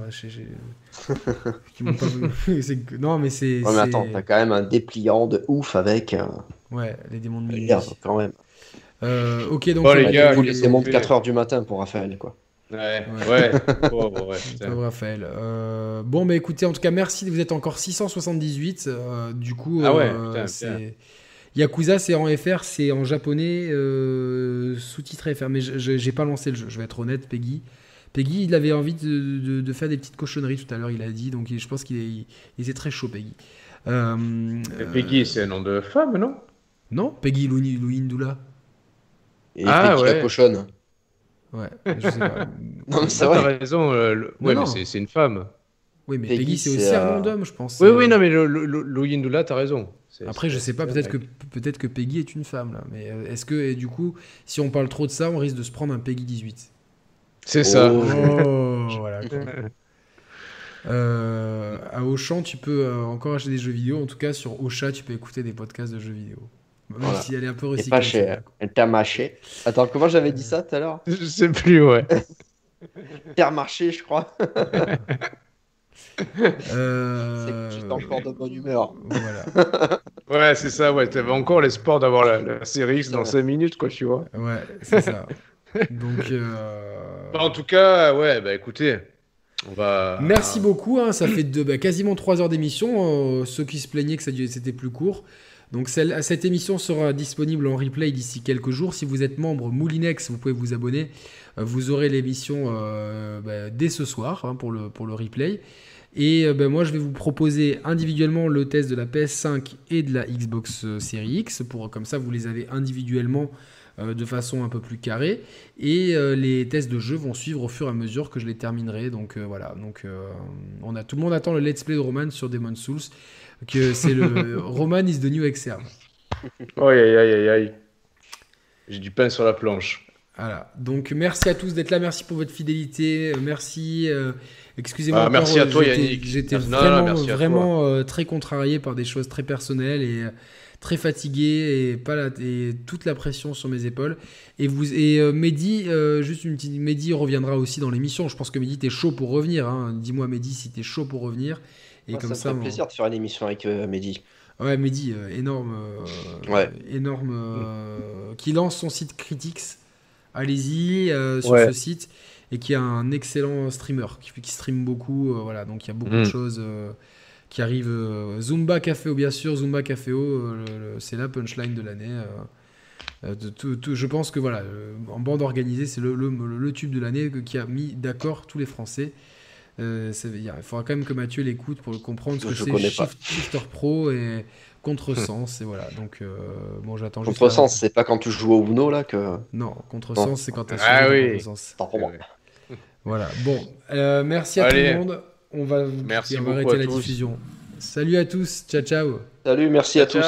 non, mais c'est. Ouais, mais attends, t'as quand même un dépliant de ouf avec. Euh, ouais, les démons de minuit. Quand même. Euh, ok, donc. Bon, les gars, vous laissez monter 4h du matin pour Raphaël, quoi. Ouais, ouais. oh, ouais Raphaël. Euh, bon, mais écoutez, en tout cas, merci. Vous êtes encore 678. Euh, du coup, ah ouais, c'est. Yakuza, c'est en FR, c'est en japonais, euh, sous-titré FR. Mais j'ai pas lancé le jeu, je vais être honnête, Peggy. Peggy, il avait envie de, faire des petites cochonneries tout à l'heure, il a dit. Donc je pense qu'il était très chaud, Peggy. Euh, Peggy, c'est un nom de femme, non? Non, Peggy Louindula. Et ah, Peggy ouais. la cochonne. Ouais, je sais pas. non, mais c'est vrai. T'as raison, euh, ouais, mais c'est une femme. Oui, mais Peggy, c'est aussi un nom d'homme, je pense. Oui, oui, non, mais Louindula, t'as raison. Après, je sais pas, peut-être que, peut que Peggy est une femme, là. Mais euh, est-ce que, du coup, si on parle trop de ça, on risque de se prendre un Peggy 18 C'est ça. Oh, voilà. Euh, à Auchan, tu peux euh, encore acheter des jeux vidéo. En tout cas, sur Ocha, tu peux écouter des podcasts de jeux vidéo. Même si elle est un peu recyclée. pas cher. Intermarché. Attends, comment j'avais dit ça tout à l'heure? Je sais plus, ouais. Intermarché, je crois. Euh... C'est encore de bonne humeur. Voilà. ouais, c'est ça, ouais. T'avais encore l'espoir d'avoir la, série X dans 5 minutes, quoi, tu vois. Ouais, c'est ça. Donc. Euh... Bah, en tout cas, ouais, bah écoutez. On va... Merci beaucoup, hein, ça fait bah, quasiment 3 heures d'émission. Euh, ceux qui se plaignaient que c'était plus court. Donc cette émission sera disponible en replay d'ici quelques jours. Si vous êtes membre Moulinex, vous pouvez vous abonner. Euh, vous aurez l'émission euh, bah, dès ce soir hein, pour, le, pour le replay. Et euh, ben, moi, je vais vous proposer individuellement le test de la PS5 et de la Xbox Series X. Pour, comme ça, vous les avez individuellement de façon un peu plus carrée. Et les tests de jeu vont suivre au fur et à mesure que je les terminerai. Donc voilà. Donc, on a, tout le monde attend le let's play de Roman sur Demon's Souls. Que c'est le Roman is the new XR. Aïe aïe aïe aïe. J'ai du pain sur la planche. Voilà. Donc merci à tous d'être là. Merci pour votre fidélité. Merci. Excusez-moi. Ah, merci à toi, Yannick. J'étais vraiment, vraiment euh, très contrarié par des choses très personnelles et euh, très fatigué et, pas la, et toute la pression sur mes épaules. Et, vous, et euh, Mehdi, juste une petite. Mehdi reviendra aussi dans l'émission. Je pense que Mehdi, t'es chaud pour revenir. Hein. Dis-moi, Mehdi, si t'es chaud pour revenir. Et comme ça, ça me plaisir de faire une émission avec Mehdi. Ouais, Mehdi, énorme. ouais. Énorme. qui lance son site Critics. Allez-y sur ce site et qui est un excellent streamer, qui, qui stream beaucoup. Euh, voilà, donc il y a beaucoup de mm. choses euh, qui arrivent. Euh, Zumba Caféo, bien sûr, Zumba Caféo, c'est la punchline de l'année. je pense que voilà, en bande organisée, c'est le, le, tube de l'année qui a mis d'accord tous les Français. Il faudra quand même que Mathieu l'écoute pour comprendre ce que c'est Shifter Pro et Contresens. et voilà, donc bon, j'attends Contresens, c'est pas quand tu joues au Uno là que. Non, Contresens, c'est quand tu as ah, oui. pour moi. Voilà. Bon, euh, merci à tout le monde. On va, merci on va arrêter la diffusion. Salut à tous. Ciao, ciao. Salut, merci à tous.